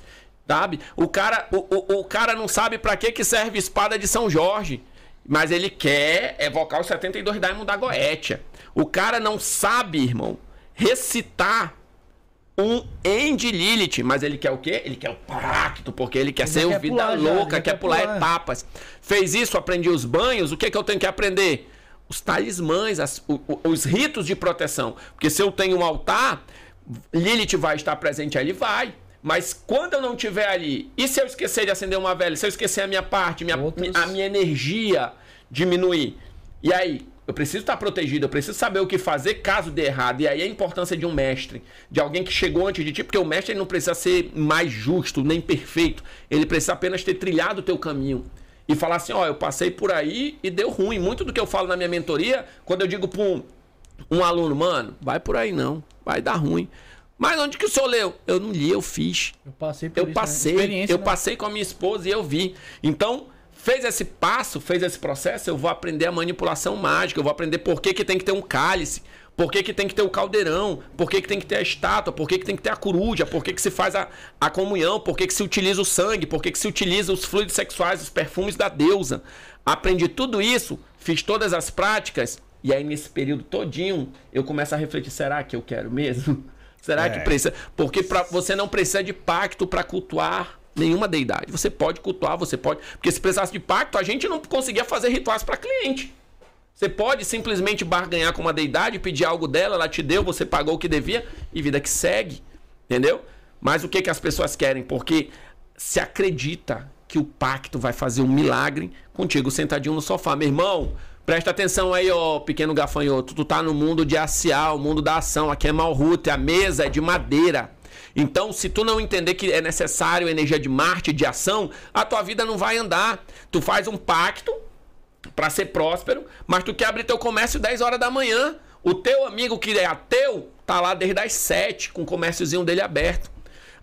Sabe? O cara, o, o, o cara não sabe para que que serve espada de São Jorge. Mas ele quer evocar os 72 Daimon da Goetia. O cara não sabe, irmão, recitar um End Lilith, mas ele quer o quê? Ele quer o pacto, porque ele quer Ele ser o vida pular louca, ele quer, quer pular, pular. etapas. Fez isso, aprendi os banhos, o que, que eu tenho que aprender? Os talismãs, as- o- o- os ritos de proteção. Porque se eu tenho um altar, Lilith vai estar presente ali? Vai. Mas quando eu não estiver ali, e se eu esquecer de acender uma vela? Se eu esquecer a minha parte, minha, Outros- a minha energia diminuir? E aí? Eu preciso estar protegido, eu preciso saber o que fazer caso dê errado. E aí a importância de um mestre, de alguém que chegou antes de ti, porque o mestre não precisa ser mais justo, nem perfeito. Ele precisa apenas ter trilhado o teu caminho. E falar assim, ó, eu passei por aí e deu ruim. Muito do que eu falo na minha mentoria, quando eu digo para um, um aluno, mano, vai por aí não, vai dar ruim. Mas onde que o senhor leu? Eu não li, eu fiz. Eu passei por Eu isso, né? passei, Experiência, eu né? passei com a minha esposa e eu vi. Então, fez esse passo, fez esse processo, eu vou aprender a manipulação mágica, eu vou aprender por que, que tem que ter um cálice, por que, que tem que ter o caldeirão, por que, que tem que ter a estátua, por que, que tem que ter a coruja, por que, que se faz a, a comunhão, por que, que se utiliza o sangue, por que, que se utiliza os fluidos sexuais, os perfumes da deusa. Aprendi tudo isso, fiz todas as práticas, e aí nesse período todinho eu começo a refletir, será que eu quero mesmo? Será que precisa? Porque pra, você não precisa de pacto para cultuar nenhuma deidade. Você pode cultuar, você pode. Porque se precisasse de pacto, a gente não conseguia fazer rituais para cliente. Você pode simplesmente barganhar com uma deidade, pedir algo dela, ela te deu, você pagou o que devia e vida que segue. Entendeu? Mas o que, que as pessoas querem? Porque se acredita que o pacto vai fazer um milagre contigo sentadinho no sofá. Meu irmão, presta atenção aí, ó, pequeno gafanhoto. Tu tá no mundo de acial, o mundo da ação. Aqui é Malrute, a mesa é de madeira. Então, se tu não entender que é necessário energia de Marte, de ação, a tua vida não vai andar. Tu faz um pacto para ser próspero, mas tu quer abrir teu comércio 10 horas da manhã. O teu amigo que é ateu tá lá desde as 7 com o comérciozinho dele aberto.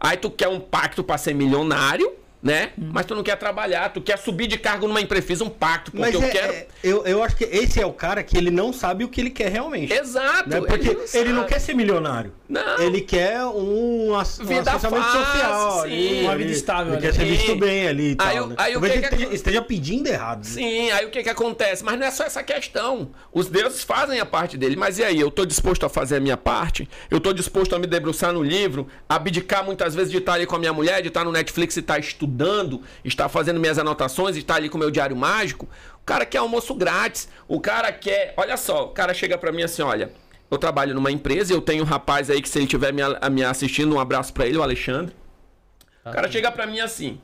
Aí tu quer um pacto para ser milionário, né? Mas tu não quer trabalhar, tu quer subir de cargo numa empresa, fiz um pacto, porque Mas eu é- quero. é- eu, eu acho que esse é o cara que ele não sabe o que ele quer realmente. Exato, né? Porque ele ele não não, sabe. quer ser milionário. Não. Ele quer um, um social. sim. Uma vida estável, Ele né? quer ser visto Sim. bem ali e tal. Aí né? aí o Talvez que ele que- esteja, esteja pedindo errado. né? Sim, aí o que que acontece? Mas não é só essa questão. Os deuses fazem a parte dele, mas e aí? Eu tô disposto a fazer a minha parte? Eu tô disposto a me debruçar no livro, abdicar muitas vezes de estar ali com a minha mulher, de estar no Netflix e estar estudando, estar fazendo minhas anotações, estar ali com o meu diário mágico? O cara quer almoço grátis, o cara quer... Olha só, o cara chega pra mim assim, olha... Eu trabalho numa empresa e eu tenho um rapaz aí que se ele estiver me, me assistindo, um abraço pra ele, o Alexandre. O cara chega pra mim assim: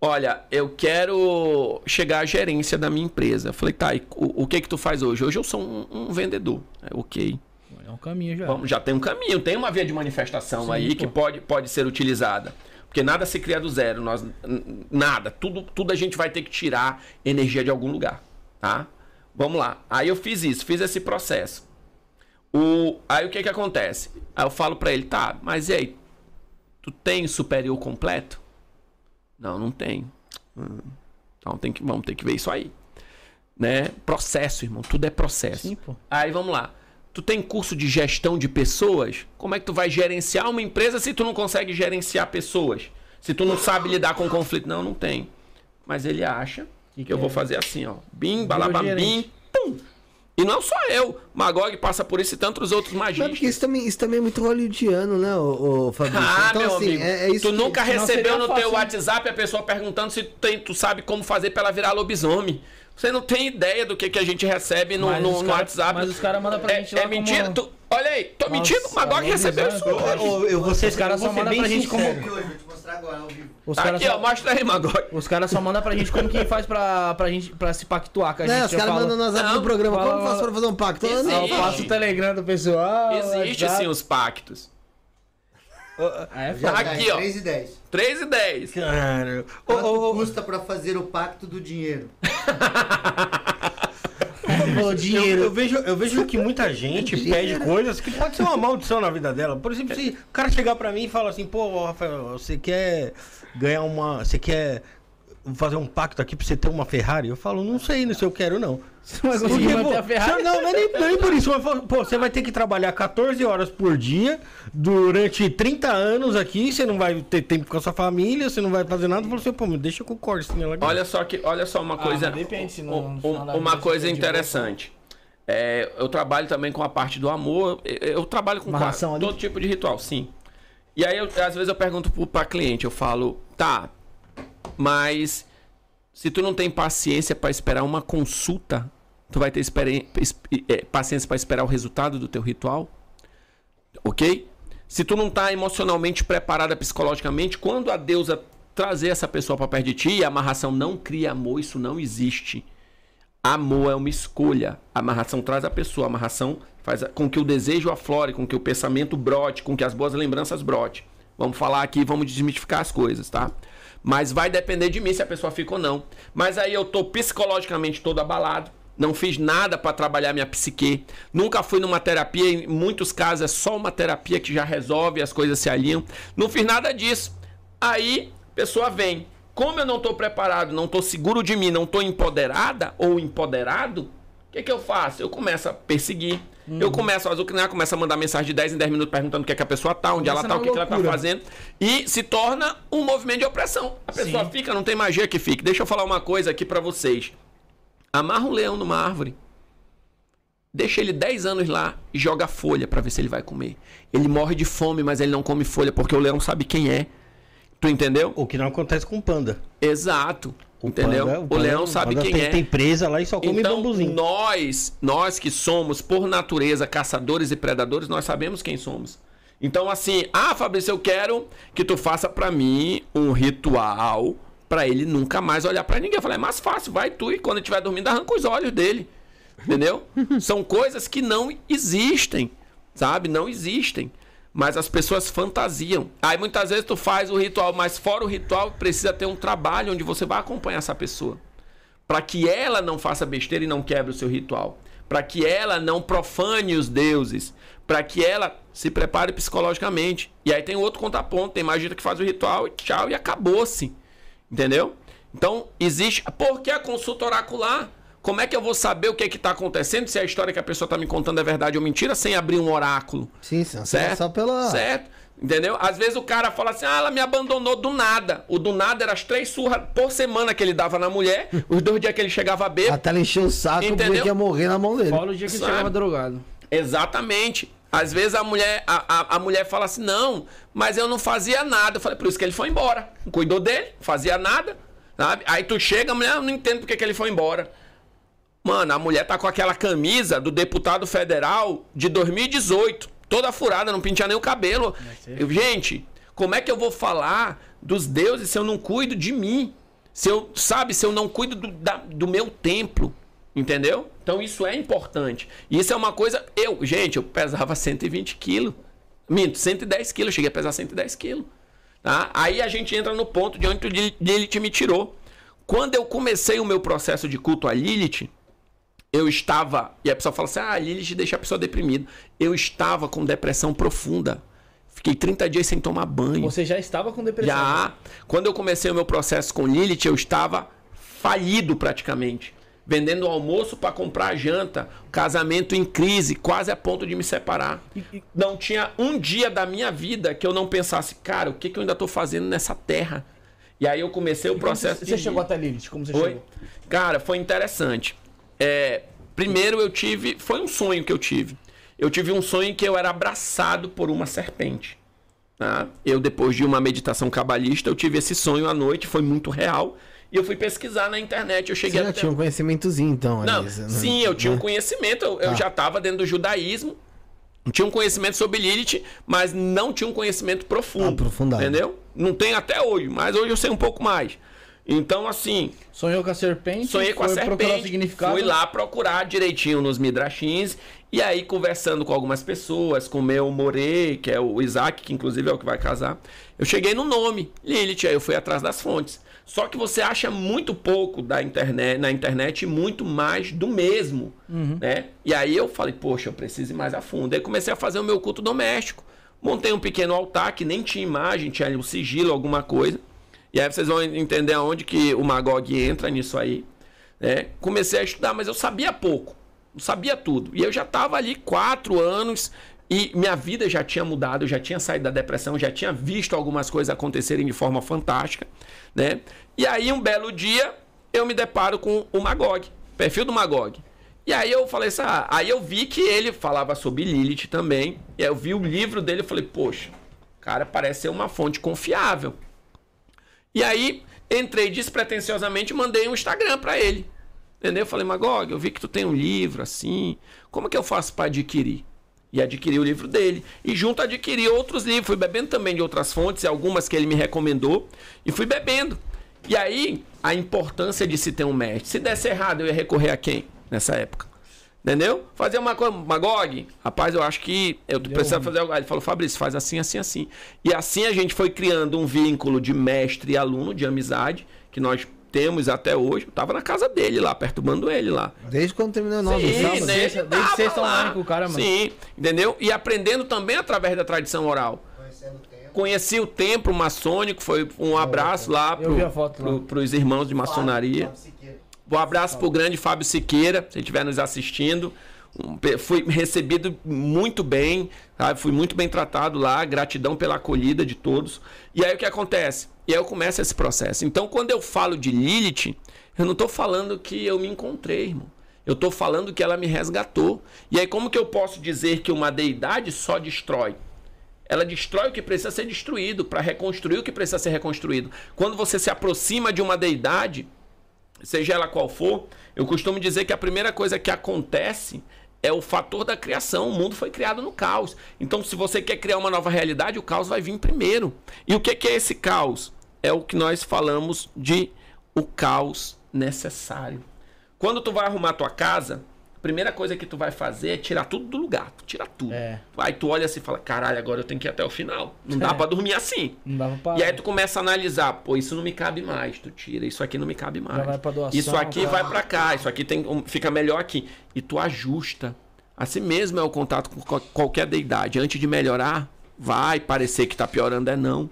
Olha, eu quero chegar à gerência da minha empresa. Eu falei, tá, e o, o que que tu faz hoje? Hoje eu sou um, um vendedor. É, ok. É um caminho já. Vamos, já tem um caminho, tem uma via de manifestação Sim, aí pô. que pode, pode ser utilizada. Porque nada se cria do zero. Nós, nada. Tudo, tudo a gente vai ter que tirar energia de algum lugar. Tá? Vamos lá. Aí eu fiz isso, fiz esse processo. O, aí o que que acontece? Aí eu falo pra ele, tá, mas e aí? Tu tem superior completo? Não, não tem. Hum, Então tem que, vamos ter que ver isso aí. Né? Processo, irmão. Tudo é processo. Sim. Aí vamos lá. Tu tem curso de gestão de pessoas? Como é que tu vai gerenciar uma empresa se tu não consegue gerenciar pessoas? Se tu não sabe lidar com conflito? Não, não tem. Mas ele acha que, Que eu que vou é? fazer assim, ó. Bim, balababim, pum. E não só eu. Magog passa por isso e tantos outros Não, magistas. porque isso também, isso também é muito hollywoodiano, né, ô, ô Fabrício? Ah, então, meu assim, amigo, é, é isso tu que- nunca recebeu no fácil, teu? WhatsApp a pessoa perguntando se tu, tem- tu sabe como fazer pra ela virar lobisomem. Você não tem ideia do que, que a gente recebe no, Mas no, os no cara- WhatsApp. mas os cara mandam pra é, gente lá é mentira? como- Tu- olha aí, tô Nossa, mentindo? O Magog lobisomem, recebeu isso. Eu, eu Os caras só mandam pra gente como- Aqui hoje, vou te mostrar agora ao vivo. Os caras Aqui, ó, só, mostra aí, Magog. os cara só mandam pra gente como que faz pra, pra gente pra se pactuar com a gente. os já caras mandam no WhatsApp do programa. fala- Como faço pra fazer um pacto? Eu nem Ah, eu Existe. passo o Telegram do pessoal. Existe WhatsApp. sim os pactos. Ah, é Já tá Aqui, ó. 3 e 10. 3 e 10. Cara, Quanto ô, ô, custa pra fazer o pacto do dinheiro? Eu, dinheiro. eu vejo, eu vejo que muita gente pede coisas que pode ser uma maldição na vida dela. Por exemplo, se o cara chegar pra mim e falar assim, pô, Rafael, você quer ganhar uma. Você quer fazer um pacto aqui pra você ter uma Ferrari? Eu falo, não sei né, se eu quero, não. Você vai conseguir manter a Ferrari? Não, não é nem, não é nem por isso. Mas, pô, você vai ter que trabalhar 14 horas por dia durante 30 anos aqui. Você não vai ter tempo com a sua família, você não vai fazer nada. Eu falo assim, pô, me deixa com o Corsinha lá. Olha só que, olha só uma coisa, mas depende, se no- um- da uma coisa interessante. É, eu trabalho também com a parte do amor. Eu, eu trabalho com Uma qua- ração ali? todo tipo de ritual, sim. E aí, eu- às vezes eu pergunto pra cliente, eu falo, tá, mas se tu não tem paciência pra esperar uma consulta, tu vai ter é, paciência pra esperar o resultado do teu ritual? Ok? Se tu não tá emocionalmente preparada psicologicamente, quando a deusa trazer essa pessoa pra perto de ti, a amarração não cria amor, isso não existe. Amor é uma escolha. A amarração traz a pessoa. A amarração faz com que o desejo aflore, com que o pensamento brote, com que as boas lembranças brote. Vamos falar aqui, vamos desmitificar as coisas, tá? Mas vai depender de mim se a pessoa fica ou não. Mas aí eu tô psicologicamente todo abalado. Não fiz nada para trabalhar minha psique. Nunca fui numa terapia. Em muitos casos é só uma terapia que já resolve, as coisas se alinham. Não fiz nada disso. Aí, pessoa vem. Como eu não estou preparado, não estou seguro de mim, não estou empoderada ou empoderado, o que, que eu faço? Eu começo a perseguir. Eu começo a azucrinar, começo a mandar mensagem de 10 em 10 minutos perguntando o que, é que a pessoa tá, onde ela Começa tá, o que, que ela tá fazendo. E se torna um movimento de opressão. A pessoa Sim. fica, não tem magia que fique. Deixa eu falar uma coisa aqui pra vocês. Amarra um leão numa árvore. Deixa ele 10 anos lá e joga folha pra ver se ele vai comer. Ele morre de fome, mas ele não come folha porque o leão sabe quem é. Tu entendeu? O que não acontece com o panda. Exato. Entendeu? panda- o, panda- leão sabe quem tem, é. Tem presa lá e só come Então, bambuzinho. nós, nós que somos, por natureza, caçadores e predadores, nós sabemos quem somos. Então, assim, ah, Fabrício, eu quero que tu faça pra mim um ritual pra ele nunca mais olhar pra ninguém. Eu falei, é mais fácil, vai tu e quando ele estiver dormindo, arranca os olhos dele. Entendeu? São coisas que não existem, sabe? Não existem. Mas as pessoas fantasiam. Aí muitas vezes tu faz o ritual, mas fora o ritual precisa ter um trabalho onde você vai acompanhar essa pessoa para que ela não faça besteira e não quebre o seu ritual, para que ela não profane os deuses, para que ela se prepare psicologicamente. E aí tem outro contraponto, tem magia que faz o ritual e tchau e acabou-se. Entendeu? Então, existe, por que a consulta oracular? Como é que eu vou saber o que é que tá acontecendo se a história que a pessoa tá me contando é verdade ou mentira sem abrir um oráculo? Sim, sim. Certo? Só pela. Certo? Entendeu? Às vezes o cara fala assim, ah, ela me abandonou do nada. O do nada era as três surras por semana que ele dava na mulher, os dois dias que ele chegava bêbado. Até ela encheu o saco Entendeu? porque ia morrer na mão dele. Fala o dia que ele chegava drogado. Exatamente. Às vezes a mulher, a, a, a mulher fala assim, não, mas eu não fazia nada. Eu falei, por isso que ele foi embora. Cuidou dele, não fazia nada. Sabe? Aí tu chega, a mulher, eu não entendo porque que ele foi embora. Mano, a mulher tá com aquela camisa do deputado federal de 2018, toda furada, não pintia nem o cabelo. Eu, gente, como é que eu vou falar dos deuses se eu não cuido de mim? Se eu, sabe, se eu não cuido do, da- do meu templo, entendeu? Então isso é importante. Isso é uma coisa, eu, gente, eu pesava 120 quilos. Minto, 110 quilos, eu cheguei a pesar 110 quilos. Tá? Aí a gente entra no ponto de onde o Lilith me tirou. Quando eu comecei o meu processo de culto a Lilith, eu estava. E a pessoa fala assim: ah, Lilith deixa a pessoa deprimida. Eu estava com depressão profunda. Fiquei 30 dias sem tomar banho. Você já estava com depressão. Já. Quando eu comecei o meu processo com Lilith, eu estava falido praticamente. Vendendo almoço para comprar janta. Casamento em crise, quase a ponto de me separar. Não tinha um dia da minha vida que eu não pensasse, cara, o que, que eu ainda estou fazendo nessa terra? E aí eu comecei o processo Você de. chegou até Lilith? Como você chegou? Cara, foi interessante. É, primeiro eu tive. Foi um sonho que eu tive. Eu tive um sonho que eu era abraçado por uma serpente. tá? Eu, depois de uma meditação cabalista, eu tive esse sonho à noite, foi muito real. E eu fui pesquisar na internet. Eu Você cheguei já até- tinha um conhecimentozinho, então, não, Anisa, né? sim, eu tinha um conhecimento, eu, eu Tá. já estava dentro do judaísmo, tinha um conhecimento sobre Lilith, mas não tinha um conhecimento profundo. Aprofundado. Entendeu? Não tem até hoje, mas hoje eu sei um pouco mais. Então, assim, Sonhou com a serpente? sonhei com a serpente, significado. fui lá procurar direitinho nos midrashins, e aí conversando com algumas pessoas, com o meu More, que é o Isaac, que inclusive é o que vai casar, eu cheguei no nome, Lilith, aí eu fui atrás das fontes. Só que você acha muito pouco da internet, na internet e muito mais do mesmo, né? E aí eu falei, poxa, eu preciso ir mais a fundo. Aí comecei a fazer o meu culto doméstico. Montei um pequeno altar que nem tinha imagem, tinha ali um sigilo, alguma coisa. E aí vocês vão entender aonde que o Magog entra nisso aí. né? Comecei a estudar, mas eu sabia pouco. Não sabia tudo. E eu já estava ali quatro anos e minha vida já tinha mudado, eu já tinha saído da depressão, já tinha visto algumas coisas acontecerem de forma fantástica, né? E aí um belo dia eu me deparo com o Magog, perfil do Magog. E aí eu falei assim, ah, aí eu vi que ele falava sobre Lilith também. E aí eu vi o livro dele e falei, poxa, cara, parece ser uma fonte confiável. E aí entrei despretensiosamente e mandei um Instagram pra ele. Entendeu? Eu falei, Magog, eu vi que tu tem um livro assim. Como que eu faço pra adquirir? E adquiri o livro dele. E junto adquiri outros livros. Fui bebendo também de outras fontes, algumas que ele me recomendou. E fui bebendo. E aí, a importância de se ter um mestre. Se desse errado, eu ia recorrer a quem nessa época? Entendeu? Fazer uma coisa, Magog, rapaz, eu acho que eu preciso fazer algo. Ele falou, Fabrício, faz assim, assim, assim. E assim a gente foi criando um vínculo de mestre e aluno, de amizade, que nós temos até hoje. Eu tava na casa dele lá, perturbando ele lá. Desde quando terminou nós, Sim, sábado. né? desde tava sexta lá. online com o cara, mano. Sim, entendeu? E aprendendo também através da tradição oral. Conhecendo o tempo. Conheci o templo maçônico, foi um abraço lá Eu vi a pro, foto lá. pro, pros irmãos de maçonaria. Um abraço pro grande Fábio Siqueira, se estiver nos assistindo. Um, Fui recebido muito bem, sabe? Fui muito bem tratado lá, gratidão pela acolhida de todos. E aí o que acontece? E aí eu começo esse processo. Então, quando eu falo de Lilith, eu não tô falando que eu me encontrei, irmão. Eu tô falando que ela me resgatou. E aí, como que eu posso dizer que uma deidade só destrói? Ela destrói o que precisa ser destruído para reconstruir o que precisa ser reconstruído. Quando você se aproxima de uma deidade, seja ela qual for, eu costumo dizer que a primeira coisa que acontece é o fator da criação. O mundo foi criado no caos. Então, se você quer criar uma nova realidade, o caos vai vir primeiro. E o que é esse caos? É o que nós falamos de o caos necessário. Quando tu vai arrumar tua casa, primeira coisa que tu vai fazer é tirar tudo do lugar. Tu tira tudo. É. Aí tu olha assim e fala, caralho, agora eu tenho que ir até o final. Não dá É. pra dormir assim. Não dava pra. E aí tu começa a analisar, pô, isso não me cabe mais, tu tira, isso aqui não me cabe mais. vai pra doação, isso aqui tá. vai pra cá, isso aqui tem, fica melhor aqui. E tu ajusta. Assim mesmo é o contato com qual- qualquer deidade. Antes de melhorar, vai parecer que tá piorando, é não.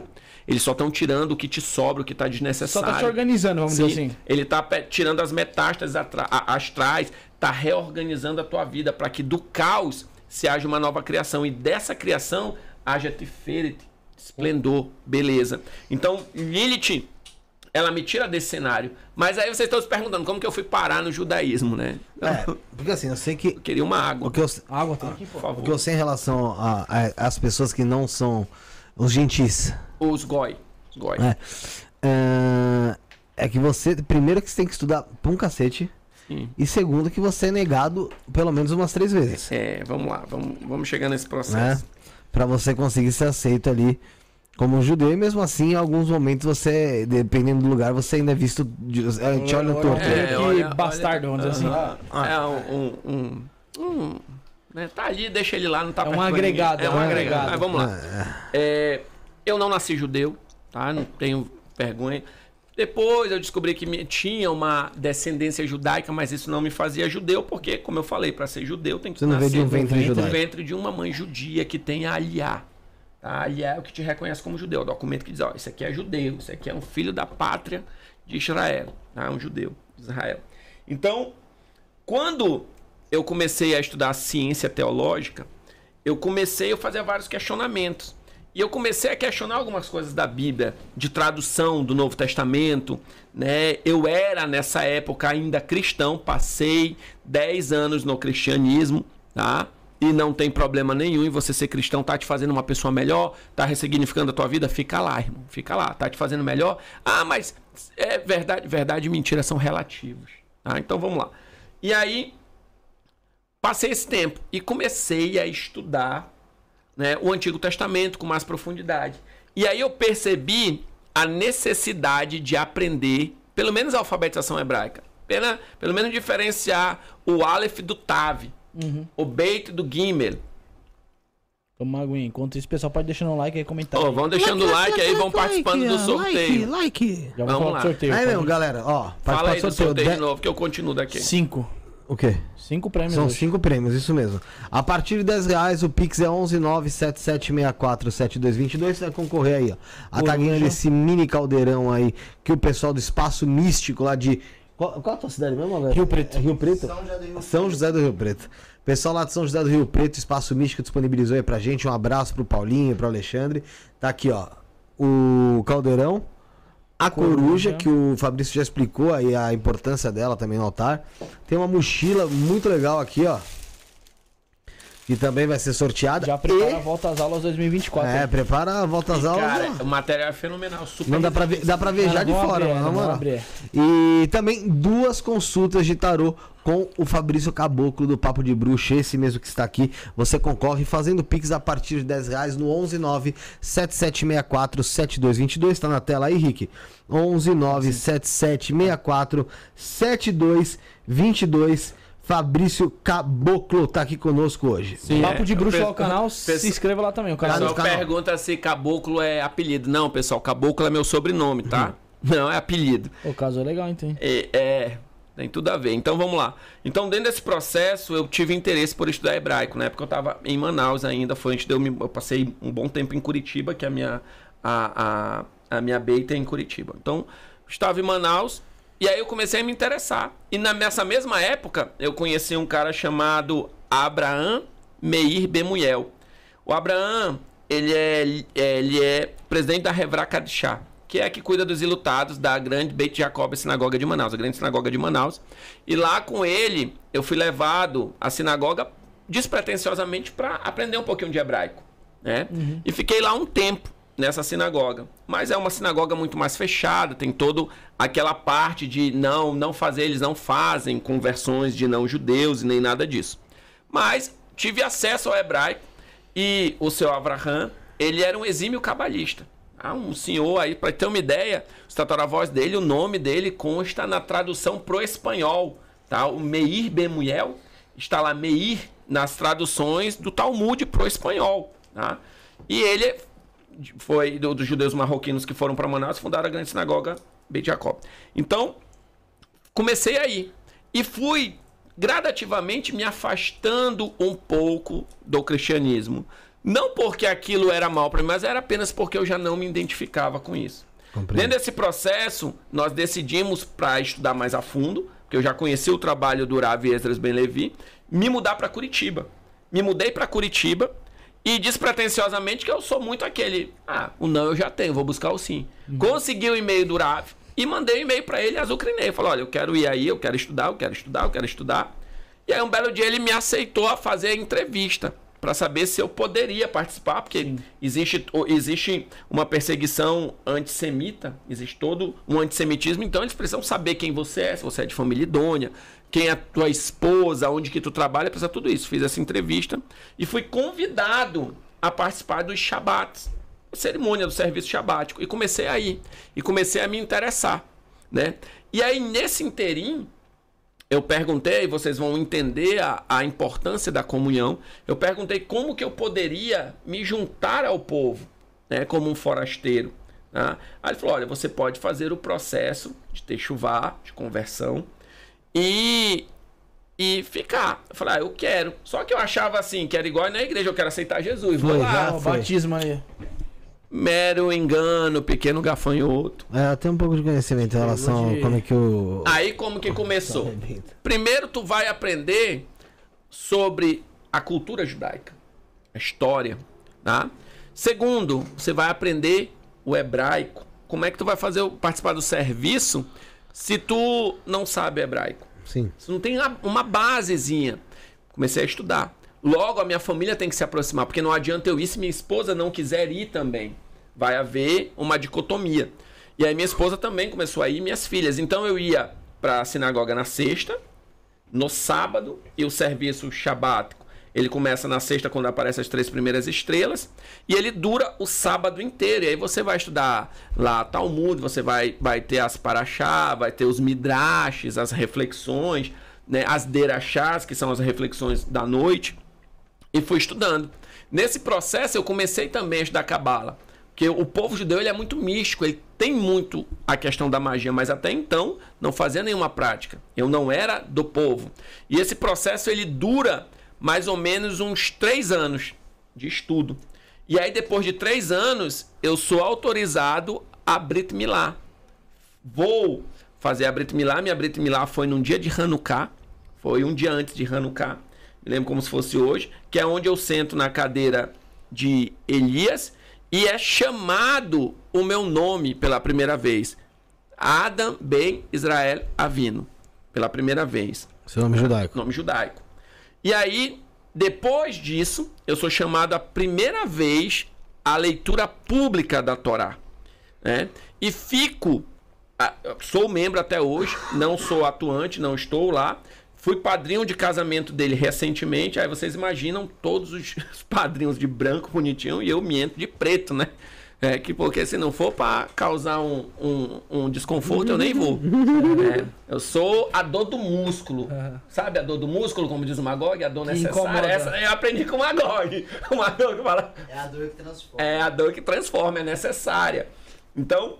Eles só estão tirando o que te sobra, o que tá Só desnecessário. tá te organizando, vamos Sim, dizer assim. Ele tá pe- tirando as metástases astrais, tá reorganizando a tua vida para que do caos se haja uma nova criação e dessa criação haja tiferet, esplendor, beleza. Então, Lilith, ela me tira desse cenário. Mas aí vocês estão se perguntando como que eu fui parar no judaísmo, né? É, porque assim, eu sei que. Eu queria uma água, O que eu, Água tem aqui, pô. por favor. o que eu sei em relação a- a- às pessoas que não são os gentis. Os goi. Os goi. É. É, é que você, primeiro que você tem que estudar pra um cacete. Sim. E segundo que você é negado pelo menos umas três vezes. É, vamos lá, vamos, vamos chegar nesse Né? processo. Pra você conseguir ser aceito ali como um judeu. E mesmo assim, em alguns momentos você, dependendo do lugar, você ainda é visto. de- A gente olha torto. É, olha- bastardo, vamos dizer assim. É um. um, um- né, Tá ali, deixa ele lá, não tá É um agregado, é um agregado. Mas vamos lá. É, eu não nasci judeu, tá? Não tenho vergonha. Depois eu descobri que tinha uma descendência judaica, mas isso não me fazia judeu, porque, como eu falei, para ser judeu tem que Você não veio de um nascer ventre do judaico. ventre de uma mãe judia que tem a aliá. Tá? Aliá é o que te reconhece como judeu. O documento que diz, ó, isso aqui é judeu, isso aqui é um filho da pátria de Israel. Tá? É um judeu de Israel. Então, quando eu comecei a estudar ciência teológica, eu comecei a fazer vários questionamentos. E eu comecei a questionar algumas coisas da Bíblia, de tradução do Novo Testamento, né? Eu era nessa época ainda cristão, passei 10 anos no cristianismo, tá? E não tem problema nenhum em você ser cristão, tá te fazendo uma pessoa melhor, tá ressignificando a tua vida, fica lá, irmão, fica lá, tá te fazendo melhor. Ah, mas é verdade, verdade e mentira são relativos, tá? Então vamos lá. E aí passei esse tempo e comecei a estudar né, o Antigo Testamento com mais profundidade. E aí eu percebi a necessidade de aprender, pelo menos a alfabetização hebraica. Pela, pelo menos diferenciar o Aleph do Tav, o Beit do Gimel. Toma uma aguinha. Enquanto isso, o pessoal pode deixar um like aí e comentar. Ó, vão deixando o like aí, vão participando do sorteio. like. Já vou vamos lá. do sorteio. Aí mesmo, galera, ó. Fala aí do sorteio de de- novo que eu continuo daqui. Cinco. O quê? Cinco prêmios São hoje. cinco prêmios, isso mesmo. A partir de 10 reais, o Pix é 11977647222. Você vai concorrer aí, ó. A taguinha desse mini caldeirão aí que o pessoal do Espaço Místico lá de. Qual, qual a tua cidade mesmo, velho? Rio Preto. É Rio Preto? São José do Rio São José do Rio Preto. Pessoal lá de São José do Rio Preto, Espaço Místico disponibilizou aí pra gente. Um abraço pro Paulinho, pro Alexandre. Tá aqui, ó. O caldeirão. A coruja, Coruja. que o Fabrício já explicou aí a importância dela também no altar. Tem uma mochila muito legal aqui, ó. Que também vai ser sorteada. Já prepara E- a volta às aulas 2024. É, hein? prepara a volta às aulas. Cara, o material é fenomenal, super Não dá pra ver, dá pra ver Cara, já de fora, abrir, mano. abrir. E também duas consultas de tarô com o Fabrício Caboclo do Papo de Bruxa, esse mesmo que está aqui. Você concorre fazendo Pix a partir de 10 reais no 119 7764 7222. Tá na tela aí, Rick. 119 7764 7222. Fabrício Caboclo tá aqui conosco hoje. Sim, Papo é. de bruxa Eu lá o canal, se inscreva lá também. O canal pessoal canal. pergunta se caboclo é apelido. Não, pessoal, caboclo é meu sobrenome, tá? Não é apelido. O caso é legal, então. hein? É, é, tem tudo a ver. Então vamos lá. Então, dentro desse processo, eu tive interesse por estudar hebraico. Na época eu estava em Manaus ainda. Foi antes de eu me. Eu passei um bom tempo em Curitiba, que a minha. A, a, a minha beita é em Curitiba. Então, estava em Manaus. E aí eu comecei a me interessar. E nessa mesma época, eu conheci um cara chamado Abraham Meir Bemuel. O Abraham, ele é, ele é presidente da Hevra Kadishá, que é a que cuida dos ilutados da grande Beit Jacob Sinagoga de Manaus, a grande sinagoga de Manaus. E lá com ele, eu fui levado à sinagoga despretensiosamente para aprender um pouquinho de hebraico, né? E fiquei lá um tempo nessa sinagoga. Mas é uma sinagoga muito mais fechada, tem todo aquela parte de não, não fazer, eles não fazem conversões de não judeus e nem nada disso. Mas tive acesso ao hebraico e o seu Abraham, ele era um exímio cabalista. Ah, um senhor aí, para ter uma ideia, o tataravós dele, o nome dele consta na tradução pro espanhol, tá? O Meir Bemuel está lá Meir nas traduções do Talmud pro espanhol, tá? E ele foi do- dos judeus marroquinos que foram para Manaus e fundaram a grande sinagoga Beit Jacob. Então, comecei aí e fui gradativamente me afastando um pouco do cristianismo. Não porque aquilo era mal para mim, mas era apenas porque eu já não me identificava com isso. Compreendo. Dentro desse processo, nós decidimos para estudar mais a fundo, porque eu já conheci o trabalho do Rav Esdras Ben Levi, me mudar para Curitiba. Me mudei para Curitiba e despretensiosamente que eu sou muito aquele, ah, o não eu já tenho, vou buscar o sim. Consegui o e-mail do Rav e mandei um e-mail para ele azucrinei. Falei, olha, eu quero ir aí, eu quero estudar, eu quero estudar, eu quero estudar. E aí um belo dia ele me aceitou a fazer a entrevista para saber se eu poderia participar, porque existe, existe uma perseguição antissemita, existe todo um antissemitismo, então eles precisam saber quem você é, se você é de família idônea, quem é a tua esposa, onde que tu trabalha, precisa tudo isso. Fiz essa entrevista e fui convidado a participar dos Shabbats, a cerimônia do serviço shabático, e comecei aí, e comecei a me interessar, né? E aí nesse interim, eu perguntei, vocês vão entender a, a importância da comunhão. Eu perguntei como que eu poderia me juntar ao povo, né, como um forasteiro. Tá? Aí ele falou: olha, você pode fazer o processo de ter chuva, de conversão e e ficar. Eu falei: ah, eu quero. Só que eu achava assim que era igual na igreja, eu quero aceitar Jesus. Vou Foi, lá. já foi. batismo aí. Mero engano, pequeno gafanhoto. É, eu tenho um pouco de conhecimento em relação de- a como é que o. Aí como que começou? Primeiro tu vai aprender sobre a cultura judaica, a história, tá? Segundo, você vai aprender o hebraico. Como é que tu vai fazer o- participar do serviço se tu não sabe hebraico? Sim. Você não tem uma basezinha. Comecei a estudar. Logo, a minha família tem que se aproximar, porque não adianta eu ir se minha esposa não quiser ir também. Vai haver uma dicotomia. E aí minha esposa também começou a ir, minhas filhas. Então eu ia para a sinagoga na sexta, no sábado, e o serviço shabático. Ele começa na sexta, quando aparecem as três primeiras estrelas, e ele dura o sábado inteiro. E aí você vai estudar lá Talmud, você vai, vai ter as paraxá, vai ter os midrashes, as reflexões, né, as derachás, que são as reflexões da noite e fui estudando. Nesse processo eu comecei também a estudar Cabala, porque o povo judeu ele é muito místico, ele tem muito a questão da magia, mas até então não fazia nenhuma prática. Eu não era do povo. E esse processo ele dura mais ou menos uns três anos de estudo. E aí, depois de três anos, eu sou autorizado a Brit Milá. Vou fazer a Brit Milá. Minha Brit Milá foi num dia de Hanukkah. Foi um dia antes de Hanukkah. Me lembro como se fosse hoje. Que é onde eu sento na cadeira de Elias. E é chamado o meu nome pela primeira vez. Adam Ben Israel Avino. Pela primeira vez. Seu nome judaico. Nome judaico. E aí, depois disso, eu sou chamado a primeira vez à leitura pública da Torá. Né? E fico, sou membro até hoje, não sou atuante, não estou lá. Fui padrinho de casamento dele recentemente. Aí vocês imaginam todos os padrinhos de branco bonitinho e eu miento de preto, né? É, que porque se não for para causar um, um, um desconforto, eu nem vou. É, eu sou a dor do músculo. Sabe a dor do músculo, como diz o Magog? A dor Que incomoda. necessária. Essa eu aprendi com o Magog. O Magog fala. É a dor que transforma. É a dor que transforma, é necessária. Então,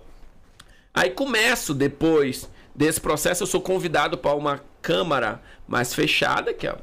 aí começo depois desse processo, eu sou convidado para uma câmara mais fechada, que é,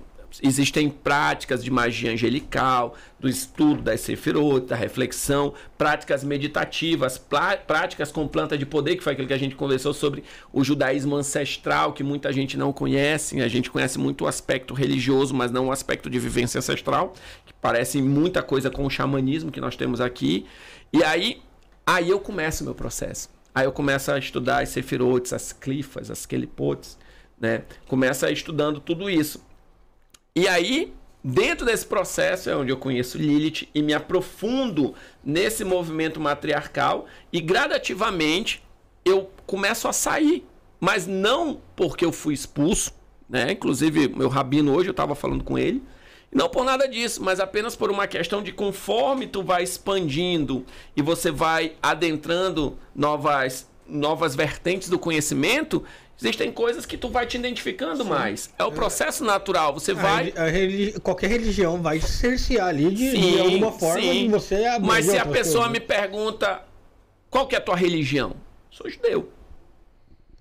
existem práticas de magia angelical, do estudo das sefirot, da reflexão, práticas meditativas, práticas com planta de poder, que foi aquilo que a gente conversou sobre o judaísmo ancestral, que muita gente não conhece. A gente conhece muito o aspecto religioso, mas não o aspecto de vivência ancestral, que parece muita coisa com o xamanismo que nós temos aqui. E aí, aí eu começo o meu processo. Aí eu começo a estudar as sefirotes, as clifas, as quelipotes, né? Começa estudando tudo isso. E aí, dentro desse processo é onde eu conheço Lilith e me aprofundo nesse movimento matriarcal e gradativamente eu começo a sair, mas não porque eu fui expulso, né? Inclusive, meu rabino hoje eu estava falando com ele, não por nada disso, mas apenas por uma questão de conforme tu vai expandindo e você vai adentrando novas novas vertentes do conhecimento, existem coisas que tu vai te identificando mais. É o processo natural, você A vai a religi- qualquer religião vai cercear ali de, de Sim, alguma forma sim. de você Mas se a pessoa me pergunta qual que é a tua religião? Sou judeu.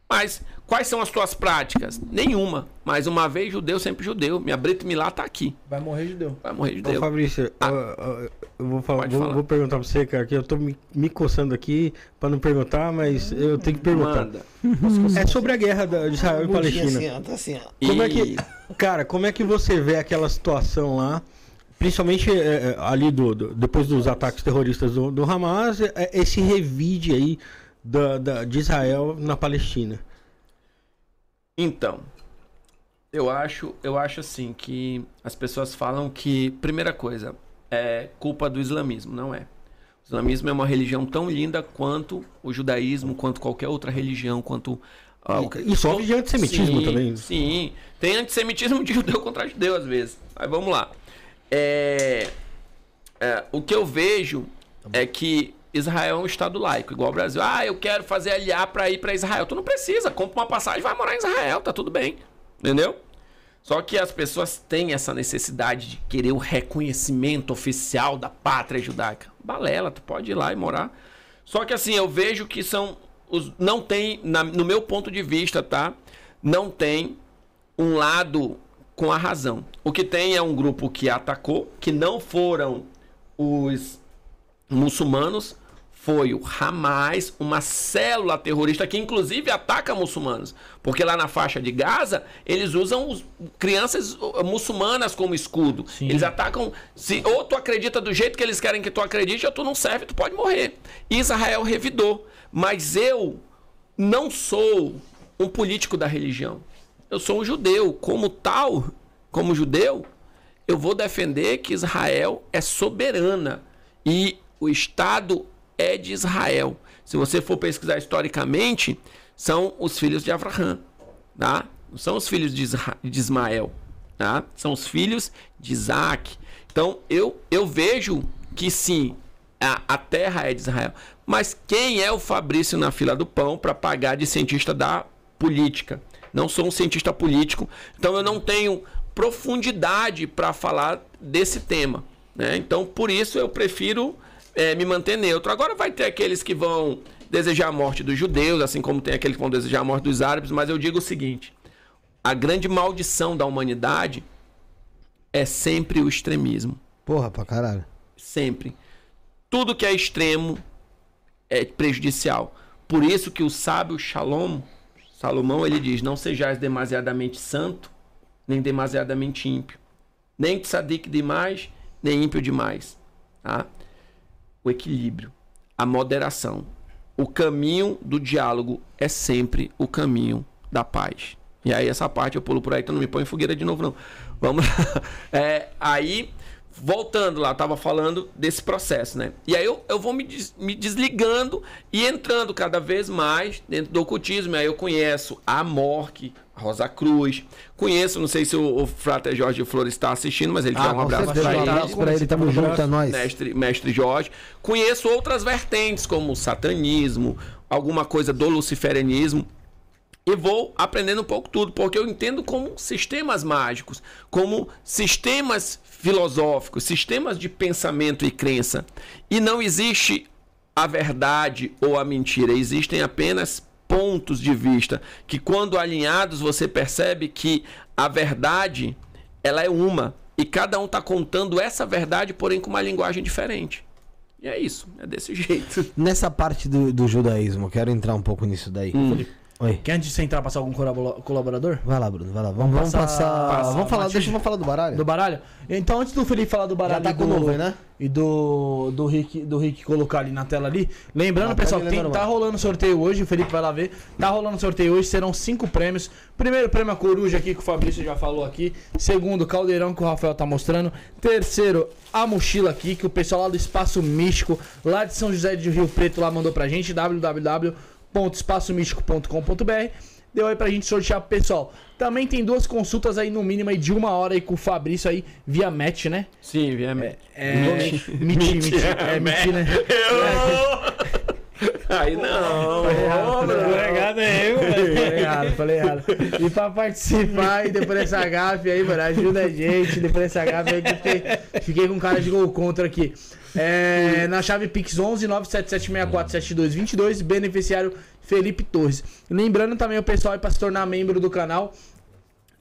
Mas quais são as tuas práticas? Nenhuma. Mas uma vez judeu, sempre judeu. Minha Brito Milá tá aqui. Vai morrer judeu. Vai morrer Ô, judeu. Fabrício, Ah. ó, eu vou, falar, vou, falar. vou perguntar pra você, cara, que eu tô me, me coçando aqui pra não perguntar, mas eu tenho que perguntar. Manda. É sobre a guerra da- de Israel e Palestina. Assim, ó, tá assim, ó. Como é que, E- cara, como é que você vê aquela situação lá, principalmente é, é, ali do, do- depois dos ataques terroristas do, do Hamas, é, esse revide aí da, da- de Israel na Palestina? Então, eu acho, eu acho assim que as pessoas falam que, primeira coisa, é culpa do islamismo, não é. O islamismo é uma religião tão linda quanto o judaísmo, quanto qualquer outra religião, quanto ah, o- E sofre de antissemitismo Sim, também. Sim, tem antissemitismo de judeu contra judeu às vezes. Mas vamos lá. É, é, o que eu vejo é que Israel é um estado laico, igual o Brasil. Ah, eu quero fazer aliar para ir para Israel. Tu não precisa, compra uma passagem, vai morar em Israel, tá tudo bem. Entendeu? Só que as pessoas têm essa necessidade de querer o reconhecimento oficial da pátria judaica. Balela, tu pode ir lá e morar. Só que assim, eu vejo que são os não tem na- no meu ponto de vista, tá? Não tem um lado com a razão. O que tem é um grupo que atacou, que não foram os muçulmanos, foi o Hamas, uma célula terrorista que inclusive ataca muçulmanos, porque lá na faixa de Gaza eles usam os- crianças uh, muçulmanas como escudo. Eles atacam, se ou tu acredita do jeito que eles querem que tu acredite, ou tu não serve, tu pode morrer. Israel revidou, mas eu não sou um político da religião. Eu sou um judeu, como tal, como judeu, eu vou defender que Israel é soberana e o Estado é de Israel. Se você for pesquisar historicamente, são os filhos de Abraão, tá? Não são os filhos de, Isra- de Ismael, tá? São os filhos de Isaac. Então, eu, eu vejo que sim, a, a terra é de Israel. Mas quem é o Fabrício na fila do pão para pagar de cientista da política? Não sou um cientista político, então eu não tenho profundidade para falar desse tema. Né? Então, por isso eu prefiro é, me manter neutro. Agora vai ter aqueles que vão desejar a morte dos judeus, assim como tem aqueles que vão desejar a morte dos árabes, mas eu digo o seguinte: a grande maldição da humanidade é sempre o extremismo. Porra, pra caralho. Sempre. Tudo que é extremo é prejudicial. Por isso que o sábio Shalom, Salomão, ele diz: Não sejais demasiadamente santo, nem demasiadamente ímpio. Nem tzadik demais, nem ímpio demais. Tá? O equilíbrio, a moderação. O caminho do diálogo é sempre o caminho da paz. E aí essa parte eu pulo por aí, então não me põe em fogueira de novo, não. Vamos lá. É, aí, voltando lá, tava falando desse processo, né? E aí eu, eu vou me, des- me desligando e entrando cada vez mais dentro do ocultismo. Aí eu conheço a Morque, a Rosa Cruz. Conheço, não sei se o, o Frater Jorge Flores está assistindo, mas ele Ah, um abraço certeza, pra um ele. abraço pra ele, tamo junto, é nóis. Mestre, mestre Jorge. Conheço outras vertentes, como o satanismo, alguma coisa do luciferianismo. E vou aprendendo um pouco tudo, porque eu entendo como sistemas mágicos, como sistemas filosóficos, sistemas de pensamento e crença. E não existe a verdade ou a mentira, existem apenas pontos de vista que quando alinhados você percebe que a verdade ela é uma e cada um está contando essa verdade, porém com uma linguagem diferente. E é isso, é desse jeito. Nessa parte do, do judaísmo, quero entrar um pouco nisso daí. Hum. Oi. Quer antes de você entrar passar algum colabora- colaborador? Vai lá, Bruno, vai lá. Vamos, vamos passar- passar. passar vamos falar, Matilde. deixa eu falar do baralho. Do baralho? Então, antes do Felipe falar do baralho Já tá e com do, nuvem, né? e do, do, Rick, do Rick colocar ali na tela ali. Lembrando, Ah, pessoal, tem, lembrar, tá rolando sorteio hoje, o Felipe vai lá ver. Tá rolando sorteio hoje, serão cinco prêmios. Primeiro prêmio a coruja aqui, que o Fabrício já falou aqui. Segundo, caldeirão que o Rafael tá mostrando. Terceiro, a mochila aqui, que o pessoal lá do Espaço Místico, lá de São José de Rio Preto, lá mandou pra gente, www.espaçomístico.com.br. Deu aí pra gente sortear pro pessoal. Também tem duas consultas aí, no mínimo, aí de uma hora aí com o Fabrício aí, via match, né? Sim, é, É. Miti, miti. É, miti, né? Aí não. Falei errado, falei errado. Obrigado aí, Falei errado, falei errado. E pra participar e depois dessa gafe aí, mano, ajuda a gente. Depois dessa gafe aí que eu fiquei, fiquei com cara de gol contra aqui. É, na chave Pix 11 977647222, beneficiário Felipe Torres. Lembrando também o pessoal aí pra se tornar membro do canal.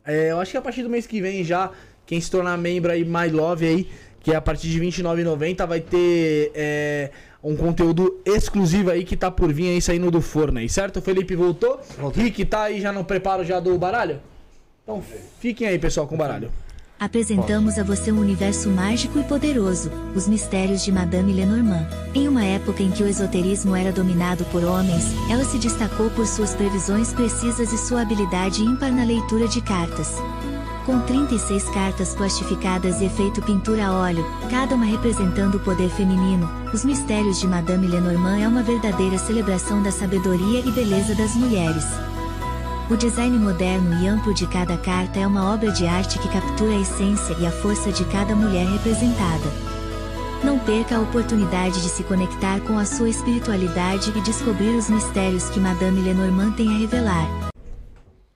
É, eu acho que a partir do mês que vem já, quem se tornar membro aí, My Love aí, que é a partir de R$29,90, vai ter é, um conteúdo exclusivo aí que tá por vir aí saindo do forno aí, certo? O Felipe voltou. Rick, tá aí já no preparo já do baralho? Então fiquem aí, pessoal, com o baralho. Apresentamos a você um universo mágico e poderoso, os mistérios de Madame Lenormand. Em uma época em que o esoterismo era dominado por homens, ela se destacou por suas previsões precisas e sua habilidade ímpar na leitura de cartas. Com 36 cartas plastificadas e efeito pintura a óleo, cada uma representando o poder feminino, os mistérios de Madame Lenormand é uma verdadeira celebração da sabedoria e beleza das mulheres. O design moderno e amplo de cada carta é uma obra de arte que captura a essência e a força de cada mulher representada. Não perca a oportunidade de se conectar com a sua espiritualidade e descobrir os mistérios que Madame Lenormand tem a revelar.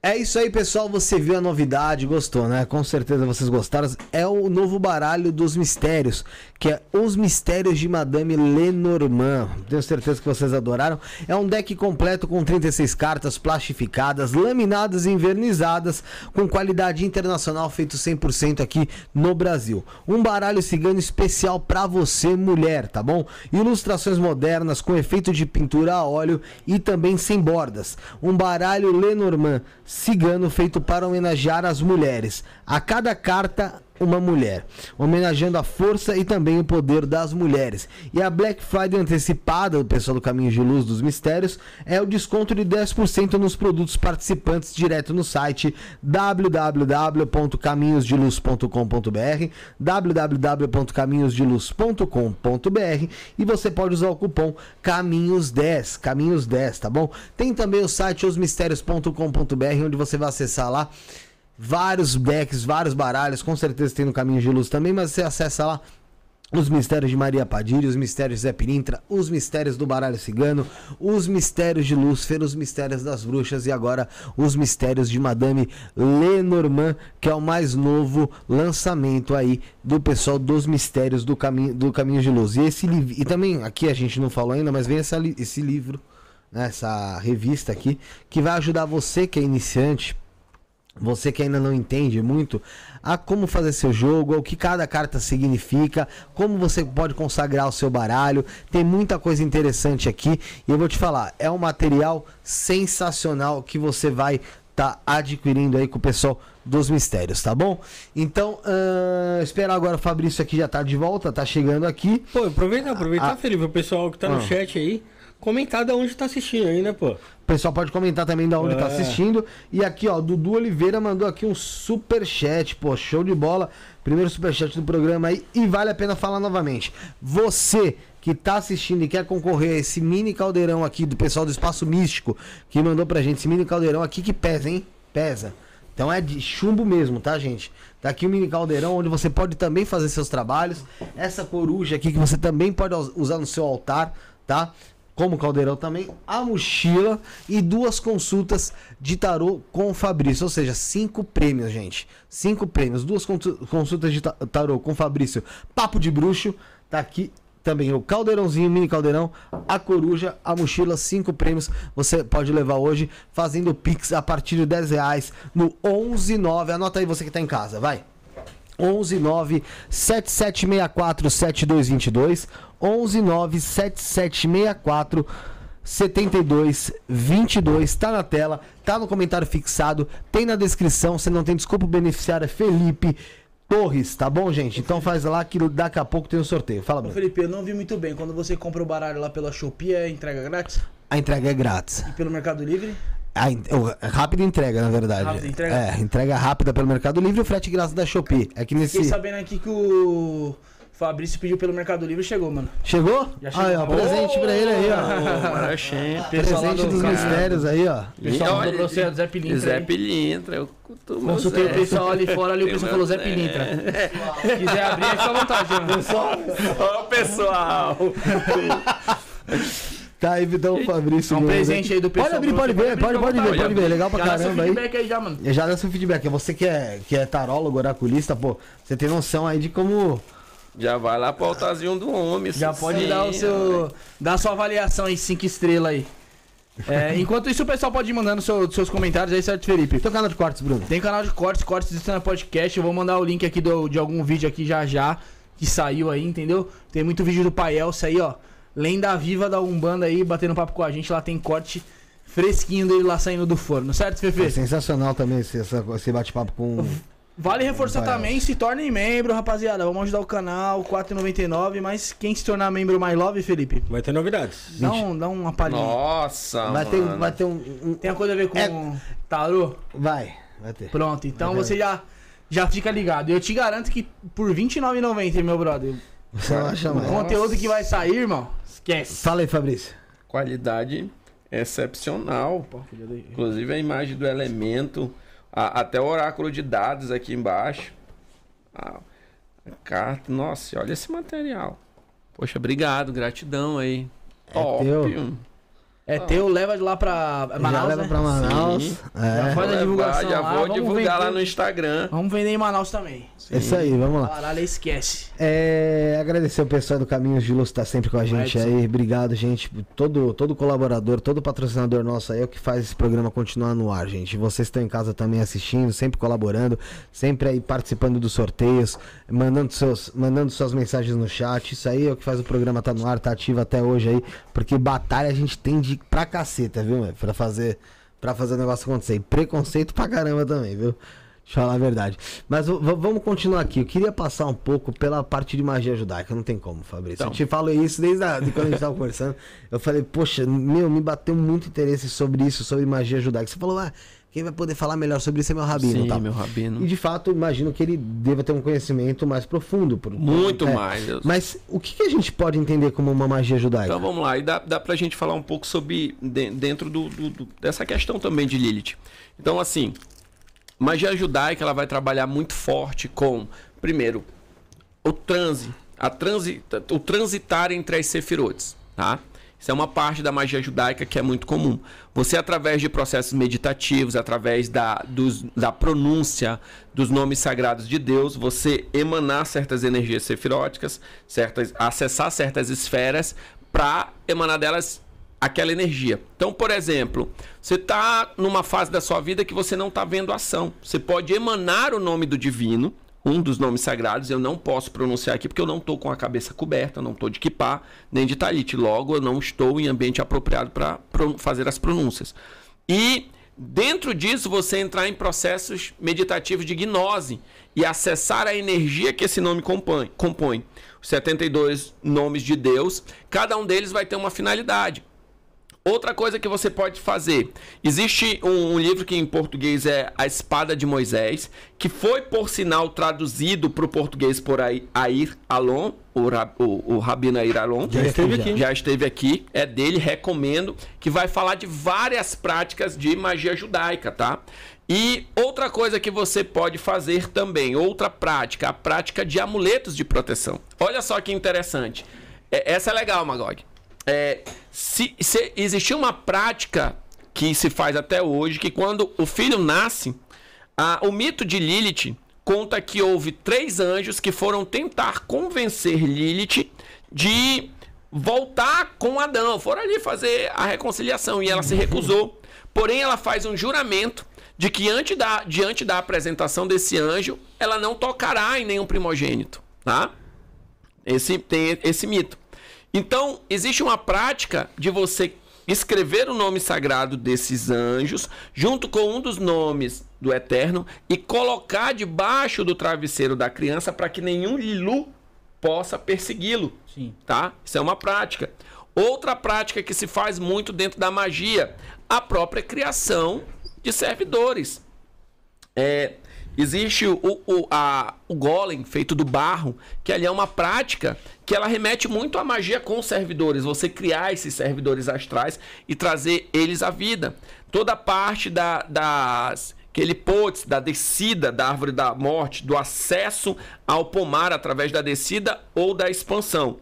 É isso aí, pessoal. Você viu a novidade, gostou, né? Com certeza vocês gostaram. É o novo baralho dos mistérios, que é Os Mistérios de Madame Lenormand. Tenho certeza que vocês adoraram. É um deck completo com 36 cartas plastificadas, laminadas e envernizadas, com qualidade internacional, feito 100% aqui no Brasil. Um baralho cigano especial pra você, mulher, tá bom? Ilustrações modernas com efeito de pintura a óleo e também sem bordas. Um baralho Lenormand cigano feito para homenagear as mulheres. A cada carta uma mulher, homenageando a força e também o poder das mulheres. E a Black Friday antecipada do pessoal do Caminho de Luz dos Mistérios é o desconto de 10% nos produtos participantes direto no site www.caminhosdeluz.com.br www.caminhosdeluz.com.br e você pode usar o cupom Caminhos10, Caminhos10, tá bom? Tem também o site osmistérios.com.br onde você vai acessar lá vários decks, vários baralhos, com certeza tem no Caminho de Luz também, mas você acessa lá os mistérios de Maria Padilha, os mistérios de Zé Pirintra, os mistérios do baralho cigano, os mistérios de Lúcifer, os mistérios das bruxas e agora os mistérios de Madame Lenormand, que é o mais novo lançamento aí do pessoal dos mistérios do caminho do caminho de luz. E esse e também aqui a gente não falou ainda, mas vem essa esse livro né, essa revista aqui, que vai ajudar você que é iniciante, você que ainda não entende muito, a como fazer seu jogo, o que cada carta significa, como você pode consagrar o seu baralho. Tem muita coisa interessante aqui e eu vou te falar, é um material sensacional que você vai tá adquirindo aí com o pessoal dos mistérios, tá bom? Então, ahn, esperar agora o Fabrício aqui já tá de volta, tá chegando aqui. Pô, aproveita, aproveita, Ah. Felipe, o pessoal que tá no Ah. chat aí, comentar de onde tá assistindo aí, né, pô? O pessoal pode comentar também da onde tá É. assistindo. E aqui, ó, Dudu Oliveira mandou aqui um super chat, pô, show de bola. Primeiro super chat do programa aí e vale a pena falar novamente. Você que tá assistindo e quer concorrer a esse mini caldeirão aqui do pessoal do Espaço Místico que mandou pra gente esse mini caldeirão aqui que pesa, hein? Pesa. Então é de chumbo mesmo, tá, gente? Tá aqui o mini caldeirão onde você pode também fazer seus trabalhos. Essa coruja aqui que você também pode us- usar no seu altar, tá? Como caldeirão também, a mochila e duas consultas de tarô com o Fabrício. Ou seja, cinco prêmios, gente. Cinco prêmios. Duas consu- consultas de ta- tarô com o Fabrício. Papo de bruxo. Tá aqui também o caldeirãozinho, mini caldeirão, a coruja, a mochila, cinco prêmios. Você pode levar hoje fazendo Pix a partir de 10 reais no 119. Anota aí você que tá em casa, vai. 119 7764 7222 119 7764 7222 tá na tela, tá no comentário fixado, tem na descrição, você não tem desculpa, o beneficiário é Felipe Torres, tá bom, gente? Então faz lá que daqui a pouco tem um sorteio. Fala, Bruno. Felipe, eu não vi muito bem. Quando você compra o baralho lá pela Shopee, é entrega grátis? A entrega é grátis. E pelo Mercado Livre? A é rápida entrega, na verdade. Rápida entrega? É, entrega rápida pelo Mercado Livre e o frete grátis da Shopee. É que nesse. Fiquei sabendo aqui que o Fabrício pediu pelo Mercado Livre e chegou, mano. Chegou? Já chegou. Aí, ó, presente pra ele aí, ó. Pessoal lá Presente do- dos mistérios aí, ó. O pessoal mandou pra você, Zé Pilintra. Zé. Pilintra. Eu meu Consultei o pessoal ali fora, ali o pessoal falou Zé. Pilintra. Se quiser abrir, fica à vontade, mano. Ó, pessoal. Tá aí, Vitão Fabrício. É um presente aí do pessoal. Pode abrir, pode ver, pode, pode ver, pode ver. Legal pra Já dá seu caramba aí. feedback aí já, mano. Já dá seu feedback. Você que é, que é tarólogo, oraculista, pô, você tem noção aí de como. Já vai lá pro altarzinho do homem. Já sim, pode dar o seu. dar a sua avaliação aí, 5 estrelas aí. É, enquanto isso, o pessoal pode ir mandando seu- seus comentários aí, certo, Felipe? Teu canal de cortes, Bruno. Tem canal de cortes, cortes do Cena Podcast. Eu vou mandar o link aqui do- de algum vídeo aqui já já, que saiu aí, entendeu? Tem muito vídeo do Paelce aí, ó. Lenda viva da Umbanda aí, batendo papo com a gente. Lá tem corte fresquinho dele lá saindo do forno, certo, É Fefe? sensacional também esse, bate-papo com. Vale reforçar também, se tornem membro, rapaziada. Vamos ajudar o canal, R$4,99. Mas quem se tornar membro My Love, Felipe, Vai ter novidades. dá, um, dá uma palhinha. Nossa, Vai ter, mano. vai ter um, um- Tem uma coisa a ver com É- tarô? Vai, vai ter. Pronto, então ter. você já, já fica ligado. Eu te garanto que por R$29,90, meu brother, Você não acha o mais. conteúdo que vai sair, irmão, esquece. Fala aí, Fabrício. Qualidade excepcional. Inclusive a imagem do elemento, a- até o oráculo de dados aqui embaixo. A, a carta, nossa, olha esse material. Poxa, obrigado, gratidão aí. Top. teu. É teu, leva de lá pra já Manaus, leva né? pra Manaus. Sim. É. Faz a Vou divulgação já lá, vou vamos divulgar vender. lá no Instagram. Vamos vender em Manaus também. É isso aí, vamos lá. Caralho, esquece. É, agradecer o pessoal do Caminhos de Luz que tá sempre com a gente Edson. aí. Obrigado, gente. Todo, todo colaborador, todo patrocinador nosso aí é o que faz esse programa continuar no ar, gente. Vocês estão em casa também assistindo, sempre colaborando, sempre aí participando dos sorteios, mandando, seus, mandando suas mensagens no chat. Isso aí é o que faz o programa tá no ar, tá ativo até hoje aí. Porque batalha a gente tem de pra caceta, viu, meu? Pra fazer, pra fazer o negócio acontecer. E preconceito pra caramba também, viu? Deixa eu falar a verdade. Mas vamos continuar aqui. Eu queria passar um pouco pela parte de magia judaica. Não tem como, Fabrício. Então. Eu te falo isso desde a, de quando a gente tava conversando. Eu falei, poxa, meu, me bateu muito interesse sobre isso, sobre magia judaica. Você falou, ah, quem vai poder falar melhor sobre isso é meu rabino. Sim, tá? meu rabino. E de fato, imagino que ele deva ter um conhecimento mais profundo. Por, Muito é. mais. Eu- Mas o que, a gente pode entender como uma magia judaica? Então vamos lá, e dá, dá pra gente falar um pouco sobre de- dentro do, do- do- dessa questão também de Lilith. Então, assim, magia judaica ela vai trabalhar muito forte com, primeiro, o transe, a transi, o transitar entre as sefirotes, tá? Isso é uma parte da magia judaica que é muito comum. Você, através de processos meditativos, através da, dos- da pronúncia dos nomes sagrados de Deus, você emanar certas energias sefiróticas, certas, acessar certas esferas, para emanar delas aquela energia. Então, por exemplo, você está numa fase da sua vida que você não está vendo ação. Você pode emanar o nome do divino, um dos nomes sagrados, eu não posso pronunciar aqui porque eu não estou com a cabeça coberta, não estou de kipá, nem de talite. Logo, eu não estou em ambiente apropriado para fazer as pronúncias. E dentro disso, você entrar em processos meditativos de gnose e acessar a energia que esse nome compõe. compõe. Os 72 nomes de Deus, cada um deles vai ter uma finalidade. Outra coisa que você pode fazer: existe um, um, livro que em português é A Espada de Moisés, que foi, por sinal, traduzido para o português por Air Alon, o, o, o Rabino Air Alon. Já esteve aqui. Já esteve aqui, é dele, recomendo, que vai falar de várias práticas de magia judaica, tá? E outra coisa que você pode fazer também, outra prática, a prática de amuletos de proteção. Olha só que interessante. É, essa é legal, Magog. É, se, se existia uma prática que se faz até hoje, que quando o filho nasce, a, o mito de Lilith conta que houve três anjos que foram tentar convencer Lilith de voltar com Adão. Foram ali fazer a reconciliação e ela se recusou. Porém, ela faz um juramento de que diante da, diante da apresentação desse anjo, ela não tocará em nenhum primogênito. Tá? Esse, tem esse mito. Então, existe uma prática de você escrever o nome sagrado desses anjos, junto com um dos nomes do Eterno, e colocar debaixo do travesseiro da criança para que nenhum Lilu possa persegui-lo. Sim. Tá? Isso é uma prática. Outra prática que se faz muito dentro da magia, a própria criação de servidores. É, Existe o, o, a, o golem feito do barro, que ali é uma prática que ela remete muito à magia com servidores. Você criar esses servidores astrais e trazer eles à vida. Toda parte da, das aquele potes da descida da árvore da morte, do acesso ao pomar através da descida ou da expansão.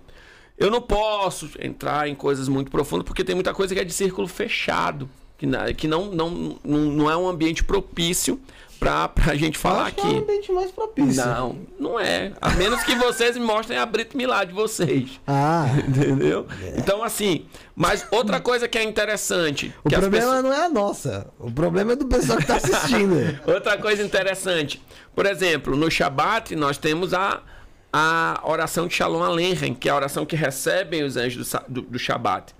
Eu não posso entrar em coisas muito profundas porque tem muita coisa que é de círculo fechado, que, que não, não, não é um ambiente propício pra, pra gente falar aqui. É um ambiente mais propício. Não, não é. A menos que vocês me mostrem a Brito Milá de vocês. Ah. Entendeu? É. Então, assim, mas outra coisa que é interessante. O problema pessoas... não é a nossa. O problema é do pessoal que tá assistindo. outra coisa interessante. Por exemplo, no Shabat nós temos a, a oração de Shalom Aleichem, que é a oração que recebem os anjos do, do, do Shabat.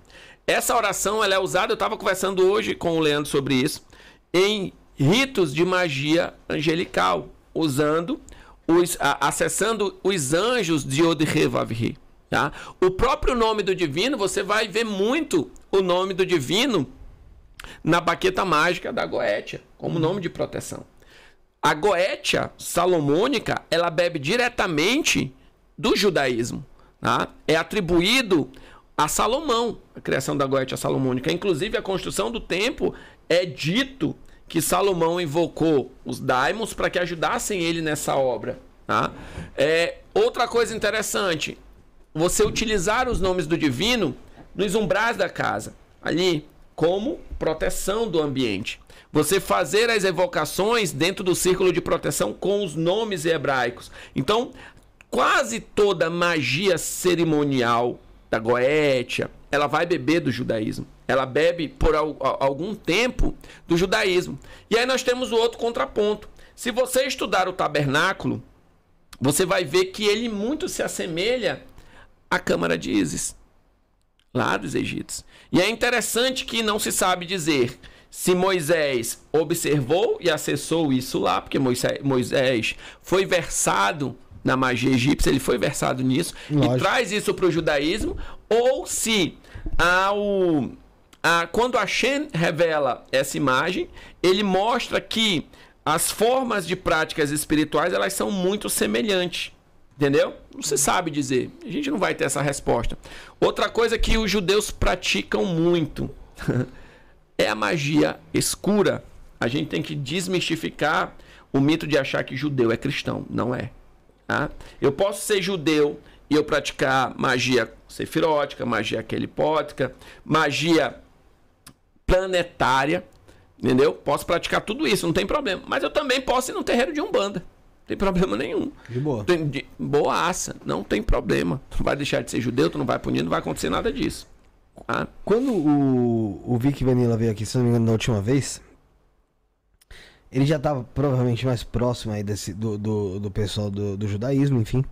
Essa oração ela é usada, eu estava conversando hoje com o Leandro sobre isso, em ritos de magia angelical, usando os, a, acessando os anjos de Odrevavri. Tá? O próprio nome do divino, você vai ver muito o nome do divino na baqueta mágica da Goetia, como nome de proteção. A Goetia salomônica, ela bebe diretamente do judaísmo. Tá? É atribuído a Salomão, a criação da Goetia salomônica. Inclusive, a construção do templo é dito que Salomão invocou os daimons para que ajudassem ele nessa obra. Tá? É, outra coisa interessante, você utilizar os nomes do divino nos umbrais da casa, ali como proteção do ambiente. Você fazer as evocações dentro do círculo de proteção com os nomes hebraicos. Então, quase toda magia cerimonial da Goétia, ela vai beber do judaísmo. Ela bebe por algum tempo do judaísmo. E aí nós temos o outro contraponto. Se você estudar o tabernáculo, você vai ver que ele muito se assemelha à Câmara de Isis, lá dos egípcios. E é interessante que não se sabe dizer se Moisés observou e acessou isso lá, porque Moisés foi versado na magia egípcia, ele foi versado nisso Lógico. e traz isso para o judaísmo, ou se ao a, quando a Shen revela essa imagem, ele mostra que as formas de práticas espirituais elas são muito semelhantes. Entendeu? Não se sabe dizer. A gente não vai ter essa resposta. Outra coisa que os judeus praticam muito é a magia escura. A gente tem que desmistificar o mito de achar que judeu é cristão. Não é. Tá? Eu posso ser judeu e eu praticar magia sefirótica, magia quelipótica, magia planetária, entendeu? Posso praticar tudo isso, não tem problema. Mas eu também posso ir no terreiro de Umbanda. Não tem problema nenhum. De boa. Tem, de, boaça, não tem problema. Tu não vai deixar de ser judeu, tu não vai punir, não vai acontecer nada disso. tá? Quando o, o Vic Vanilla veio aqui, se não me engano, da última vez, ele já estava provavelmente mais próximo aí desse, do, do, do pessoal do, do judaísmo, enfim.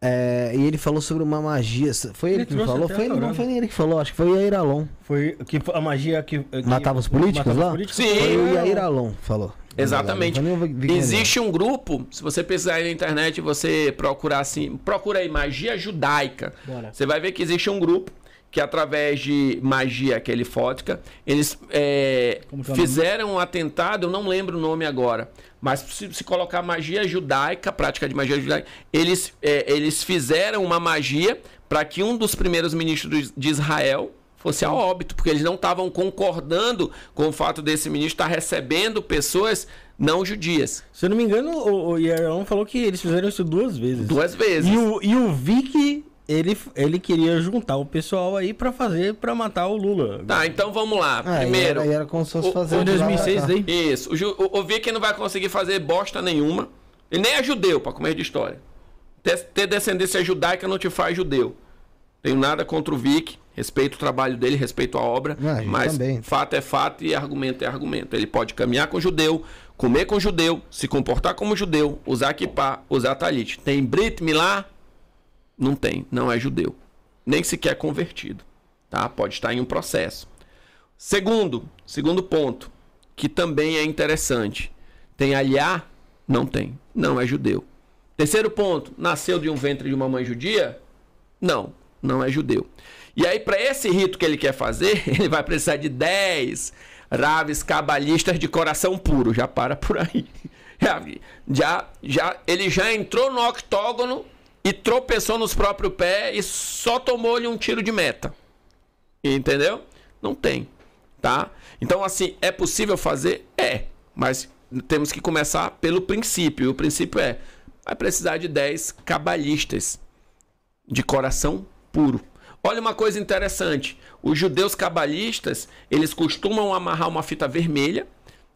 É, e ele falou sobre uma magia. Foi ele, Ele que me falou? Foi ele, não foi nem ele que falou, acho que foi o Yair Alon. Foi que a magia que. que Matava os políticos matava lá? os políticos? Sim. Foi o Foi Yair Alon falou. Exatamente. Vanilla. Existe um grupo, se você pesquisar aí na internet, você procurar assim, procura aí magia judaica. Bora. Você vai ver que existe um grupo que através de magia quelifótica, eles é, é fizeram um atentado, eu não lembro o nome agora, mas se, se colocar magia judaica, prática de magia judaica, eles, é, eles fizeram uma magia para que um dos primeiros ministros de Israel fosse a óbito, porque eles não estavam concordando com o fato desse ministro estar recebendo pessoas não judias. Se eu não me engano, o, o Yaron falou que eles fizeram isso duas vezes. Duas vezes. E o, e o Vic, ele, ele queria juntar o pessoal aí pra fazer, pra matar o Lula. Tá, então vamos lá. Ah, Primeiro, era, e era como se fosse o- fazer Foi em de lá pra 2006 cá. daí? Isso. O, o, o Vic não vai conseguir fazer bosta nenhuma. Ele nem é judeu, pra comer de história. Ter, ter descendência judaica não te faz judeu. Tenho nada contra o Vic. Respeito o trabalho dele, respeito a obra. Ah, mas também. fato é fato e argumento é argumento. Ele pode caminhar com judeu, comer com judeu, se comportar como judeu, usar kippah, usar talit. Tem Brit Milá? Não tem. Não é judeu. Nem sequer convertido. Tá? Pode estar em um processo. Segundo, segundo ponto, que também é interessante. Tem aliá? Não tem. Não é judeu. Terceiro ponto, nasceu de um ventre de uma mãe judia? Não, não é judeu. E aí, para esse rito que ele quer fazer, ele vai precisar de 10 raves cabalistas de coração puro. Já para por aí. Já, já, já, ele já entrou no octógono e tropeçou nos próprios pés e só tomou-lhe um tiro de meta. Entendeu? Não tem, tá? Então, assim, é possível fazer? É, mas temos que começar pelo princípio. E o princípio é, vai precisar de 10 cabalistas de coração puro. Olha uma coisa interessante. Os judeus cabalistas, eles costumam amarrar uma fita vermelha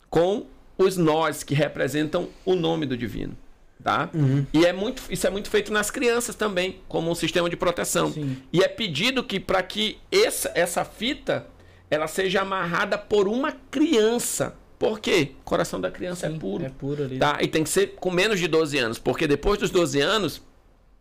com os nós que representam o nome do divino, tá? E é muito, isso é muito feito nas crianças também, como um sistema de proteção. Sim. E é pedido que para que essa, essa fita ela seja amarrada por uma criança. Por quê? O coração da criança é puro. É puro ali. Tá? E tem que ser com menos de 12 anos, porque depois dos 12 anos,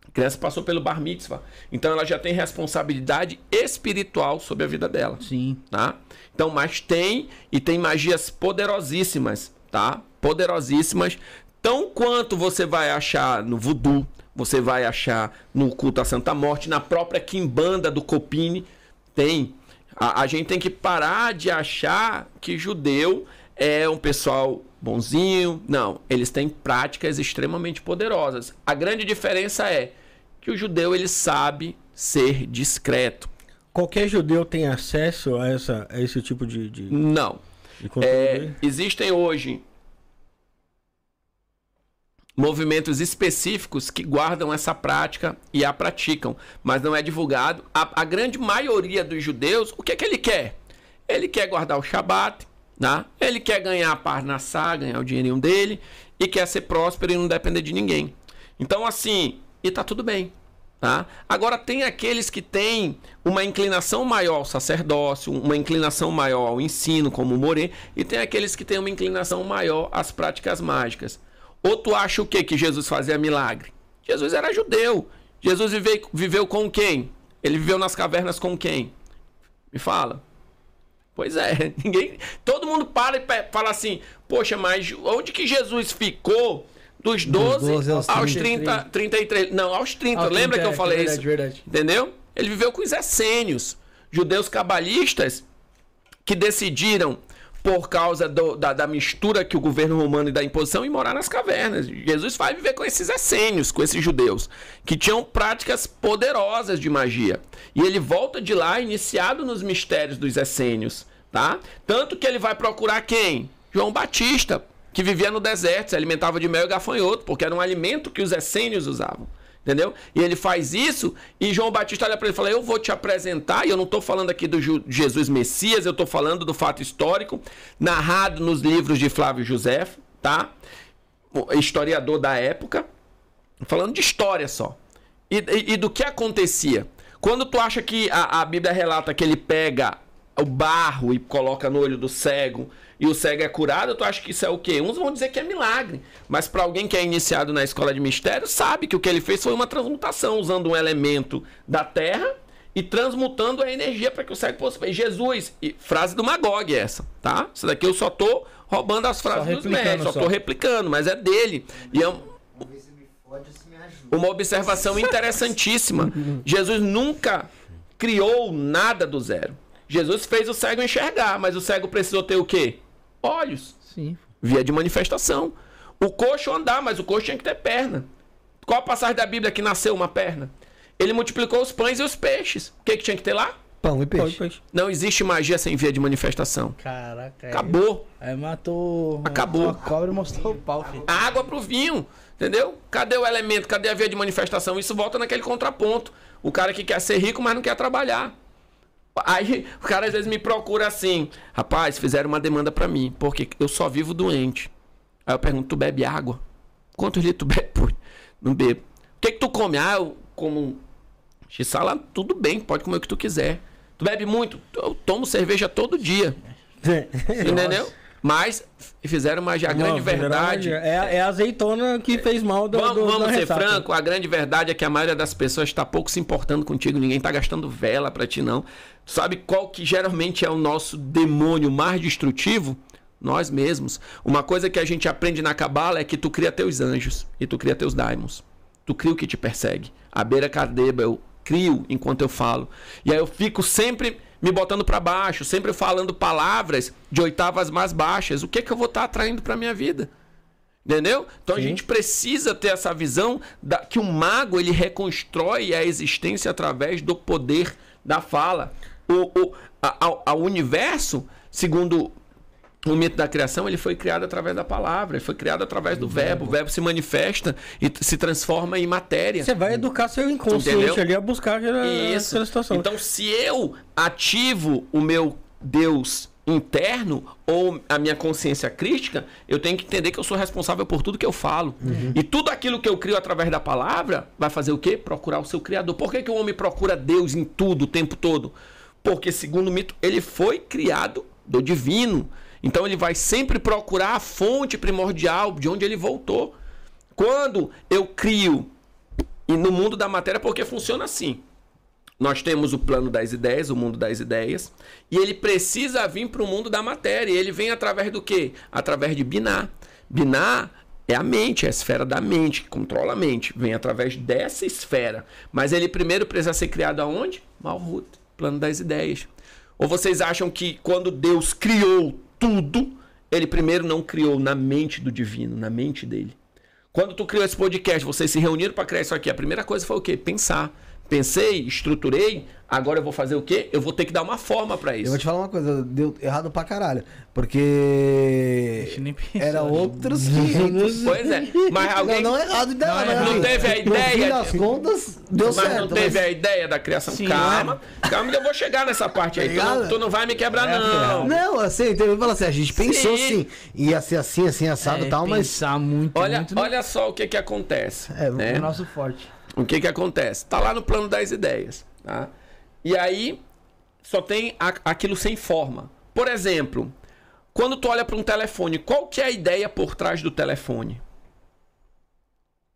a criança passou pelo bar mitzvah. Então ela já tem responsabilidade espiritual sobre a vida dela. Sim. Tá? Então, mas tem e tem magias poderosíssimas, tá? Poderosíssimas, tão quanto você vai achar no voodoo, você vai achar no culto à Santa Morte, na própria quimbanda do Copini, tem. A, a gente tem que parar de achar que judeu é um pessoal bonzinho. Não, eles têm práticas extremamente poderosas. A grande diferença é que o judeu ele sabe ser discreto. Qualquer judeu tem acesso a, essa, a esse tipo de, de, Não. de É, existem hoje movimentos específicos que guardam essa prática e a praticam, mas não é divulgado. A, a grande maioria dos judeus, o que é que ele quer? Ele quer guardar o Shabat, né? ele quer ganhar a parnassá, ganhar o dinheirinho dele, e quer ser próspero e não depender de ninguém. Então, assim, e tá tudo bem. Tá? Agora, tem aqueles que têm uma inclinação maior ao sacerdócio, uma inclinação maior ao ensino, como o Morê, e tem aqueles que têm uma inclinação maior às práticas mágicas. Ou tu acha o quê? Que Jesus fazia milagre? Jesus era judeu. Jesus viveu, viveu com quem? Ele viveu nas cavernas com quem? Me fala. Pois é, ninguém. Todo mundo para e fala assim: Poxa, mas onde que Jesus ficou dos 12, 12 aos aos 33? 30, 33? Não, aos 30. Ah, Lembra 30, que eu é, falei verdade, isso? verdade. Entendeu? Ele viveu com os essênios, judeus cabalistas que decidiram, por causa do- da, da mistura que o governo romano e da imposição, ir morar nas cavernas. Jesus vai viver com esses essênios, com esses judeus, que tinham práticas poderosas de magia. E ele volta de lá iniciado nos mistérios dos essênios, tá? Tanto que ele vai procurar quem? João Batista, que vivia no deserto, se alimentava de mel e gafanhoto, porque era um alimento que os essênios usavam. Entendeu? E ele faz isso e João Batista olha para ele e fala: Eu vou te apresentar. E eu não estou falando aqui do Jesus Messias, eu estou falando do fato histórico, narrado nos livros de Flávio José, tá? O historiador da época, falando de história só. E, e- e do que acontecia. Quando tu acha que a, a Bíblia relata que ele pega o barro e coloca no olho do cego e o cego é curado, tu acha que isso é o quê? Uns vão dizer que é milagre. Mas para alguém que é iniciado na escola de mistério, sabe que o que ele fez foi uma transmutação, usando um elemento da terra e transmutando a energia para que o cego possa ver. Jesus, e frase do Magog essa, tá? Isso daqui eu só tô roubando as frases dos médicos, só, só. tô replicando, mas é dele. E é um- uma observação interessantíssima. Jesus nunca criou nada do zero. Jesus fez o cego enxergar, mas o cego precisou ter o quê? Olhos, Sim. via de manifestação. O coxo andar, mas o coxo tinha que ter perna. Qual a passagem da Bíblia que nasceu uma perna? Ele multiplicou os pães e os peixes. O que, que tinha que ter lá? Pão e peixe. peixe. Não existe magia sem via de manifestação. Caraca. aí- Acabou. Aí matou. Acabou. A cobra e mostrou o pau, filho. A água pro vinho, entendeu? Cadê o elemento? Cadê a via de manifestação? Isso volta naquele contraponto. O cara que quer ser rico, mas não quer trabalhar. Aí o cara às vezes me procura assim, rapaz, fizeram uma demanda pra mim, porque eu só vivo doente. Aí eu pergunto, tu bebe água? Quantos litros tu bebe? Pô, não bebo. O que que tu come? Ah, eu como x-sala, tudo bem, pode comer o que tu quiser. Tu bebe muito? Eu tomo cerveja todo dia, entendeu? Mas fizeram uma, a grande verdade... É, é a azeitona que fez mal do, Vamos, do, vamos ser ressaca. franco, a grande verdade é que a maioria das pessoas está pouco se importando contigo, ninguém está gastando vela para ti não. Sabe qual que geralmente é o nosso demônio mais destrutivo? Nós mesmos. Uma coisa que a gente aprende na cabala é que tu cria teus anjos e tu cria teus daimons. Tu cria o que te persegue. A beira cadeba eu crio enquanto eu falo. E aí eu fico sempre me botando para baixo, sempre falando palavras de oitavas mais baixas. O que que eu vou estar atraindo para minha vida? Entendeu? Então a Sim. gente precisa ter essa visão da, que o mago ele reconstrói a existência através do poder da fala. O, o, a, a- a universo, segundo o mito da criação, ele foi criado através da palavra, ele foi criado através do verbo. O verbo se manifesta e se transforma em matéria. Você vai educar seu inconsciente Entendeu? ali a buscar aquela, Isso. aquela situação. Então, se eu ativo o meu Deus interno ou a minha consciência crítica, eu tenho que entender que eu sou responsável por tudo que eu falo. E tudo aquilo que eu crio através da palavra vai fazer o quê? Procurar o seu criador. Por que, que o homem procura Deus em tudo, o tempo todo? Porque, segundo o mito, ele foi criado do divino. Então ele vai sempre procurar a fonte primordial de onde ele voltou. Quando eu crio e no mundo da matéria, porque funciona assim. Nós temos o plano das ideias, o mundo das ideias, e ele precisa vir para o mundo da matéria. E ele vem através do quê? Através de Biná. Biná é a mente, é a esfera da mente, que controla a mente. Vem através dessa esfera. Mas ele primeiro precisa ser criado aonde? Malhut, plano das ideias. Ou vocês acham que quando Deus criou tudo, ele primeiro não criou na mente do divino, na mente dele? Quando tu criou esse podcast, vocês se reuniram para criar isso aqui. A primeira coisa foi o quê? Pensar. Pensei, estruturei, agora eu vou fazer o quê? Eu vou ter que dar uma forma para Eu isso. vou te falar uma coisa, deu errado pra caralho. Porque. Eu. Era outros 500. Pois é. Mas alguém Não, não é errado, não, não assim, teve a No ideia fim das contas, deu mas certo. não teve mas- a ideia da criação. Sim, calma, calma que eu vou chegar nessa parte aí. Tu não, tu não vai me quebrar, É, não. Não, assim, entendeu? Fala assim, a gente pensou Sim. sim. Ia ser assim, assim, assado e É, tal, mas. pensar muito, Olha, muito olha só o que que acontece. É, né? no nosso forte. O que que acontece? Tá lá no plano das ideias, tá? E aí só tem a- aquilo sem forma. Por exemplo, quando tu olha para um telefone, qual que é a ideia por trás do telefone?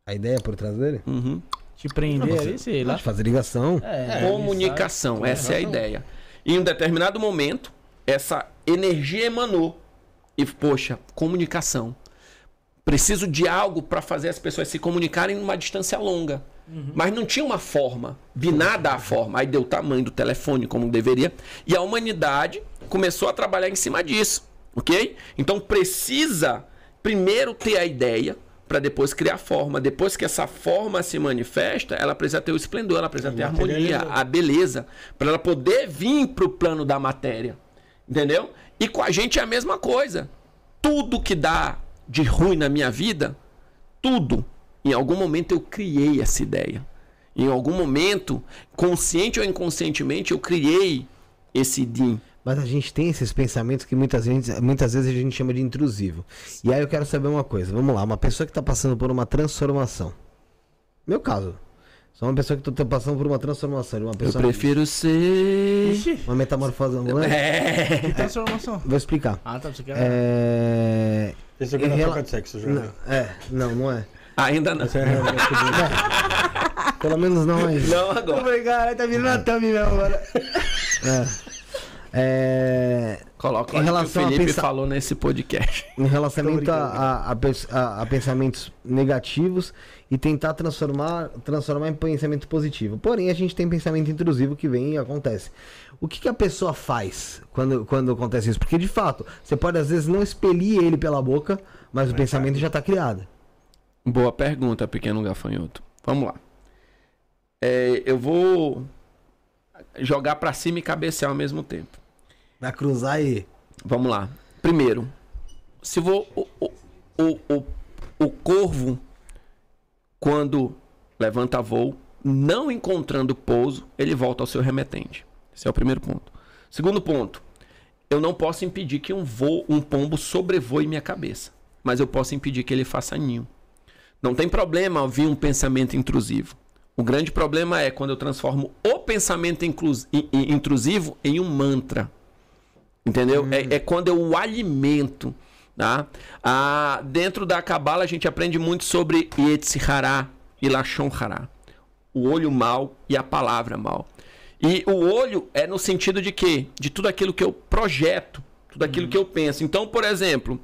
A ideia por trás dele? Uhum. Te prender ali, sei lá. De fazer ligação. É, Comunicação, essa é a ideia. Em um determinado momento, essa energia emanou. E, poxa, comunicação. Preciso de algo para fazer as pessoas se comunicarem numa distância longa. Mas não tinha uma forma. Biná dá a forma. Aí deu o tamanho do telefone como deveria. E a humanidade começou a trabalhar em cima disso. Ok? Então precisa primeiro ter a ideia para depois criar a forma. Depois que essa forma se manifesta, ela precisa ter o esplendor, ela precisa ter a harmonia, a beleza, para ela poder vir para o plano da matéria. Entendeu? E com a gente é a mesma coisa. Tudo que dá de ruim na minha vida, tudo, em algum momento eu criei essa ideia. Em algum momento, consciente ou inconscientemente, eu criei esse DIN. Mas a gente tem esses pensamentos que muitas vezes, muitas vezes a gente chama de intrusivo. E aí eu quero saber uma coisa. Vamos lá, uma pessoa que está passando por uma transformação. Meu caso. Sou uma pessoa que tô passando por uma transformação. Uma Eu pessoa. prefiro ser. Ixi, Uma metamorfose ambulante. É. que transformação. Vou explicar. Ah, tá, você quer... É. Pensou que Em era rela- troca de sexo, já. Não, é, não, não é. Ainda não. É Pelo menos não é isso. Não agora. cara, tá virando a thumb mesmo agora. É. Coloca Em o que o relação a Felipe pensar- falou nesse podcast. Em relacionamento a, a, a a- pensamentos negativos e tentar transformar, transformar em pensamento positivo. Porém, a gente tem pensamento intrusivo que vem e acontece. O que, que a pessoa faz quando, quando acontece isso? Porque, de fato, você pode às vezes não expelir ele pela boca, mas o pensamento já está criado. Boa pergunta, pequeno gafanhoto. Vamos lá. É, eu vou jogar pra cima e cabecear ao mesmo tempo. Vai cruzar e. Vamos lá. Primeiro, se vou o, o, o, o, corvo quando levanta voo, não encontrando pouso, ele volta ao seu remetente. Esse é o primeiro ponto. Segundo ponto, eu não posso impedir que um voo, um pombo sobrevoe minha cabeça, mas eu posso impedir que ele faça ninho. Não tem problema ouvir um pensamento intrusivo. O grande problema é quando eu transformo o pensamento intrusivo em um mantra. Entendeu? É, é quando eu o alimento. Tá? Ah, dentro da Kabbalah a gente aprende muito sobre Yetzirah e Lashon Hara. O olho mal e a palavra mal. E o olho é no sentido de quê? De tudo aquilo que eu projeto, tudo aquilo que eu penso. Então, por exemplo,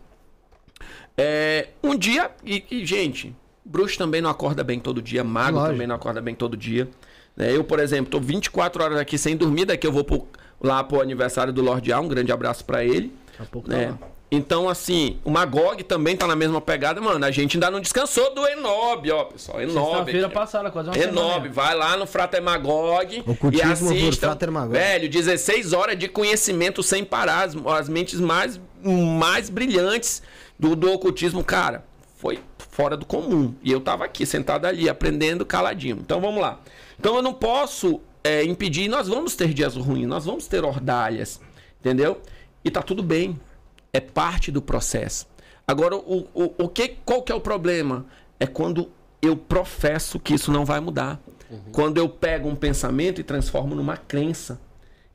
é, um dia, e, e, gente, bruxo também não acorda bem todo dia, mago Lógico. também não acorda bem todo dia. né? Eu, por exemplo, tô 24 horas aqui sem dormir, daqui eu vou pro- lá pro aniversário do Lorde A, um grande abraço pra ele. Daqui a pouco tá né? lá. Então, assim, o Magog também tá na mesma pegada, mano. A gente ainda não descansou do Enob, ó, pessoal. Enob. Sexta-feira passada, quase uma Enob, semana. vai lá no Frater Magog e Magog. Velho, 16 horas de conhecimento sem parar. As, as mentes mais, mais brilhantes do, do ocultismo, cara, foi fora do comum. E eu tava aqui, sentado ali, aprendendo caladinho. Então vamos lá. Então eu não posso é, impedir, nós vamos ter dias ruins, nós vamos ter ordalhas, entendeu? E tá tudo bem. É parte do processo. Agora, o, o, o que, qual que é o problema? É quando eu professo que isso não vai mudar. Quando eu pego um pensamento e transformo numa crença.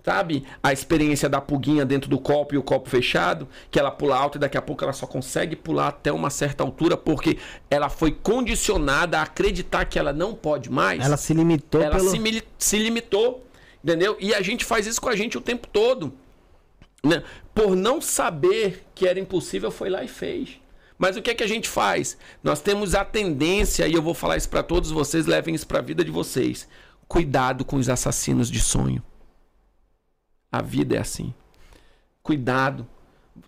Sabe? A experiência da pulguinha dentro do copo e o copo fechado, que ela pula alto e daqui a pouco ela só consegue pular até uma certa altura porque ela foi condicionada a acreditar que ela não pode mais Ela se limitou ela pelo. se, se limitou, entendeu? E a gente faz isso com a gente o tempo todo. né? Por não saber que era impossível, foi lá e fez. Mas o que é que a gente faz? Nós temos a tendência, e eu vou falar isso para todos vocês, levem isso para a vida de vocês. Cuidado com os assassinos de sonho. A vida é assim. Cuidado.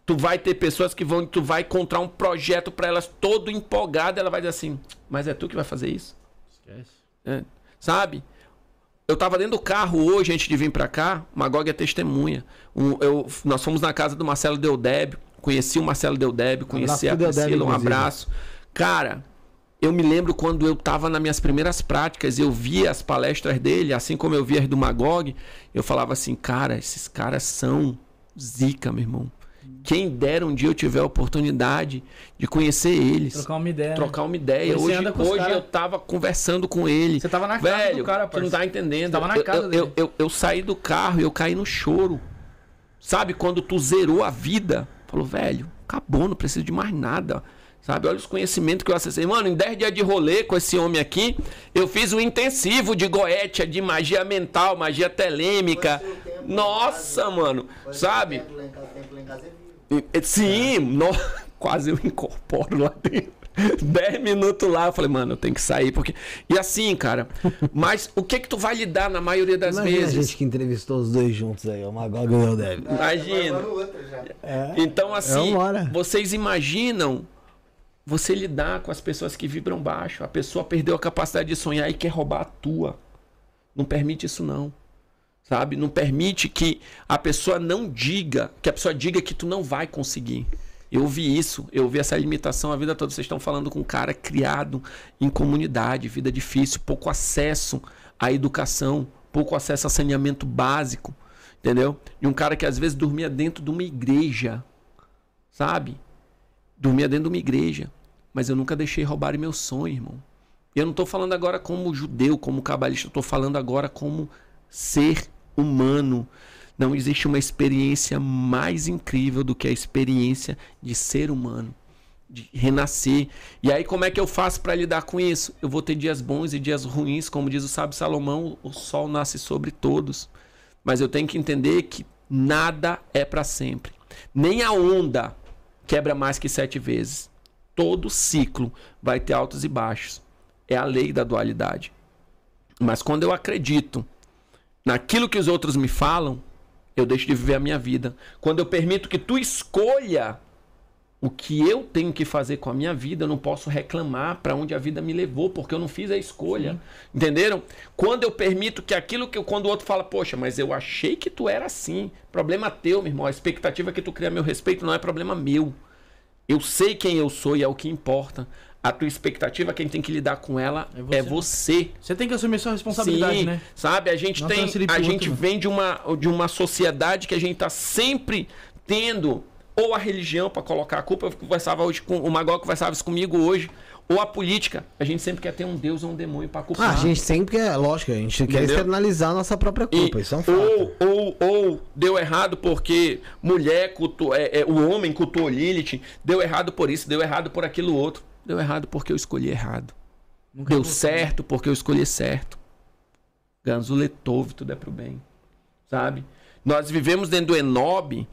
Tu vai ter pessoas que vão, tu vai encontrar um projeto para elas todo empolgado, ela vai dizer assim: "Mas é tu que vai fazer isso?" Esquece. É, sabe? Eu tava dentro do carro hoje, antes de vir pra cá, Magog é testemunha. Um, eu- nós fomos na casa do Marcelo Deodébio, conheci o Marcelo Deodébio, conheci a Priscila, um abraço. Cara, eu me lembro quando eu tava nas minhas primeiras práticas, eu via as palestras dele, assim como eu via as do Magog, eu falava assim, cara, esses caras são zica, meu irmão. Quem dera um dia eu tiver a oportunidade de conhecer eles Trocar uma ideia. né? trocar uma ideia. Você Hoje, hoje cara- eu tava conversando com ele. Você tava na casa Velho, do cara, tu não tá entendendo. Você tava na Eu- casa eu, dele. eu, eu, eu saí do carro e eu caí no choro. Sabe, quando tu zerou a vida, falou, velho, acabou, não preciso de mais nada. Sabe, olha os conhecimentos que eu acessei. Mano, em 10 dias de rolê com esse homem aqui, eu fiz um intensivo de goetia, de magia mental, magia telêmica. Nossa, mano, sabe? Tempo lá em casa, tempo lá em casa é vivo. E- Sim, no- quase eu incorporo lá dentro. Dez minutos lá, eu falei, mano, eu tenho que sair, porque. E assim, cara, mas o que que tu vai lidar na maioria das Imagina a vezes? gente que entrevistou os dois juntos aí, o Magog e o. Imagina. Agora no outro já. Então, assim, uma hora. vocês imaginam você lidar com as pessoas que vibram baixo. A pessoa perdeu a capacidade de sonhar e quer roubar a tua. Não permite isso, não. Sabe? Não permite que a pessoa não diga, que a pessoa diga que tu não vai conseguir. Eu vi isso, eu vi essa limitação a vida toda. Vocês estão falando com um cara criado em comunidade, vida difícil, pouco acesso à educação, pouco acesso a saneamento básico, entendeu? E um cara que às vezes dormia dentro de uma igreja, sabe? Dormia dentro de uma igreja. Mas eu nunca deixei roubarem meu sonho, irmão. Eu não estou falando agora como judeu, como cabalista, eu estou falando agora como ser humano. Não existe uma experiência mais incrível do que a experiência de ser humano, de renascer. E aí, como é que eu faço para lidar com isso? Eu vou ter dias bons e dias ruins, como diz o sábio Salomão: o sol nasce sobre todos. Mas eu tenho que entender que nada é para sempre. Nem a onda quebra mais que sete vezes. Todo ciclo vai ter altos e baixos. É a lei da dualidade. Mas quando eu acredito naquilo que os outros me falam, eu deixo de viver a minha vida. Quando eu permito que tu escolha o que eu tenho que fazer com a minha vida, eu não posso reclamar para onde a vida me levou, porque eu não fiz a escolha. Sim. Entenderam? Quando eu permito que aquilo que eu, quando o outro fala, poxa, mas eu achei que tu era assim. Problema teu, meu irmão. A expectativa que tu cria a meu respeito não é problema meu. Eu sei quem eu sou e é o que importa. A tua expectativa, quem tem que lidar com ela é você. É você. você tem que assumir sua responsabilidade, Sim, né? Sabe, a gente não tem, a gente vem de uma, de uma sociedade que a gente tá sempre tendo ou a religião para colocar a culpa. Eu conversava hoje com o Magó conversava isso comigo hoje ou a política. A gente sempre quer ter um Deus ou um demônio para culpar. Ah, a gente sempre quer, lógico, a gente Entendeu? quer externalizar a nossa própria culpa. E, isso é um fato. Ou, ou, ou deu errado porque mulher cultuou, é, é, o homem cultuou Lilith, deu errado por isso, deu errado por aquilo outro. Deu errado porque eu escolhi errado. Nunca deu certo porque eu escolhi certo. Ganzuletov, tudo é pro bem. Sabe? Nós vivemos dentro do Enob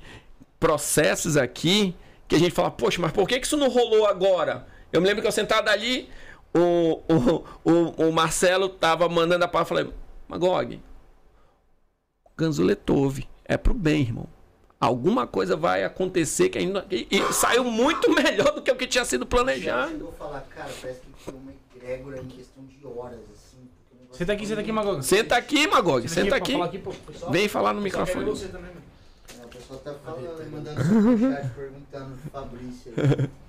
processos aqui que a gente fala, poxa, mas por que isso não rolou agora? Eu me lembro que eu sentado ali, o, o, o, o Marcelo tava mandando a palavra, falei, Magog, Ganzuletov, é pro bem, irmão. Alguma coisa vai acontecer que ainda. E, e saiu muito melhor do que o que tinha sido planejado. Eu vou falar, cara, parece que foi uma egrégora em questão de horas, assim. Senta aqui, senta aqui, Magog. Senta aqui, Magog. Senta aqui. aqui. Vem falar no microfone. Você também, o pessoal tá falando, mandando superchat perguntando Fabrício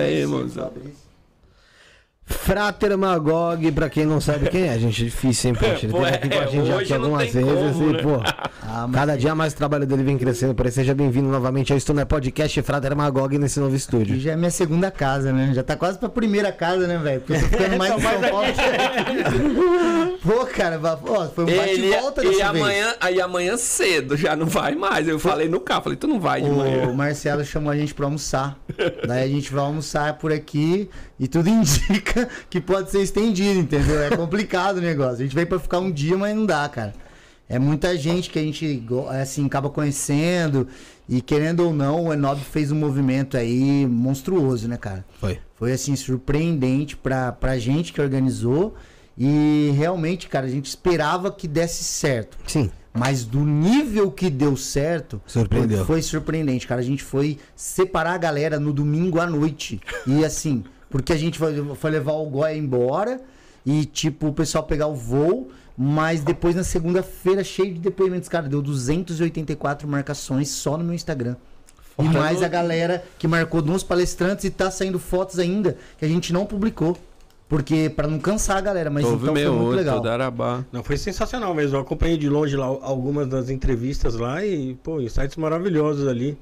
aí, irmãozão. Frater Magog, pra quem não sabe quem é, gente é difícil, hein, Ele teve aqui com a gente já aqui algumas vezes como, e, né? pô, ah, cada dia mais o trabalho dele vem crescendo. Por aí, seja bem-vindo novamente ao Isto Não é Podcast Frater Magog nesse novo estúdio. Aqui já é minha segunda casa, né? Já tá quase pra primeira casa, né, velho? Porque eu tô ficando mais em São Paulo. pô, cara, pô, foi um bate-volta dessa e amanhã, vez. Aí amanhã cedo já não vai mais. Eu falei no carro, falei, tu não vai de o manhã. O Marcelo chamou a gente pra almoçar. Daí a gente vai almoçar por aqui e tudo indica que pode ser estendido, entendeu? É complicado o negócio. A gente veio pra ficar um dia, mas não dá, cara. É muita gente que a gente, assim, acaba conhecendo. E querendo ou não, o Enob fez um movimento aí monstruoso, né, cara? Foi. Foi, assim, surpreendente pra, pra gente que organizou. E realmente, cara, a gente esperava que desse certo. Sim. Mas do nível que deu certo, Surpreendeu. foi surpreendente, cara. A gente foi separar a galera no domingo à noite. E assim, porque a gente foi, levar o Goya embora e, tipo, o pessoal pegar o voo. Mas depois, na segunda-feira, cheio de depoimentos, cara, deu 284 marcações só no meu Instagram. E mais a galera que marcou uns palestrantes e tá saindo fotos ainda que a gente não publicou. Porque para não cansar a galera, mas Houve então foi muito outro, legal. Darabá. Não, foi sensacional mesmo. Eu acompanhei de longe lá algumas das entrevistas lá e, pô, insights maravilhosos ali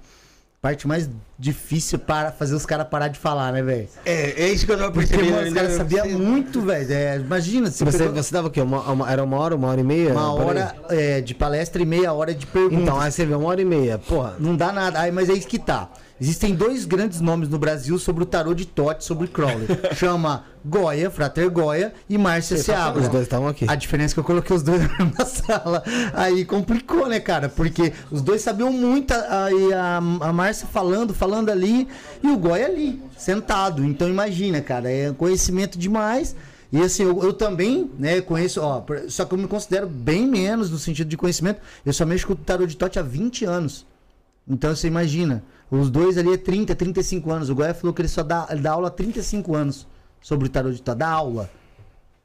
parte mais difícil para fazer os caras parar de falar, né, velho? É, é isso que eu tava percebendo. Porque, mano, os caras sabiam muito, velho. É, imagina, se você, pegou... você dava o quê? Uma, uma, era uma hora, uma hora e meia? Uma hora é, de palestra e meia hora de pergunta. Então, aí você vê uma hora e meia. Porra. Não dá nada. Aí, mas é isso que tá. Existem dois grandes nomes no Brasil sobre o tarô de Tote, sobre Crowley. Chama Goya, Frater Goya e Márcia Seabra. Os dois estavam aqui. A diferença é que eu coloquei os dois na sala. Aí complicou, né, cara? Porque os dois sabiam muito. Aí a, a Márcia falando, falando ali, e o Goya ali, sentado. Então imagina, cara, é conhecimento demais. E assim, eu, eu, também, né, conheço, ó, só que eu me considero bem menos no sentido de conhecimento. Eu só mexo com o tarô de Tote há 20 anos. Então você imagina, os dois ali é 30, 35 anos. O Goya falou que ele só dá, ele dá aula há 35 anos sobre o tarot de Tó. Dá aula.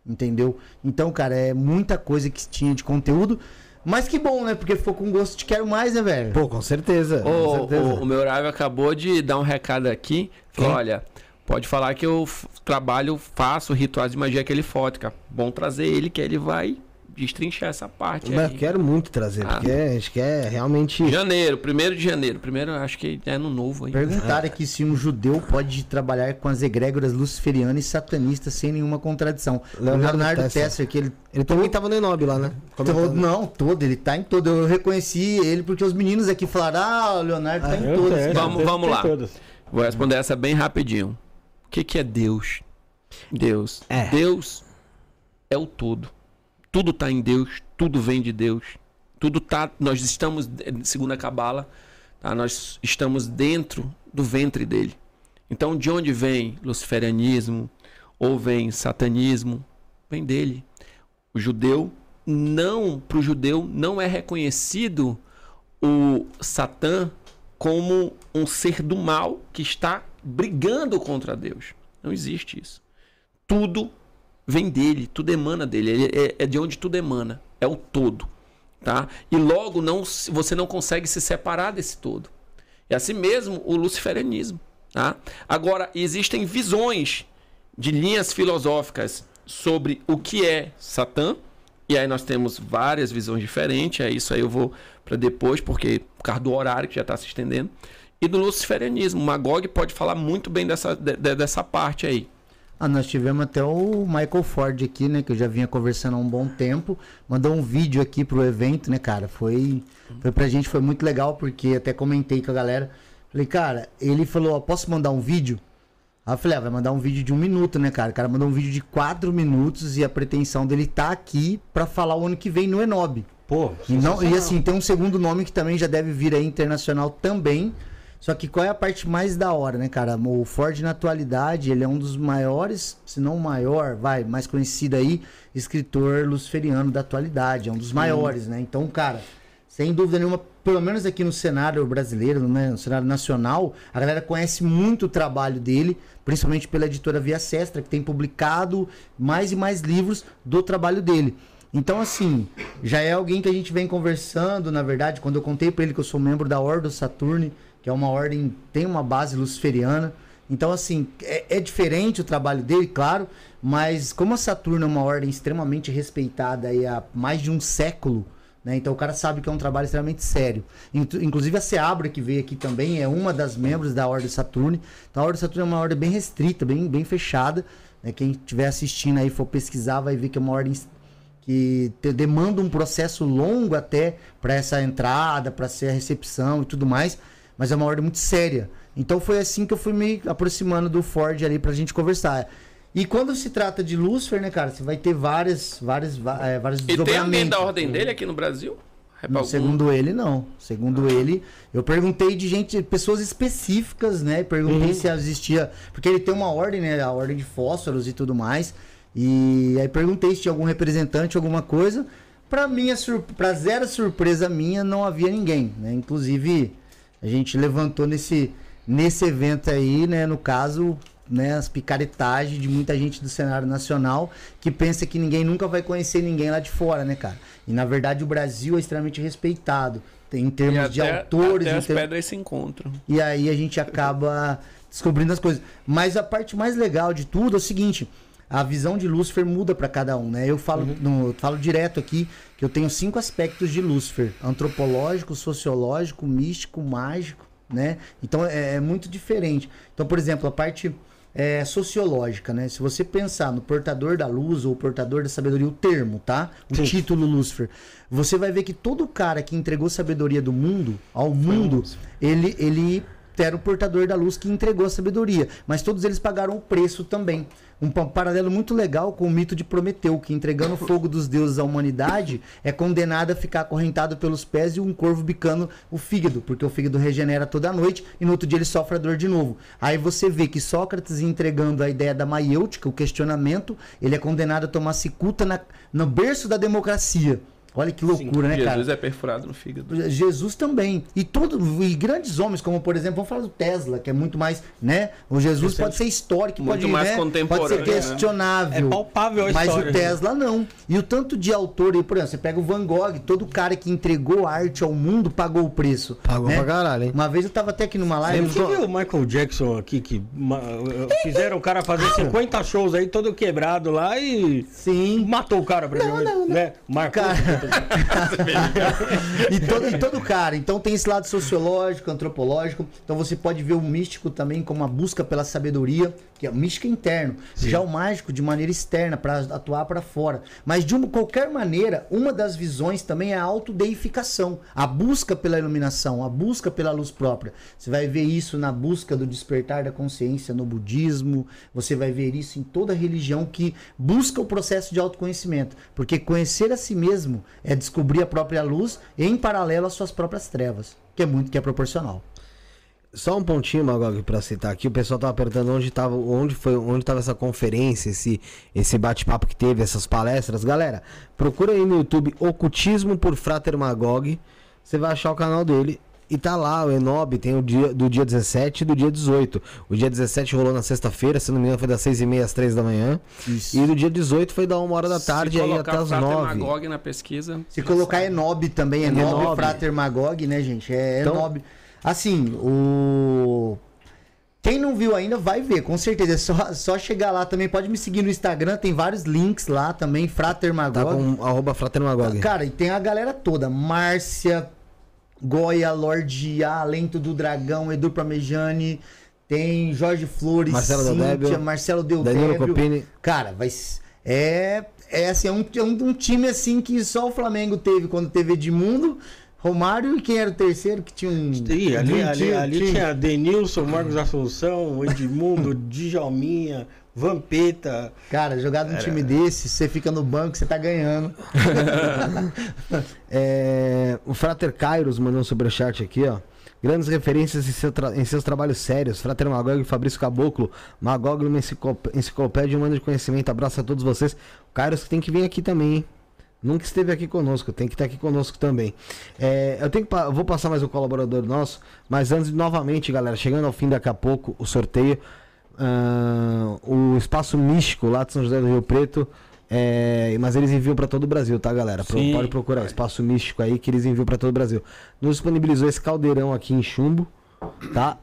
Entendeu? Então, cara, é muita coisa que tinha de conteúdo. Mas que bom, né? Porque ficou com gosto de quero mais, né, velho? Pô, com certeza. O, com certeza. O, o, meu horário acabou de dar um recado aqui. Falou, olha, pode falar que eu trabalho, faço rituais de magia aquele fótica. Bom trazer ele, que ele vai destrinchar essa parte Mas aí. eu quero muito trazer, Ah. porque a gente quer realmente. Janeiro, primeiro de janeiro. Primeiro, acho que é ano novo aí. Perguntaram aqui se um judeu pode trabalhar com as egrégoras luciferianas e satanistas sem nenhuma contradição. O Leonardo Leonardo, Tesser. Tesser, que ele Ele também tava no Enob lá, né? Todo, não, todo, ele tá em todo. Eu reconheci ele porque os meninos aqui falaram: ah, o Leonardo tá em Eu todos. tenho, Vamos- vamos lá. Vou responder essa bem rapidinho. O que, que é Deus? Deus. É. Deus é o todo. Tudo está em Deus, tudo vem de Deus. Tudo tá. Nós estamos, segundo a Cabala, tá? nós estamos dentro do ventre dele. Então, de onde vem luciferianismo ou vem satanismo? Vem dele. O judeu não, para o judeu não é reconhecido o Satã como um ser do mal que está brigando contra Deus. Não existe isso. Tudo vem dele, tudo emana dele. Ele é, é de onde tudo emana. É o todo. Tá? E logo não, você não consegue se separar desse todo. E assim mesmo o luciferianismo. Tá? Agora, existem visões de linhas filosóficas sobre o que é Satã. E aí nós temos várias visões diferentes. É isso aí eu vou para depois, porque por causa do horário que já está se estendendo. E do luciferianismo. Magog pode falar muito bem dessa, de- de- dessa parte aí. Ah, nós tivemos até o Michael Ford aqui, né? Que eu já vinha conversando há um bom tempo. Mandou um vídeo aqui pro evento, né, cara? Foi, foi pra gente, foi muito legal, porque até comentei com a galera. Falei, cara, ele falou, ó, posso mandar um vídeo? Aí eu falei, ah, vai mandar um vídeo de um minuto, né, cara? O cara mandou um vídeo de quatro minutos e a pretensão dele tá aqui pra falar o ano que vem no Enob. Pô, E, não, e assim, tem um segundo nome que também já deve vir aí internacional também. Só que qual é a parte mais da hora, né, cara? O Ford na atualidade, ele é um dos maiores, se não o maior, vai, mais conhecido aí, escritor luciferiano da atualidade. É um dos maiores, né? Então, cara, sem dúvida nenhuma, pelo menos aqui no cenário brasileiro, né, no cenário nacional, a galera conhece muito o trabalho dele, principalmente pela editora Via Sestra, que tem publicado mais e mais livros do trabalho dele. Então, assim, já é alguém que a gente vem conversando, na verdade, quando eu contei pra ele que eu sou membro da Ordem Saturne, que é uma ordem, tem uma base luciferiana. Então, assim, é, é diferente o trabalho dele, claro, mas como a Saturno é uma ordem extremamente respeitada aí há mais de um século, né? Então o cara sabe que é um trabalho extremamente sério. Inclu- Inclusive a Seabra, que veio aqui também, é uma das membros da Ordem Saturne. Então a Ordem Saturne é uma ordem bem restrita, bem, bem fechada. né? Quem estiver assistindo aí, for pesquisar, vai ver que é uma ordem que te- demanda um processo longo até para essa entrada, para ser a recepção e tudo mais, mas é uma ordem muito séria. Então foi assim que eu fui me aproximando do Ford ali pra gente conversar. E quando se trata de Lúcifer, né, cara, você vai ter várias, várias, é, vários E tem alguém da ordem dele aqui no Brasil? Não, segundo ele, não. Segundo ele, eu perguntei de gente, pessoas específicas, né? Perguntei se existia. Porque ele tem uma ordem, né? A ordem de fósforos e tudo mais. E aí perguntei se tinha algum representante, alguma coisa. Pra minha sur... pra zero surpresa minha, não havia ninguém, né? Inclusive, a gente levantou nesse, nesse evento aí, né? No caso, né? As picaretagens de muita gente do cenário nacional que pensa que ninguém nunca vai conhecer ninguém lá de fora, né, cara? E na verdade o Brasil é extremamente respeitado em termos de até- autores. até as termos- pedras se encontram. e aí a gente acaba descobrindo as coisas. Mas a parte mais legal de tudo é o seguinte: a visão de Lúcifer muda para cada um, né? Eu falo, no- eu falo direto aqui que eu tenho cinco aspectos de Lúcifer: antropológico, sociológico, místico, mágico, né? Então é, é muito diferente. Então, por exemplo, a parte é, sociológica, né? Se você pensar no portador da luz ou portador da sabedoria, o termo, tá? O título Lúcifer, você vai ver que todo cara que entregou sabedoria do mundo ao mundo, ele, ele era o portador da luz que entregou a sabedoria. Mas todos eles pagaram o preço também. Um pa- paralelo muito legal com o mito de Prometeu, que entregando o fogo dos deuses à humanidade é condenado a ficar acorrentado pelos pés e um corvo bicando o fígado, porque o fígado regenera toda noite e no outro dia ele sofre a dor de novo. Aí você vê que Sócrates entregando a ideia da maiêutica, o questionamento, ele é condenado a tomar cicuta na, no berço da democracia. Olha que loucura, né, cara? Jesus é perfurado no fígado. Jesus também. E todo e grandes homens, como por exemplo, vamos falar do Tesla, que é muito mais, né? O Jesus pode ser histórico, Muito pode, mais né? pode ser contemporâneo, né? questionável. É palpável a Mas história, o Tesla não. E o tanto de autor aí, por exemplo, você pega o Van Gogh, todo cara que entregou arte ao mundo pagou o preço. Pagou né? pra caralho, hein? Uma vez eu tava até aqui numa live. Você viu o Michael Jackson aqui que ma- fizeram o cara fazer 50 shows aí todo quebrado lá e Sim. matou o cara praticamente, não, não. né? Marcou. Cara. e, todo, e todo cara. Então tem esse lado sociológico, antropológico. Então você pode ver o místico também como uma busca pela sabedoria, que é o místico interno. Já o mágico de maneira externa, para atuar para fora. Mas de uma, qualquer maneira, uma das visões também é a autodeificação. A busca pela iluminação, a busca pela luz própria. Você vai ver isso na busca do despertar da consciência no budismo. Você vai ver isso em toda religião que busca o processo de autoconhecimento. Porque conhecer a si mesmo é descobrir a própria luz em paralelo às suas próprias trevas. Que é muito que é proporcional. Só um pontinho, Magog, pra citar aqui. O pessoal tava perguntando onde tava, onde foi, onde tava essa conferência, esse, esse bate-papo que teve, essas palestras. Galera, procura aí no YouTube Ocultismo por Frater Magog. Você vai achar o canal dele. E tá lá, o Enob tem o dia do dia 17 e do dia 18. O dia 17 rolou na sexta-feira, se não me engano, foi das 6h30 às 3 da manhã. Isso. E do dia 18 foi da 1 hora da tarde Se aí até as Frater 9. Magog na pesquisa. Se colocar Enob também, Enob, Enob. Frater Magog, né, gente? É Então- Enob. Assim, o. Quem não viu ainda vai ver, com certeza. É só, só chegar lá também. Pode me seguir no Instagram, tem vários links lá também, Frater Magog. Tá com arroba Frater Magog. Cara, e tem a galera toda. Márcia, Goya, Lorde A, Lento do Dragão, Edu Pramejani, tem Jorge Flores, Marcelo Cíntia, Deldébio, Marcelo Danilo Deldébio. Copini. Cara, vai. É, é assim, é um, é um, um time assim que só o Flamengo teve quando teve Edmundo, Romário e quem era o terceiro que tinha um. Ih, ali, Tinha- ali, tinha- ali tinha- tinha Denilson, Marcos Assunção, Edmundo, Djalminha, Vampeta. Cara, jogado num time desse, você fica no banco, você tá ganhando. É, o Frater Kairos mandou um superchat aqui, ó. Grandes referências em, seu tra- em seus trabalhos sérios. Frater Magog e Fabrício Caboclo. Magog, uma enciclop- enciclopédia humana de conhecimento. Abraço a todos vocês. O Kairos que tem que vir aqui também, hein? Nunca esteve aqui conosco, tem que estar aqui conosco também. É, eu tenho que eu vou passar mais um colaborador nosso, mas antes, novamente, galera, chegando ao fim daqui a pouco, o sorteio. ah, o Espaço Místico lá de São José do Rio Preto. é, mas eles enviam para todo o Brasil, tá, galera? Pro- pode procurar, Espaço Místico aí que eles enviam para todo o Brasil. Nos disponibilizou esse caldeirão aqui em chumbo, tá?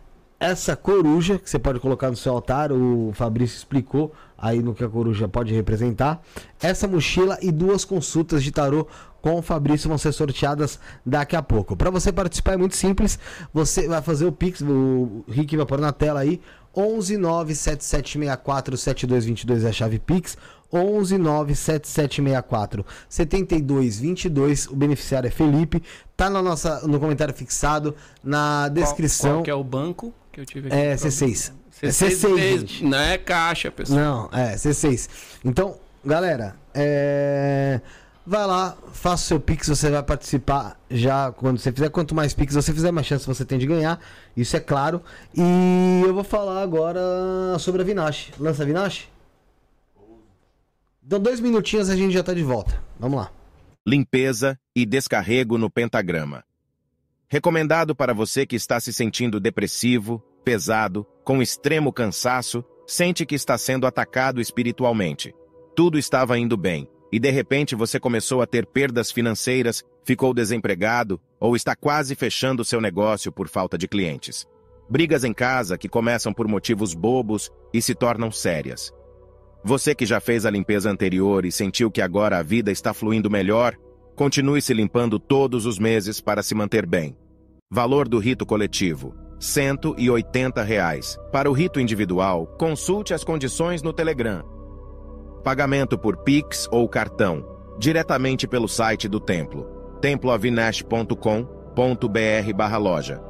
Essa coruja que você pode colocar no seu altar, o Fabrício explicou aí no que a coruja pode representar. Essa mochila e duas consultas de tarô com o Fabrício vão ser sorteadas daqui a pouco. Para você participar é muito simples, você vai fazer o Pix, o Rick vai pôr na tela aí, 11 97764 7222 é a chave Pix, 11 97764 7222, o beneficiário é Felipe, tá na nossa, no comentário fixado, na descrição. Qual, qual que é o banco que eu tive aqui? É C6. É C6, C6, desde- gente. Não é caixa, pessoal. Não, é, C6. Então, galera, é... vai lá, faça o seu Pix, você vai participar já quando você fizer. Quanto mais Pix você fizer, mais chance você tem de ganhar. Isso é claro. E eu vou falar agora sobre a Vinache. Lança a Vinache? Então, dois minutinhos a gente já tá de volta. Vamos lá. limpeza e descarrego no pentagrama. Recomendado para você que está se sentindo depressivo, pesado, com extremo cansaço, sente que está sendo atacado espiritualmente. Tudo estava indo bem, e de repente você começou a ter perdas financeiras, ficou desempregado ou está quase fechando seu negócio por falta de clientes. Brigas em casa que começam por motivos bobos e se tornam sérias. Você que já fez a limpeza anterior e sentiu que agora a vida está fluindo melhor, continue se limpando todos os meses para se manter bem. Valor do rito coletivo: 180 reais. Para o rito individual, consulte as condições no Telegram. Pagamento por Pix ou cartão, diretamente pelo site do templo, temploavinash.com.br/loja.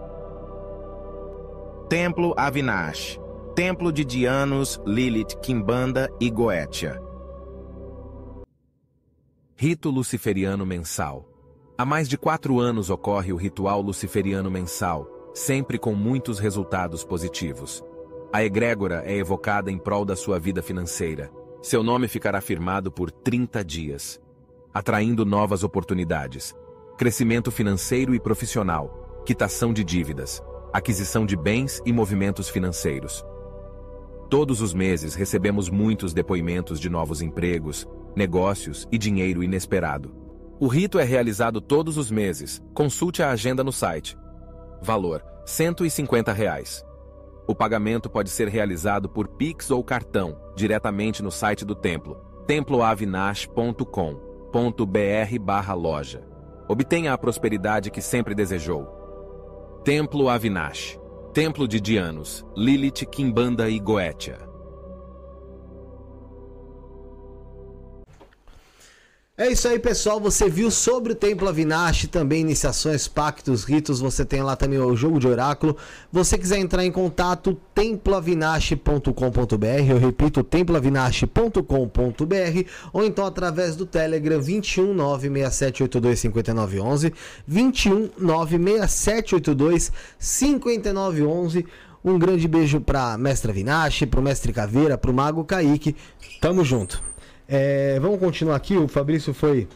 Templo Avinash Templo de Dianos, Lilith, Kimbanda e Goetia. Rito Luciferiano Mensal. Há mais de quatro anos ocorre o ritual luciferiano mensal, sempre com muitos resultados positivos. A egrégora é evocada em prol da sua vida financeira. Seu nome ficará firmado por 30 dias. atraindo novas oportunidades, crescimento financeiro e profissional, quitação de dívidas, aquisição de bens e movimentos financeiros. Todos os meses recebemos muitos depoimentos de novos empregos, negócios e dinheiro inesperado. O rito é realizado todos os meses. Consulte a agenda no site. Valor: 150 reais. O pagamento pode ser realizado por Pix ou cartão, diretamente no site do templo, temploavinash.com.br/loja. Obtenha a prosperidade que sempre desejou. Templo Avinash Templo de Dianos, Lilith, Kimbanda e Goetia. É isso aí, pessoal. Você viu sobre o Templo Avinash, também iniciações, pactos, ritos. Você tem lá também o jogo de oráculo. Você quiser entrar em contato, temploavinash.com.br. Eu repito, temploavinash.com.br. Ou então através do Telegram 21 96782 5911. 21 96782 5911. Um grande beijo pra Mestra Vinache, pro Mestre Caveira, pro Mago Kaique. Tamo junto. É, vamos continuar aqui. O Fabrício foi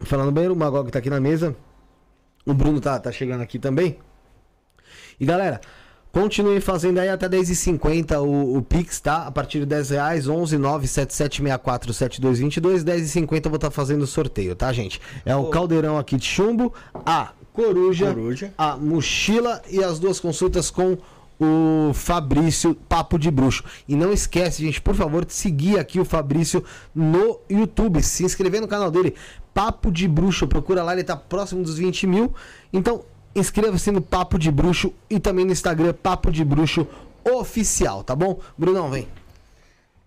falando bem, o Magog tá aqui na mesa. O Bruno tá, tá chegando aqui também. E galera, continue fazendo aí até 10h50 o, o Pix, tá? A partir de 10 reais, 11 97764 7222. 10h50 eu vou estar fazendo o sorteio, tá, gente? É o caldeirão aqui de chumbo, a coruja, Coruja. a mochila e as duas consultas com o Fabrício Papo de Bruxo. E não esquece, gente, por favor, de seguir aqui o Fabrício no YouTube, se inscrever no canal dele, Papo de Bruxo. Procura lá, ele tá próximo dos 20 mil. Então, inscreva-se no Papo de Bruxo e também no Instagram, Papo de Bruxo Oficial, tá bom? Brunão, vem.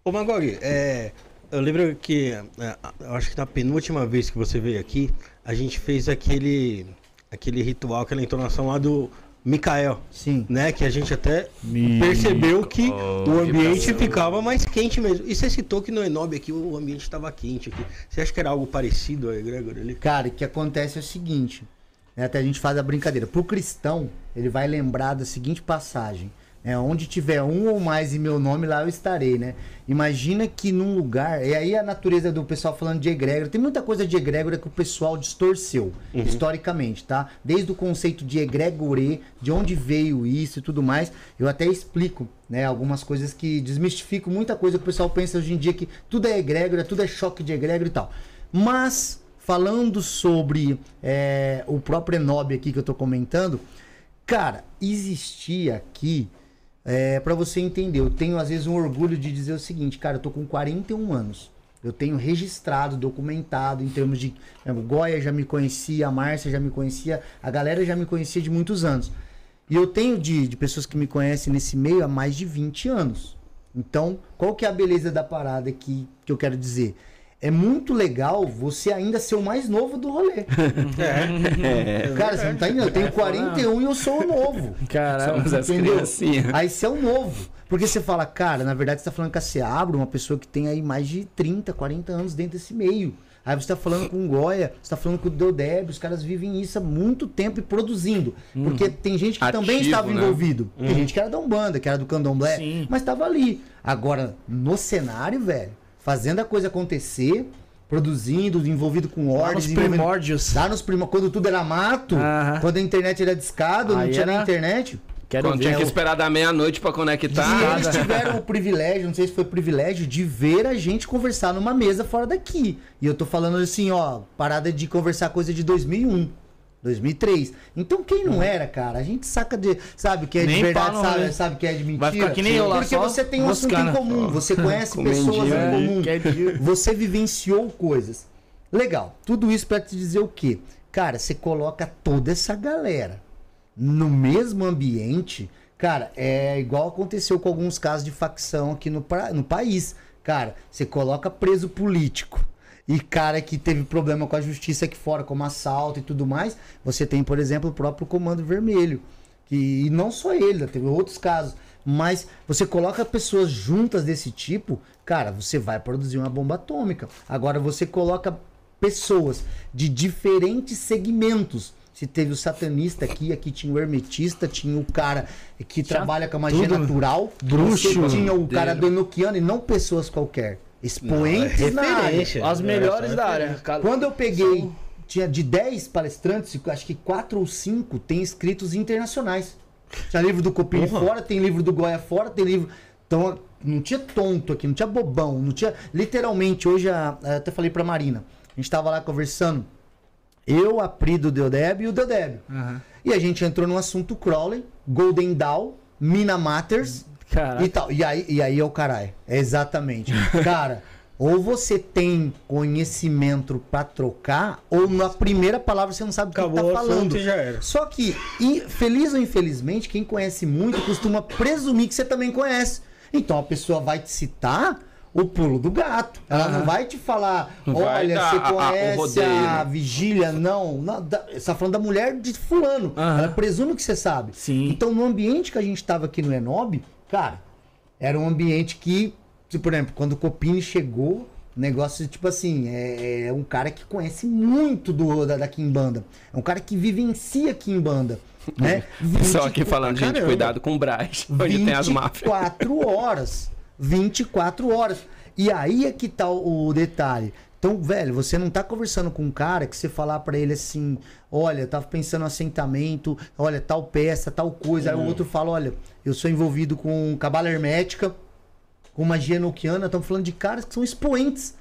Ô Magog, é, eu lembro que, é, eu acho que na penúltima vez que você veio aqui, a gente fez aquele, aquele ritual, aquela entonação lá do Mikael. Sim. Né? Que a gente até percebeu que o ambiente ficava mais quente mesmo. E você citou que no Enob aqui o ambiente estava quente aqui. Você acha que era algo parecido aí, Gregor? Ali? Cara, o que acontece é o seguinte, né, até a gente faz a brincadeira. Pro cristão, ele vai lembrar da seguinte passagem. Né, onde tiver um ou mais em meu nome, lá eu estarei, né? Imagina que num lugar. E aí a natureza do pessoal falando de egrégora. Tem muita coisa de egrégora que o pessoal distorceu, historicamente, tá? Desde o conceito de egrégore, de onde veio isso e tudo mais. Eu até explico, né? Algumas coisas que desmistificam muita coisa que o pessoal pensa hoje em dia que tudo é egrégora, tudo é choque de egrégora e tal. Mas, falando sobre é, o próprio Enob aqui que eu tô comentando, cara, existia aqui. É, para você entender, eu tenho às vezes um orgulho de dizer o seguinte, cara, eu tô com 41 anos. Eu tenho registrado, documentado em termos de. O Goya já me conhecia, a Márcia já me conhecia, a galera já me conhecia de muitos anos. E eu tenho de, de pessoas que me conhecem nesse meio há mais de 20 anos. Então, qual que é a beleza da parada que, que eu quero dizer? É muito legal você ainda ser o mais novo do rolê. É. Cara, você não tá entendendo? Eu tenho 41 e eu sou o novo. Caralho. Somos as criancinhas. Aí você é o novo. Porque você fala, cara, na verdade você tá falando com a Seabra, uma pessoa que tem aí mais de 30, 40 anos dentro desse meio. Aí você tá falando com o Goya, você tá falando com o Deodeb, os caras vivem isso há muito tempo e produzindo. Porque tem gente que também Ativo, estava né? envolvido. Tem gente que era da Umbanda, que era do Candomblé, Sim. mas tava ali. Agora, no cenário, velho, fazendo a coisa acontecer, produzindo, envolvido com Lá ordens, nos envolvendo- primórdios. Lá nos primórdios, quando tudo era mato, Aham. quando a internet era discado, não Aí tinha nem era- internet. Quero Quando ver. tinha que o- esperar da meia-noite pra E conectar. eles tiveram o privilégio, não sei se foi privilégio, de ver a gente conversar numa mesa fora daqui. E eu tô falando assim, ó, parada de conversar coisa de 2001, 2003. Então quem não era, cara, a gente saca de, sabe que é de Nem verdade, pau no sabe, sabe que é de mentira. Vai ficar que nem eu lá, Porque você tem um assunto em comum, você conhece pessoas em comum, você vivenciou coisas. Legal, tudo isso pra te dizer o quê? Cara, você coloca toda essa galera no mesmo ambiente, cara, é igual aconteceu com alguns casos de facção aqui no, pra- no país. Cara, você coloca preso político e cara que teve problema com a justiça aqui fora, como assalto e tudo mais, você tem, por exemplo, o próprio Comando Vermelho. Que, e não só ele, teve outros casos. Mas você coloca pessoas juntas desse tipo, cara, você vai produzir uma bomba atômica. Agora você coloca pessoas de diferentes segmentos. Se teve o satanista aqui, aqui tinha o hermetista, tinha o cara que trabalha com a magia natural, Bruxo. tinha o cara do Enochiano e não pessoas qualquer. Expoentes Não, é na área. As É, melhores só da área. Quando eu peguei, tinha de 10 palestrantes, acho que 4 ou 5 tem escritos internacionais. Tinha livro do Copini Porra. fora, tem livro do Goya fora, tem livro. Então, não tinha tonto aqui, não tinha bobão, não tinha. Literalmente, hoje, a- até falei pra Marina, a gente tava lá conversando, eu, a Pri do Deodeb e o Deodeb. E a gente entrou no assunto Crowley, Golden Dawn, Mina Matters Caraca. e tal. E aí, e aí é o caralho. Exatamente. Cara, ou você tem conhecimento pra trocar, ou na primeira palavra você não sabe o que Acabou tá falando. já era. Só que, feliz ou infelizmente, quem conhece muito costuma presumir que você também conhece. Então a pessoa vai te citar o pulo do gato. Ela não vai te falar, olha, você a- a- conhece rodeio, a, né? vigília, não. não da- você tá falando da mulher de fulano. Ela presume que você sabe. Sim. Então, no ambiente que a gente tava aqui no Enob, cara, era um ambiente que, por exemplo, quando o Copini chegou, negócio tipo assim, é, é um cara que conhece muito do, da, da Kimbanda. É um cara que vivencia Kimbanda. Né? Só aqui falando, gente, Caramba. cuidado com o Braz, onde tem as máfias. 24 horas. 24 horas. E aí é que tá o detalhe. Então, velho, você não tá conversando com um cara que você falar pra ele assim, olha, eu tava pensando assentamento, olha, tal peça, tal coisa. Aí o outro fala, olha, eu sou envolvido com cabala hermética, com magia enoquiana, estamos falando de caras que são expoentes.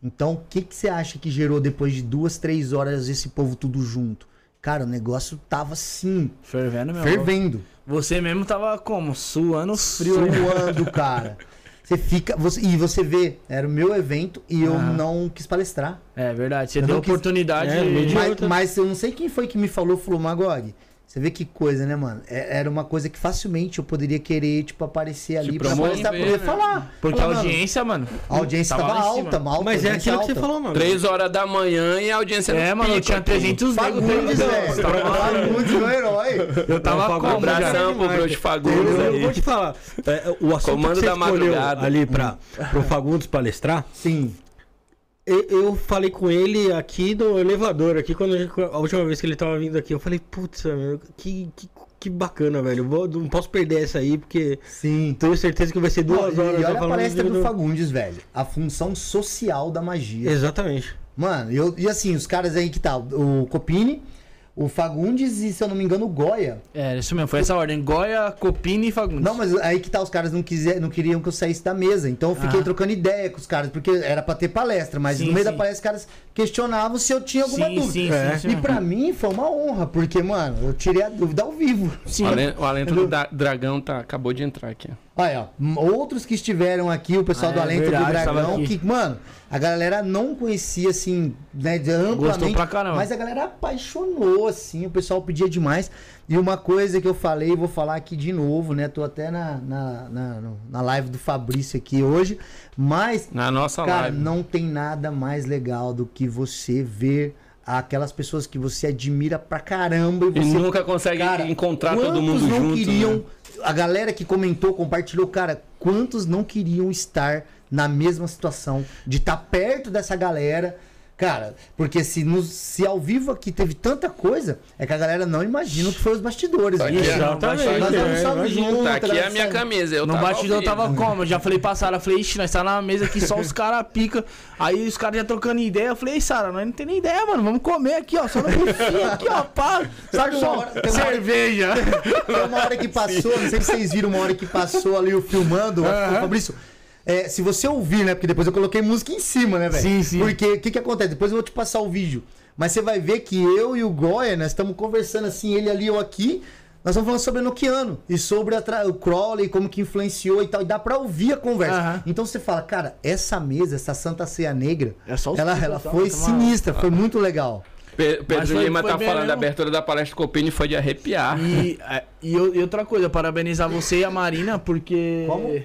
Então, o que, que você acha que gerou depois de duas, três horas esse povo tudo junto? Cara, o negócio tava assim, Fervendo mesmo. fervendo. Você mesmo tava como? Suando frio. né? Suando, cara. Você fica. Você, e você vê, era o meu evento e eu Aham. não quis palestrar. É verdade. Você Eu deu quis- oportunidade. É, Mas, mas eu não sei quem foi que me falou, falou, Magog. Você vê que coisa, né, mano? É- Era uma coisa que facilmente eu poderia querer, tipo, aparecer ali pra promover, palestrar, poder né? falar. Porque Falar, a audiência, mano. a audiência tava tava, alta, alta. Mas é aquilo que você alta. falou, mano. Três horas da manhã e a audiência É, no mano, pico, tinha pô. 300 Fagundes, negros. velho. Tava lá. Fagundes, meu herói. Eu tava Fagundes como? já. já? Abração pro Bruxo Fagundes Eu, vou te falar, é, o assunto Comando que você da escolheu madrugada. ali para pro Fagundes palestrar, Sim. Eu, eu falei com ele aqui no elevador, aqui quando a, última vez que ele tava vindo aqui, eu falei, putz, que, que, que bacana, velho. Vou, não posso perder essa aí, porque Sim. tenho certeza que vai ser duas Não, horas. e olha a palestra do Fagundes, velho. A função social da magia. Exatamente. Mano, eu, e assim, os caras aí que tá, o Copini, o Fagundes e, se eu não me engano, o Goya. É, isso mesmo. Foi essa ordem. Goya, Copini e Fagundes. Não, mas aí que tá, os caras não, quiser, não queriam que eu saísse da mesa. Então eu fiquei Ah. trocando ideia com os caras, porque era pra ter palestra, mas Sim, no meio da sim. palestra os caras questionavam se eu tinha alguma Sim, dúvida. sim, É. sim, sim. E pra mim foi uma honra, porque, mano, eu tirei a dúvida ao vivo. Sim. O alen- O alento do da- dragão tá, acabou de entrar aqui. ó. Olha, ó, outros que estiveram aqui, o pessoal Ah, do é Alento verdade, do Dragão, que, mano, a galera não conhecia, assim, né, de amplamente. pra caramba. Mas a galera apaixonou, assim, o pessoal pedia demais. E uma coisa que eu falei, vou falar aqui de novo, né, tô até na, na, na, na live do Fabrício aqui hoje, mas, Na nossa cara, live. não tem nada mais legal do que você ver aquelas pessoas que você admira pra caramba E você nunca consegue Cara, encontrar todo quantos mundo não junto. queriam, né? a galera que comentou, compartilhou, cara, quantos não queriam estar na mesma situação de estar perto dessa galera? Cara, porque se, no, se ao vivo aqui teve tanta coisa, é que a galera não imagina o que foi os bastidores. Tá né? aqui, Exatamente. Nós é, almoçamos imagina. junto, Tá aqui a minha camisa. Eu no tava bastidor eu tava como? Eu já falei pra Sara, falei, ixi, nós tá na mesa aqui, só os caras pica. Aí os caras já trocando ideia, eu falei, ei, Sara, nós não tem nem ideia, mano. Vamos comer aqui, ó. Só no buffet aqui, ó, pá. Sabe Só uma hora- tem uma hora- cerveja. Tem uma hora que passou, não sei se vocês viram uma hora que passou ali o filmando, o Fabrício. É, se você ouvir, né? Porque depois eu coloquei música em cima, né, velho? Sim, sim. Porque o que, que acontece? Depois eu vou te passar o vídeo. Mas você vai ver que eu e o Goya, nós estamos conversando assim, ele ali, eu aqui. Nós estamos falando sobre o Nokiano e sobre a tra- o Crowley, como que influenciou e tal. E dá pra ouvir a conversa. Aham. Então você fala, cara, essa mesa, essa Santa Ceia Negra, É ela, ela tá? foi Tá uma- sinistra, foi muito legal. Pe- Pedro Lima tá falando da mesmo. abertura da palestra Copini foi de arrepiar. E, é, e, eu- e outra coisa, parabenizar você e a Marina, porque. Como?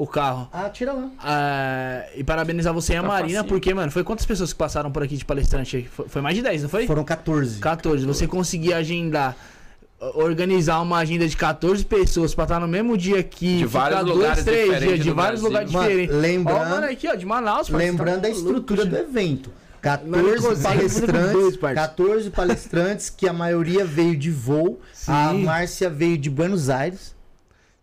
O carro. Ah, tira lá. Ah, e parabenizar você e a Tá Marina, facinho. porque, mano, foi quantas pessoas que passaram por aqui de palestrante? Foi, foi mais de 10, não foi? Foram 14. 14. Você conseguir agendar, organizar uma agenda de 14 pessoas pra estar no mesmo dia aqui, De vários dois, lugares três diferentes dias, de vários Brasil. lugares Mano, diferentes. lembrando- Ó, mano, aqui, ó, de Manaus, Lembrando tá a estrutura do evento. Não 14 consegue fazer com dois, palestrantes, parça. 14 palestrantes que a maioria veio de voo. A Sim. Márcia veio de Buenos Aires.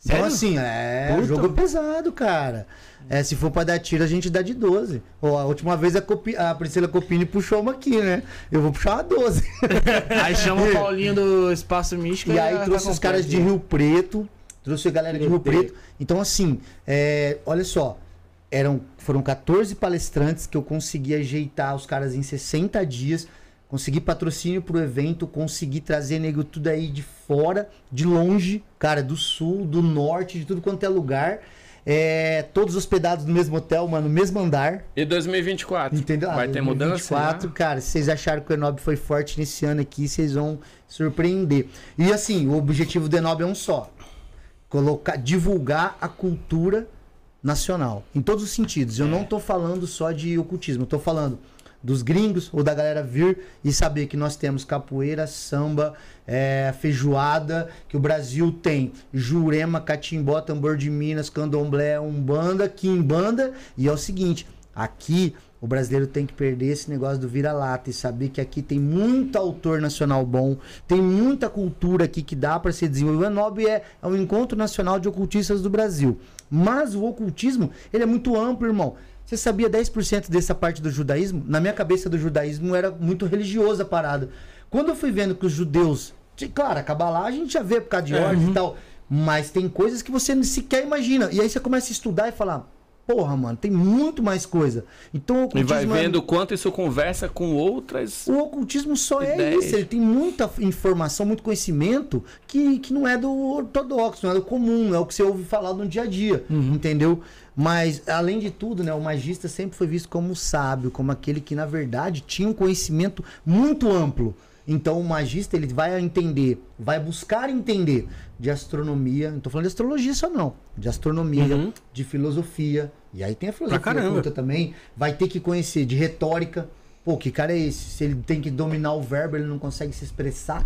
Então, Sério? assim, é. Puta. Jogo pesado, cara. É, se for pra dar tiro, a gente dá de 12. Ó, a última vez a, Copi- a Priscila Copini puxou uma aqui, né? Eu vou puxar uma 12. Aí chama o Paulinho do Espaço Místico E aí trouxe tá os caras de. Rio Preto, trouxe a galera de Rio Preto. Então, assim, é, olha só, eram, foram 14 palestrantes que eu consegui ajeitar os caras em 60 dias, consegui patrocínio pro evento, consegui trazer nego tudo aí de fora, de longe, cara, do sul, do norte, de tudo quanto é lugar. É, todos hospedados no mesmo hotel, mano, no mesmo andar. E 2024? Entendeu? Vai Ah, ter mudança? 2024, cara, se vocês acharam que o Enob foi forte nesse ano aqui, vocês vão surpreender. E assim, o objetivo do Enob é um só: colocar, divulgar a cultura nacional, em todos os sentidos. Eu não tô falando só de ocultismo, eu tô falando dos gringos ou da galera vir e saber que nós temos capoeira, samba, é, feijoada, que o Brasil tem Jurema, Catimbó, Tambor de Minas, Candomblé, Umbanda, Quimbanda. E é o seguinte, aqui o brasileiro tem que perder esse negócio do vira-lata e saber que aqui tem muito autor nacional bom, tem muita cultura aqui que dá para ser desenvolvida. O Enob é, é um encontro nacional de ocultistas do Brasil. Mas o ocultismo, ele é muito amplo, irmão. Você sabia 10% dessa parte do judaísmo? Na minha cabeça do judaísmo era muito religiosa a parada. Quando eu fui vendo que os judeus, de- claro, a Kabbalah a gente já vê por causa de ordem e tal, mas tem coisas que você nem sequer imagina. E aí você começa a estudar e falar, porra, mano, tem muito mais coisa. Então o E ocultismo vai é- vendo o quanto isso conversa com outras. o ocultismo só é Ideias. isso, ele tem muita informação, muito conhecimento que, que não é do ortodoxo, não é do comum, é o que você ouve falar no dia a dia, entendeu? Mas, além de tudo, né, o magista sempre foi visto como sábio, como aquele que, na verdade, tinha um conhecimento muito amplo. Então, o magista, ele vai entender, vai buscar entender de astronomia, não tô falando de astrologia só não, de astronomia, de filosofia, e aí tem a filosofia oculta também, vai ter que conhecer de retórica, Pô, que cara é esse? Se ele tem que dominar o verbo, ele não consegue se expressar.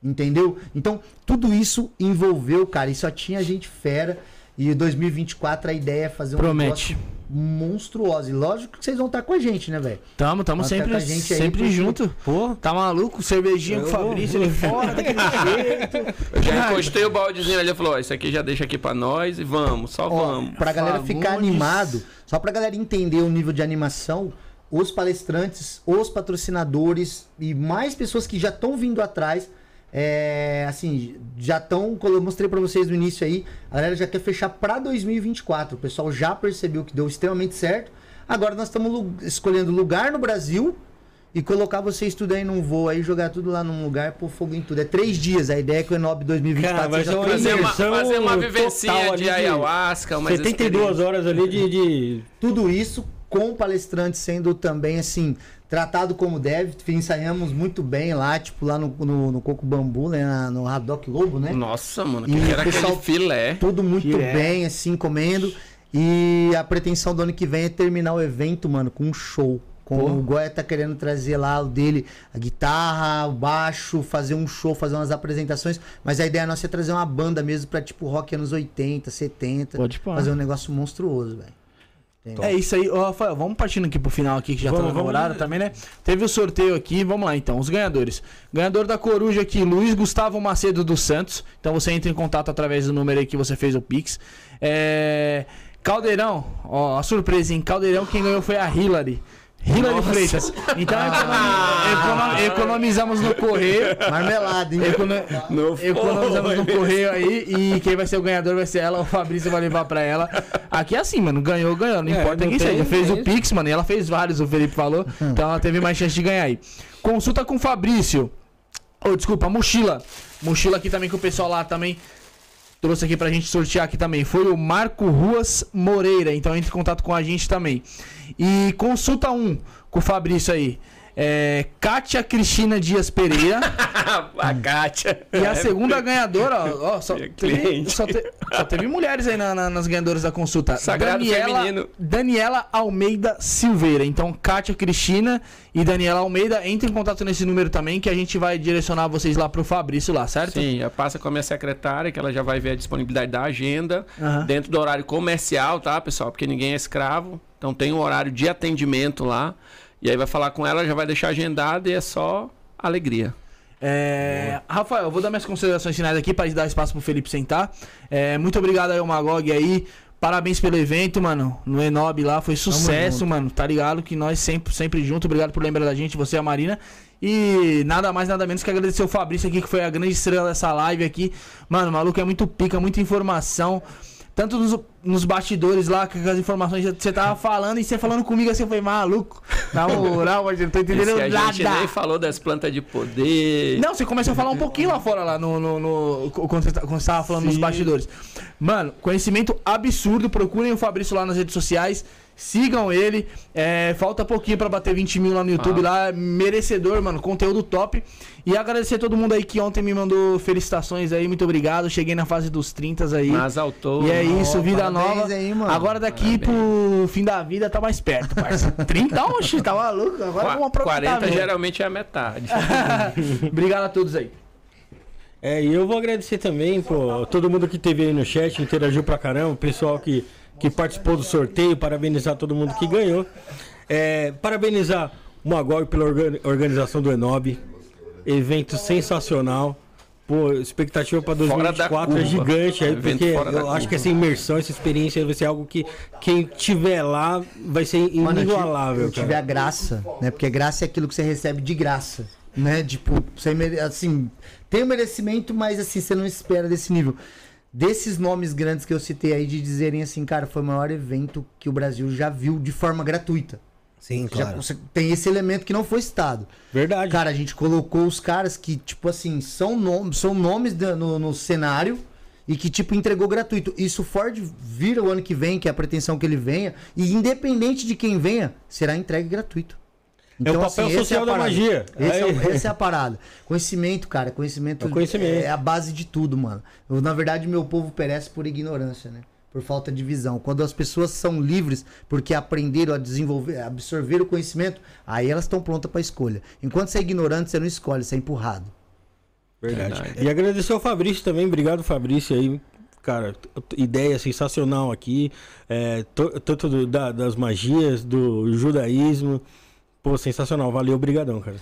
Entendeu? Então, tudo isso envolveu, cara, e só tinha gente fera. E 2024 a ideia é fazer um Promete. negócio monstruoso. E lógico que vocês vão estar com a gente, né, velho? Tamo, tamo estar sempre, com a gente aí, sempre porque- junto. Pô, Tá maluco? Cervejinha com o Fabrício ali fora, daquele jeito. Eu já encostei o baldezinho ali e falou: ó, isso aqui já deixa aqui pra nós e vamos, só Ó, vamos. pra galera ficar Fagundes. animado, só pra galera entender o nível de animação, os palestrantes, os patrocinadores e mais pessoas que já estão vindo atrás, é, assim, já estão, como eu mostrei pra vocês no início aí, a galera já quer fechar pra 2024. O pessoal já percebeu que deu extremamente certo. Agora nós estamos escolhendo lugar no Brasil e colocar vocês tudo aí num voo aí, jogar tudo lá num lugar, pôr fogo em tudo. É três dias, a ideia é que o Enob 2024 Cara, vai seja ser uma três Fazer uma, fazer uma vivencinha de de ayahuasca, umas 72 horas ali de. de... Tudo isso com o palestrante sendo também, assim, tratado como deve. Ensaiamos muito bem lá, tipo, lá no, no, no Coco Bambu, né? na- No Radoc Lobo, né? Nossa, mano, E que o era pessoal- filé. Tudo muito Que é. bem, assim, comendo. E a pretensão do ano que vem é terminar o evento, mano, com um show. Com o Goya tá querendo trazer lá o dele, a guitarra, o baixo, fazer um show, fazer umas apresentações. Mas a ideia nossa é trazer uma banda mesmo pra, tipo, rock anos 80, 70. Pode fazer um negócio monstruoso, velho. É isso aí, Ô, Rafael, vamos partindo aqui pro final aqui, que já Vamos, tá no horário também, né? Teve o sorteio aqui, vamos lá então, os ganhadores. Ganhador da coruja aqui, Luiz Gustavo Macedo dos Santos. Então você entra em contato através do número aí que você fez o Pix. É... Caldeirão, ó, a surpresa, hein? Caldeirão, quem ganhou foi a Hilary. Hilary Freitas. Então economi- econo- economizamos no correio. Marmelada, hein? Econo- Não Economizamos no correio aí e quem vai ser o ganhador vai ser ela, o Fabrício vai levar pra ela. Aqui é assim, mano, ganhou, ganhou, não É, importa não quem tem- seja. Fez o. Pix, mano, e ela fez vários, o Felipe falou, então ela teve mais chance de ganhar aí. Consulta com o Fabrício. Ô, desculpa, mochila. Mochila aqui também que o pessoal lá também trouxe aqui pra gente sortear aqui também. Foi o Marco Ruas Moreira, então entre em contato com a gente também. E consulta um com o Fabrício aí. É, Kátia Cristina Dias Pereira. a Kátia. E a segunda ganhadora, ó, ó, só, teve, só, te- só teve mulheres aí na- na- nas ganhadoras da consulta. Sagrado Daniela, feminino. Daniela Almeida Silveira. Então, Kátia Cristina e Daniela Almeida, entre em contato nesse número também, que a gente vai direcionar vocês lá pro Fabrício lá, certo? Sim, passa com a minha secretária, que ela já vai ver a disponibilidade da agenda, Aham. dentro do horário comercial, tá, pessoal? Porque ninguém é escravo. Então tem um horário de atendimento lá. E aí vai falar com ela, já vai deixar agendado e é só alegria. É, Rafael, eu vou dar minhas considerações finais aqui para dar espaço pro Felipe sentar. É, muito obrigado aí ao Magog aí. Parabéns pelo evento, mano. No Enob lá foi sucesso, mano. Tá ligado? Que nós sempre, sempre junto. Obrigado por lembrar da gente, você e a Marina. E nada mais, nada menos que agradecer o Fabrício aqui, que foi a grande estrela dessa live aqui. Mano, o maluco é muito pica, muita informação. Tanto nos, nos bastidores lá, com as informações que você tava falando, e você falando comigo assim, eu falei, maluco, na moral, mas eu não tô entendendo a nada. gente nem falou das plantas de poder. Não, você começou a falar um pouquinho lá fora, lá no. no, no- quando, você, tá- quando você tava falando nos bastidores. Mano, conhecimento absurdo. Procurem o Fabrício lá nas redes sociais. Sigam ele. É, falta pouquinho pra bater 20 mil lá no YouTube. Lá, merecedor, mano. Conteúdo top. E agradecer a todo mundo aí que ontem me mandou felicitações aí. Muito obrigado. Cheguei na fase dos 30 aí. Mas autor. E é isso, Ó, vida parabéns nova. aí, mano. Agora daqui pro fim da vida tá mais perto, parça. 30, oxe, tá maluco? Agora vamos aproveitar 40 mesmo. geralmente é a metade. Obrigado a todos aí. É, e eu vou agradecer também, pô, todo mundo que teve aí no chat, interagiu pra caramba, o pessoal que, que participou do sorteio, parabenizar todo mundo que ganhou. É, parabenizar o Magog pela orga- organização do Enob. Evento sensacional. Pô, expectativa para Fora da 2024 é gigante aí, Evento porque eu acho curva. que essa imersão, essa experiência vai ser algo que quem tiver lá vai ser Mano, inigualável. eu tive cara. a graça, né? Porque graça é aquilo que você recebe de graça, né? Tipo, você mere- assim, tem o merecimento, mas assim, você não espera desse nível. Desses nomes grandes que eu citei aí, de dizerem assim, cara, foi o maior evento que o Brasil já viu de forma gratuita. Sim, Já, claro. você tem esse elemento que não foi citado. Verdade. Cara, a gente colocou os caras que, tipo assim, são, nom são nomes no, no cenário e que, tipo, entregou gratuito. Isso Ford vira o ano que vem, que é a pretensão que ele venha, e independente de quem venha, será entregue gratuito. É o papel essa social a da magia. Esse é essa é a parada. Conhecimento, cara, conhecimento, É conhecimento. é a base de tudo, mano. Eu, na verdade, meu povo perece por ignorância, né? Por falta de visão. Quando as pessoas são livres porque aprenderam a desenvolver, a absorver o conhecimento, aí elas estão prontas para escolha. Enquanto você é ignorante, você não escolhe, você é empurrado. Verdade. Verdade. E agradecer ao Fabrício também. Obrigado, Fabrício, aí. Cara, ideia sensacional aqui. É, to- tanto do- da- das magias, do judaísmo. Pô, sensacional. Valeu, obrigadão, cara.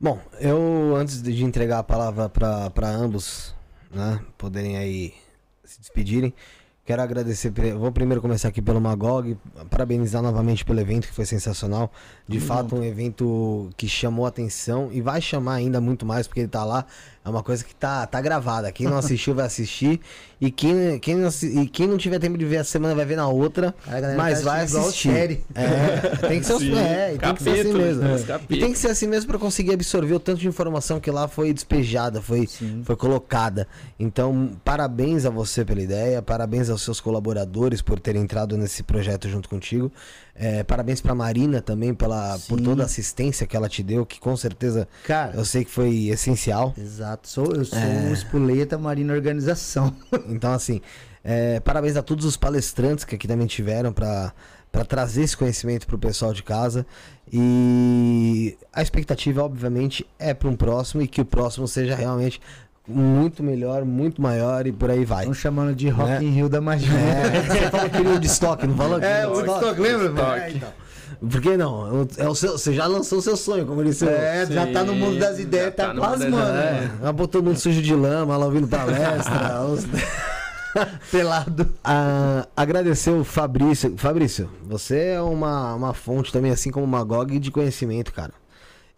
Bom, eu antes de entregar a palavra para ambos, né, poderem aí se despedirem, quero agradecer. Vou primeiro começar aqui pelo Magog, parabenizar novamente pelo evento que foi sensacional. De fato, um evento que chamou atenção e vai chamar ainda muito mais porque ele tá lá. É uma coisa que tá, tá gravada. Quem não assistiu vai assistir e quem, quem, não, e quem não tiver tempo de ver a semana vai ver na outra, mas vai assistir. série. É, tem que ser, Sim. é, e tem que ser assim mesmo. né? E tem que ser assim mesmo para conseguir absorver o tanto de informação que lá foi despejada, foi, foi colocada. Então, parabéns a você pela ideia, parabéns aos seus colaboradores por terem entrado nesse projeto junto contigo. É, parabéns pra Marina também pela, por toda a assistência que ela te deu, que com certeza Cara, eu sei que foi essencial. exato. Sou, eu sou É. o Espoleta Marina Organização. Então, assim, é, parabéns a todos os palestrantes que aqui também tiveram para para trazer esse conhecimento para o pessoal de casa. E a expectativa, obviamente, é para um próximo e que o próximo seja realmente muito melhor, muito maior e por aí vai. Estão chamando de Rock Né? in Rio da Magia. É, você falou que o de estoque, não falou? É, o Woodstock? Woodstock, lembra? Woodstock. É, então. Por que não? É o seu, você já lançou o seu sonho, como ele disse. É, já tá no mundo das Sim, ideias, já tá, tá plasmando. É, ela botou todo mundo sujo de lama, ela ouvindo palestra. os- Pelado. Ah, agradecer o Fabrício. Fabrício, você é uma, uma fonte também, assim como o Magog, de conhecimento, cara.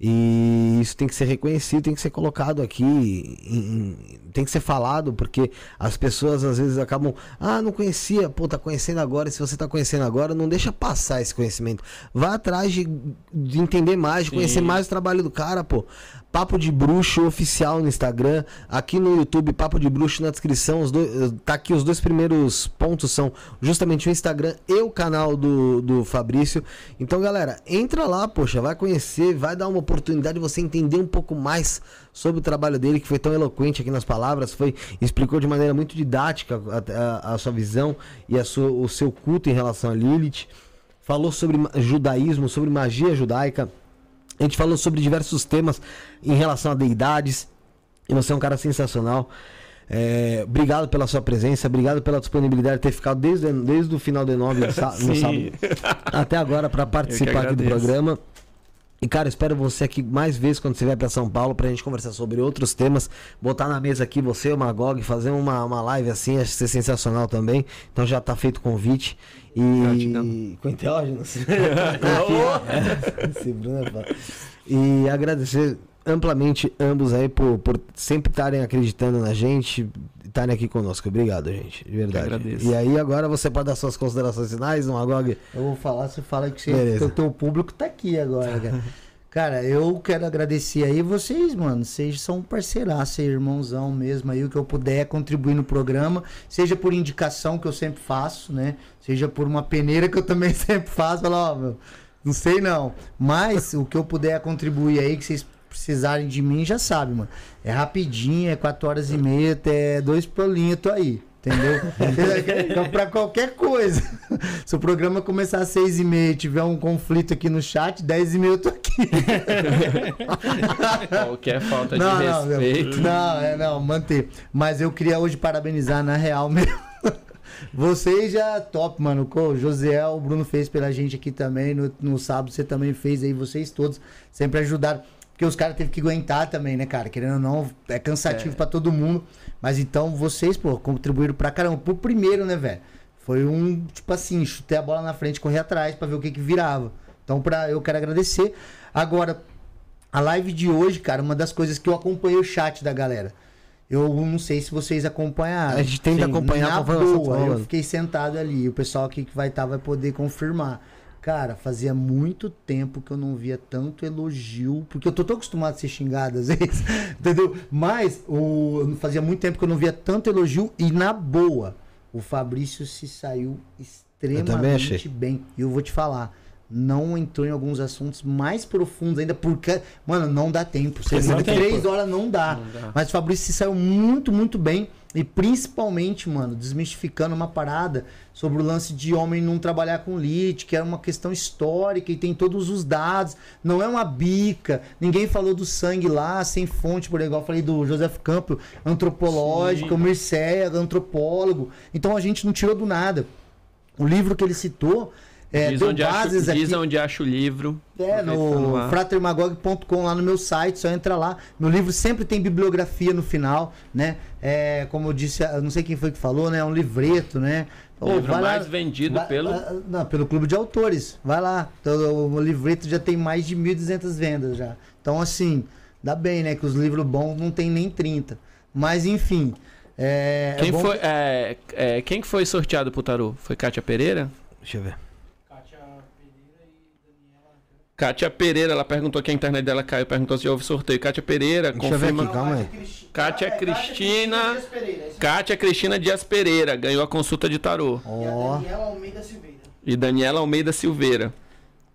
E isso tem que ser reconhecido, tem que ser colocado aqui, em- em- tem que ser falado, porque as pessoas às vezes acabam, ah, não conhecia, pô, tá conhecendo agora, e se você tá conhecendo agora, não deixa passar esse conhecimento. Vá atrás de, de entender mais, de conhecer Sim. mais o trabalho do cara, pô. Papo de Bruxo oficial no Instagram, aqui no YouTube, Papo de Bruxo na descrição. Os dois, tá aqui os dois primeiros pontos são justamente o Instagram e o canal do, do Fabrício. Então, galera, entra lá, poxa, vai conhecer, vai dar uma oportunidade de você entender um pouco mais sobre o trabalho dele, que foi tão eloquente aqui nas palavras, foi explicou de maneira muito didática a, a- a sua visão e a sua, o seu culto em relação a Lilith. Falou sobre judaísmo, sobre magia judaica. A gente falou sobre diversos temas em relação a deidades. E você é um cara sensacional. É, obrigado pela sua presença, obrigado pela disponibilidade de ter ficado desde, desde o final de nove no, sábado até agora para participar aqui do programa. E, cara, espero você aqui mais vezes quando você vier pra São Paulo pra gente conversar sobre outros temas. Botar na mesa aqui você, o Magog, fazer uma, uma live assim, acho que ser sensacional também. Então já tá feito o convite. E. Com enteógenos. Esse Bruno é. E agradecer amplamente ambos aí por, por sempre estarem acreditando na gente, estarem aqui conosco. Obrigado, gente. De verdade. agradeço. E aí, agora você pode dar suas considerações finais, no Magog? Eu vou falar, você fala que, você, Beleza. que o teu público tá aqui agora, cara. Cara, eu quero agradecer aí vocês, mano. Vocês são um parceiraço, aí, irmãozão mesmo aí, o que eu puder contribuir no programa, seja por indicação que eu sempre faço, né? Seja por uma peneira que eu também sempre faço, falar, ó, meu, não sei não. Mas o que eu puder contribuir aí, que vocês precisarem de mim, já sabe, mano. É rapidinho, é 4 horas e meia, até dois pulinhos, eu tô aí. Entendeu? então, pra qualquer coisa. Se o programa começar às seis e meia e tiver um conflito aqui no chat, dez e meia eu tô aqui. Qualquer falta de Não, não, meu. respeito. Não, é, não, manter. Mas eu queria hoje parabenizar na real mesmo. Vocês já top, mano. O José, o Bruno fez pela gente aqui também. No, no sábado você também fez aí, vocês todos sempre ajudaram. Porque os caras teve que aguentar também, né, cara? Querendo ou não, é cansativo É. pra todo mundo. Mas então vocês, pô, contribuíram pra caramba. Pro primeiro, né, velho? Foi um, tipo assim, chutei a bola na frente, correr atrás pra ver o que que virava. Então, pra, eu quero agradecer. Agora, a live de hoje, cara, uma das coisas que eu acompanhei o chat da galera. Eu não sei se vocês acompanharam. A gente tenta acompanhar na boa, estamos Eu fiquei sentado ali. O pessoal aqui que vai estar vai poder confirmar. Cara, fazia muito tempo que eu não via tanto elogio, porque eu tô tão acostumado a ser xingado às vezes, entendeu? Mas o, fazia muito tempo que eu não via tanto elogio e na boa, o Fabrício se saiu extremamente bem. E eu vou te falar, não entrou em alguns assuntos mais profundos ainda, porque, mano, não dá tempo. Você Não três horas não dá. Não dá. Mas o Fabrício se saiu muito, muito bem. E principalmente, mano, desmistificando uma parada sobre o lance de homem não trabalhar com lead, que era uma questão histórica e tem todos os dados. Não é uma bica. Ninguém falou do sangue lá, sem fonte, por igual eu falei do Joseph Campbell, antropológico, o Mircea, antropólogo. Então a gente não tirou do nada. O livro que ele citou é, diz, onde acho, bases aqui. diz onde acha o livro. É, Aproveita no fratermagog.com, lá no meu site, só entra lá. Meu livro sempre tem bibliografia no final, né? É, como eu disse, eu não sei quem foi que falou, né? É um livreto, né? O livro vai lá- mais vendido vai- pelo. ah, Não, pelo clube de autores. Vai lá. Então, o livreto já tem mais de 1.200 vendas já. Então, assim, dá bem, né? Que os livros bons não tem nem 30. Mas, enfim. É, é Quem, bom foi, é, é, quem que foi sorteado pro Tarô? Foi Kátia Pereira? Deixa eu ver. Kátia Pereira, ela perguntou que a internet dela caiu, perguntou se houve sorteio. Kátia Pereira, Deixa eu ver confirma. aqui, calma aí. Kátia Cristina. Kátia Cristina Dias Pereira ganhou a consulta de tarô. Ó. E Daniela Almeida Silveira.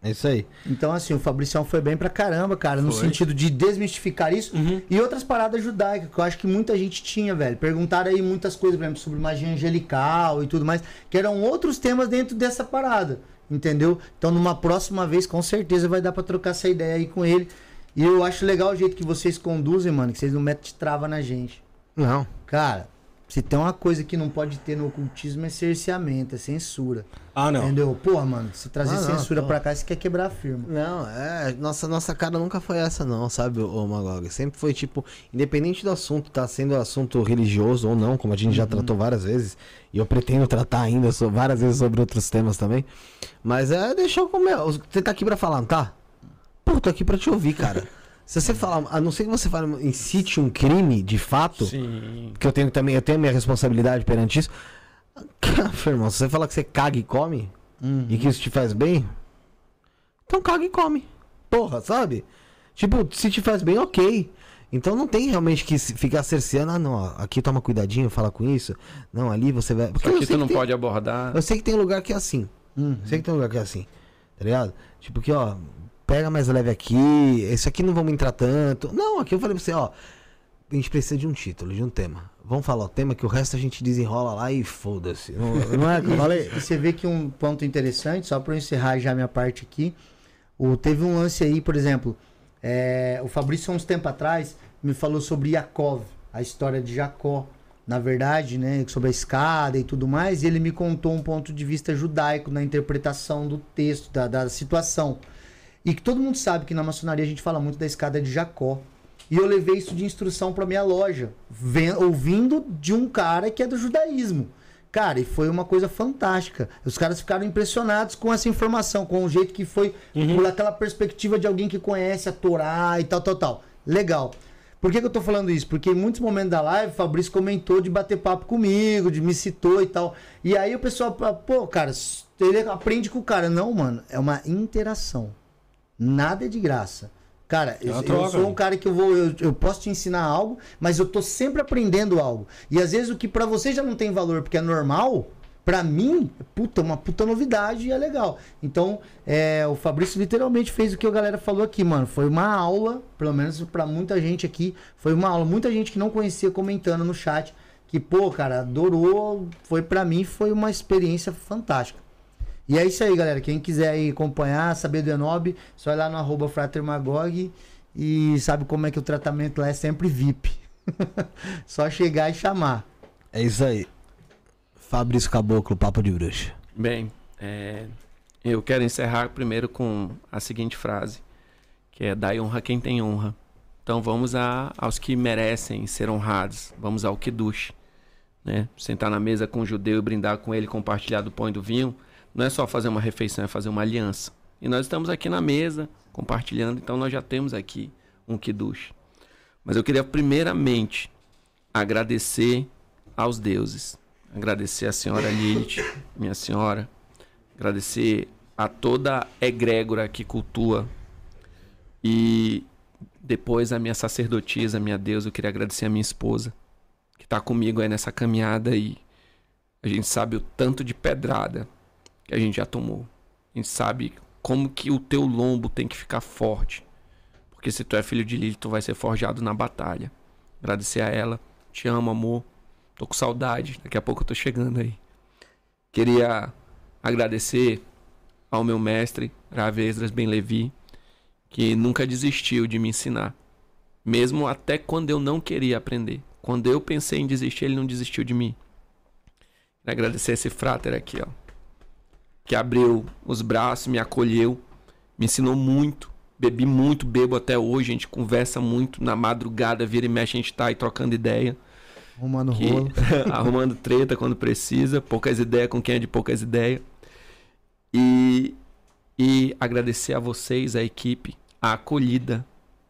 É isso aí. Então, assim, o Fabricião foi bem pra caramba, cara, no Foi. sentido de desmistificar isso e outras paradas judaicas, que eu acho que muita gente tinha, velho. Perguntaram aí muitas coisas, por exemplo, sobre magia angelical e tudo mais, que eram outros temas dentro dessa parada, entendeu? Então, numa próxima vez, com certeza vai dar pra trocar essa ideia aí com ele. E eu acho legal o jeito que vocês conduzem, mano, que vocês não metem trava na gente. Não. Cara, se tem uma coisa que não pode ter no ocultismo é cerceamento, é censura. Ah, não. Entendeu? Porra, mano, se trazer Ah, não, censura tô- pra cá, você quer quebrar a firma. Não, é. Nossa, nossa cara nunca foi essa, não, sabe, ô Magog? Sempre foi tipo, independente do assunto, tá sendo assunto religioso ou não, como a gente já tratou várias vezes, e eu pretendo tratar ainda so- várias vezes sobre outros temas também. Mas é deixar eu comer. Você tá aqui pra falar, não tá? Pô, tô aqui pra te ouvir, cara. Se você falar, a não ser que você fale, incite um crime de fato, Sim. que eu tenho também, eu tenho a minha responsabilidade perante isso. Cara, irmão, se você falar que você caga e come, e que isso te faz bem, então caga e come. Porra, sabe? Tipo, se te faz bem, ok. Então não tem realmente que ficar cerceando, ah não, aqui toma cuidadinho, fala com isso. Não, ali você vai. Porque aqui tu não tem- pode abordar. eu sei que tem lugar que é assim. Eu sei que tem lugar que é assim. Tá ligado? Tipo que, ó, pega mais leve aqui, esse aqui não vamos entrar tanto. Não, aqui eu falei pra você, ó, a gente precisa de um título, de um tema. Vamos falar o tema que o resto a gente desenrola lá e foda-se. Não, não é que eu falei? E você vê que um ponto interessante, só para eu encerrar já minha parte aqui, o, teve um lance aí, por exemplo, é, o Fabrício, há uns tempos atrás, me falou sobre Yaakov, a história de Jacó, na verdade, né, sobre a escada e tudo mais, e ele me contou um ponto de vista judaico na interpretação do texto, da, da situação. E que todo mundo sabe que na maçonaria a gente fala muito da escada de Jacó. E eu levei isso de instrução para minha loja, ouvindo de um cara que é do judaísmo. Cara, e foi uma coisa fantástica. Os caras ficaram impressionados com essa informação, com o jeito que foi, por aquela perspectiva de alguém que conhece a Torá e tal, tal, tal. Legal. Por que, que eu tô falando isso? Porque em muitos momentos da live, o Fabrício comentou de bater papo comigo, de me citou e tal. E aí o pessoal, pô, cara, ele aprende com o cara. Não, mano, é uma interação. Nada é de graça. Cara, É eu, eu sou um né? cara que eu vou, eu, eu posso te ensinar algo, mas eu tô sempre aprendendo algo. E às vezes o que pra você já não tem valor porque é normal, pra mim, puta, uma puta novidade e é legal. Então, é, o Fabrício literalmente fez o que a galera falou aqui, mano. Foi uma aula, pelo menos pra muita gente aqui, foi uma aula. Muita gente que não conhecia comentando no chat que, pô, cara, adorou. Foi pra mim, foi uma experiência fantástica. E é isso aí, galera. Quem quiser aí acompanhar, saber do Enob, só ir lá no arroba Fratermagog e sabe como é que o tratamento lá é sempre VIP. só chegar e chamar. É isso aí. Fabrício Caboclo, Papo de Bruxa. Bem, é, eu quero encerrar primeiro com a seguinte frase, que é dai honra a quem tem honra. Então vamos a, aos que merecem ser honrados. Vamos ao Kiddush. Né? Sentar na mesa com o judeu e brindar com ele, compartilhar do pão e do vinho, não é só fazer uma refeição, é fazer uma aliança. E nós estamos aqui na mesa, compartilhando, então nós já temos aqui um Kiddush. Mas eu queria primeiramente agradecer aos deuses. Agradecer a senhora Lilith, minha senhora. Agradecer a toda egrégora que cultua. E depois a minha sacerdotisa, minha deusa, eu queria agradecer a minha esposa, que está comigo aí nessa caminhada e a gente sabe o tanto de pedrada que a gente já tomou. A gente sabe como que o teu lombo tem que ficar forte. Porque se tu é filho de Lilith, tu vai ser forjado na batalha. Agradecer a ela. Te amo, amor. Tô com saudade. Daqui a pouco eu tô chegando aí. Queria agradecer ao meu mestre, Rav Esdras Ben Levi, que nunca desistiu de me ensinar. Mesmo até quando eu não queria aprender. Quando eu pensei em desistir, ele não desistiu de mim. Agradecer esse frater aqui, ó. Que abriu os braços, me acolheu, me ensinou muito. Bebi muito, bebo até hoje, a gente conversa muito. Na madrugada, vira e mexe, a gente tá aí trocando ideia. Arrumando Que- rolo. arrumando treta quando precisa, poucas ideias com quem é de poucas ideias. E, e agradecer a vocês, a equipe, a acolhida,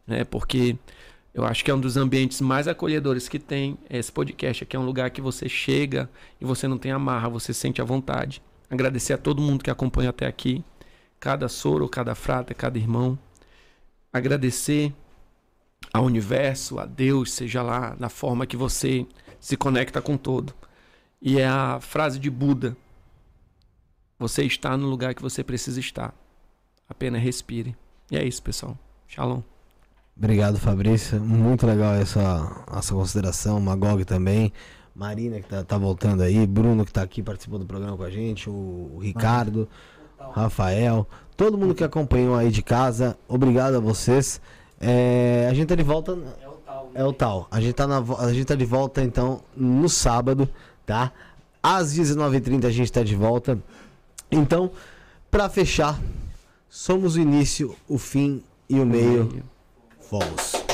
né? Porque eu acho que é um dos ambientes mais acolhedores que tem esse podcast. Aqui é um lugar que você chega e você não tem amarra, você sente à vontade. Agradecer a todo mundo que acompanha até aqui, cada soro, cada frata, cada irmão. Agradecer ao universo, a Deus, seja lá da forma que você se conecta com todo. E é a frase de Buda: Você está no lugar que você precisa estar. Apenas respire. E é isso, pessoal. Shalom. Obrigado, Fabrício. Muito legal essa, essa consideração. Magog também. Marina, que tá, tá voltando aí. Bruno, que tá aqui, participou do programa com a gente. O, o Ricardo. Rafael. Todo mundo que acompanhou aí de casa. Obrigado a vocês. É, a gente tá de volta. É o tal. A gente, tá na, a gente tá de volta, então, no sábado, tá? Às 19h30 a gente tá de volta. Então, pra fechar, somos o início, o fim e o meio. Fomos.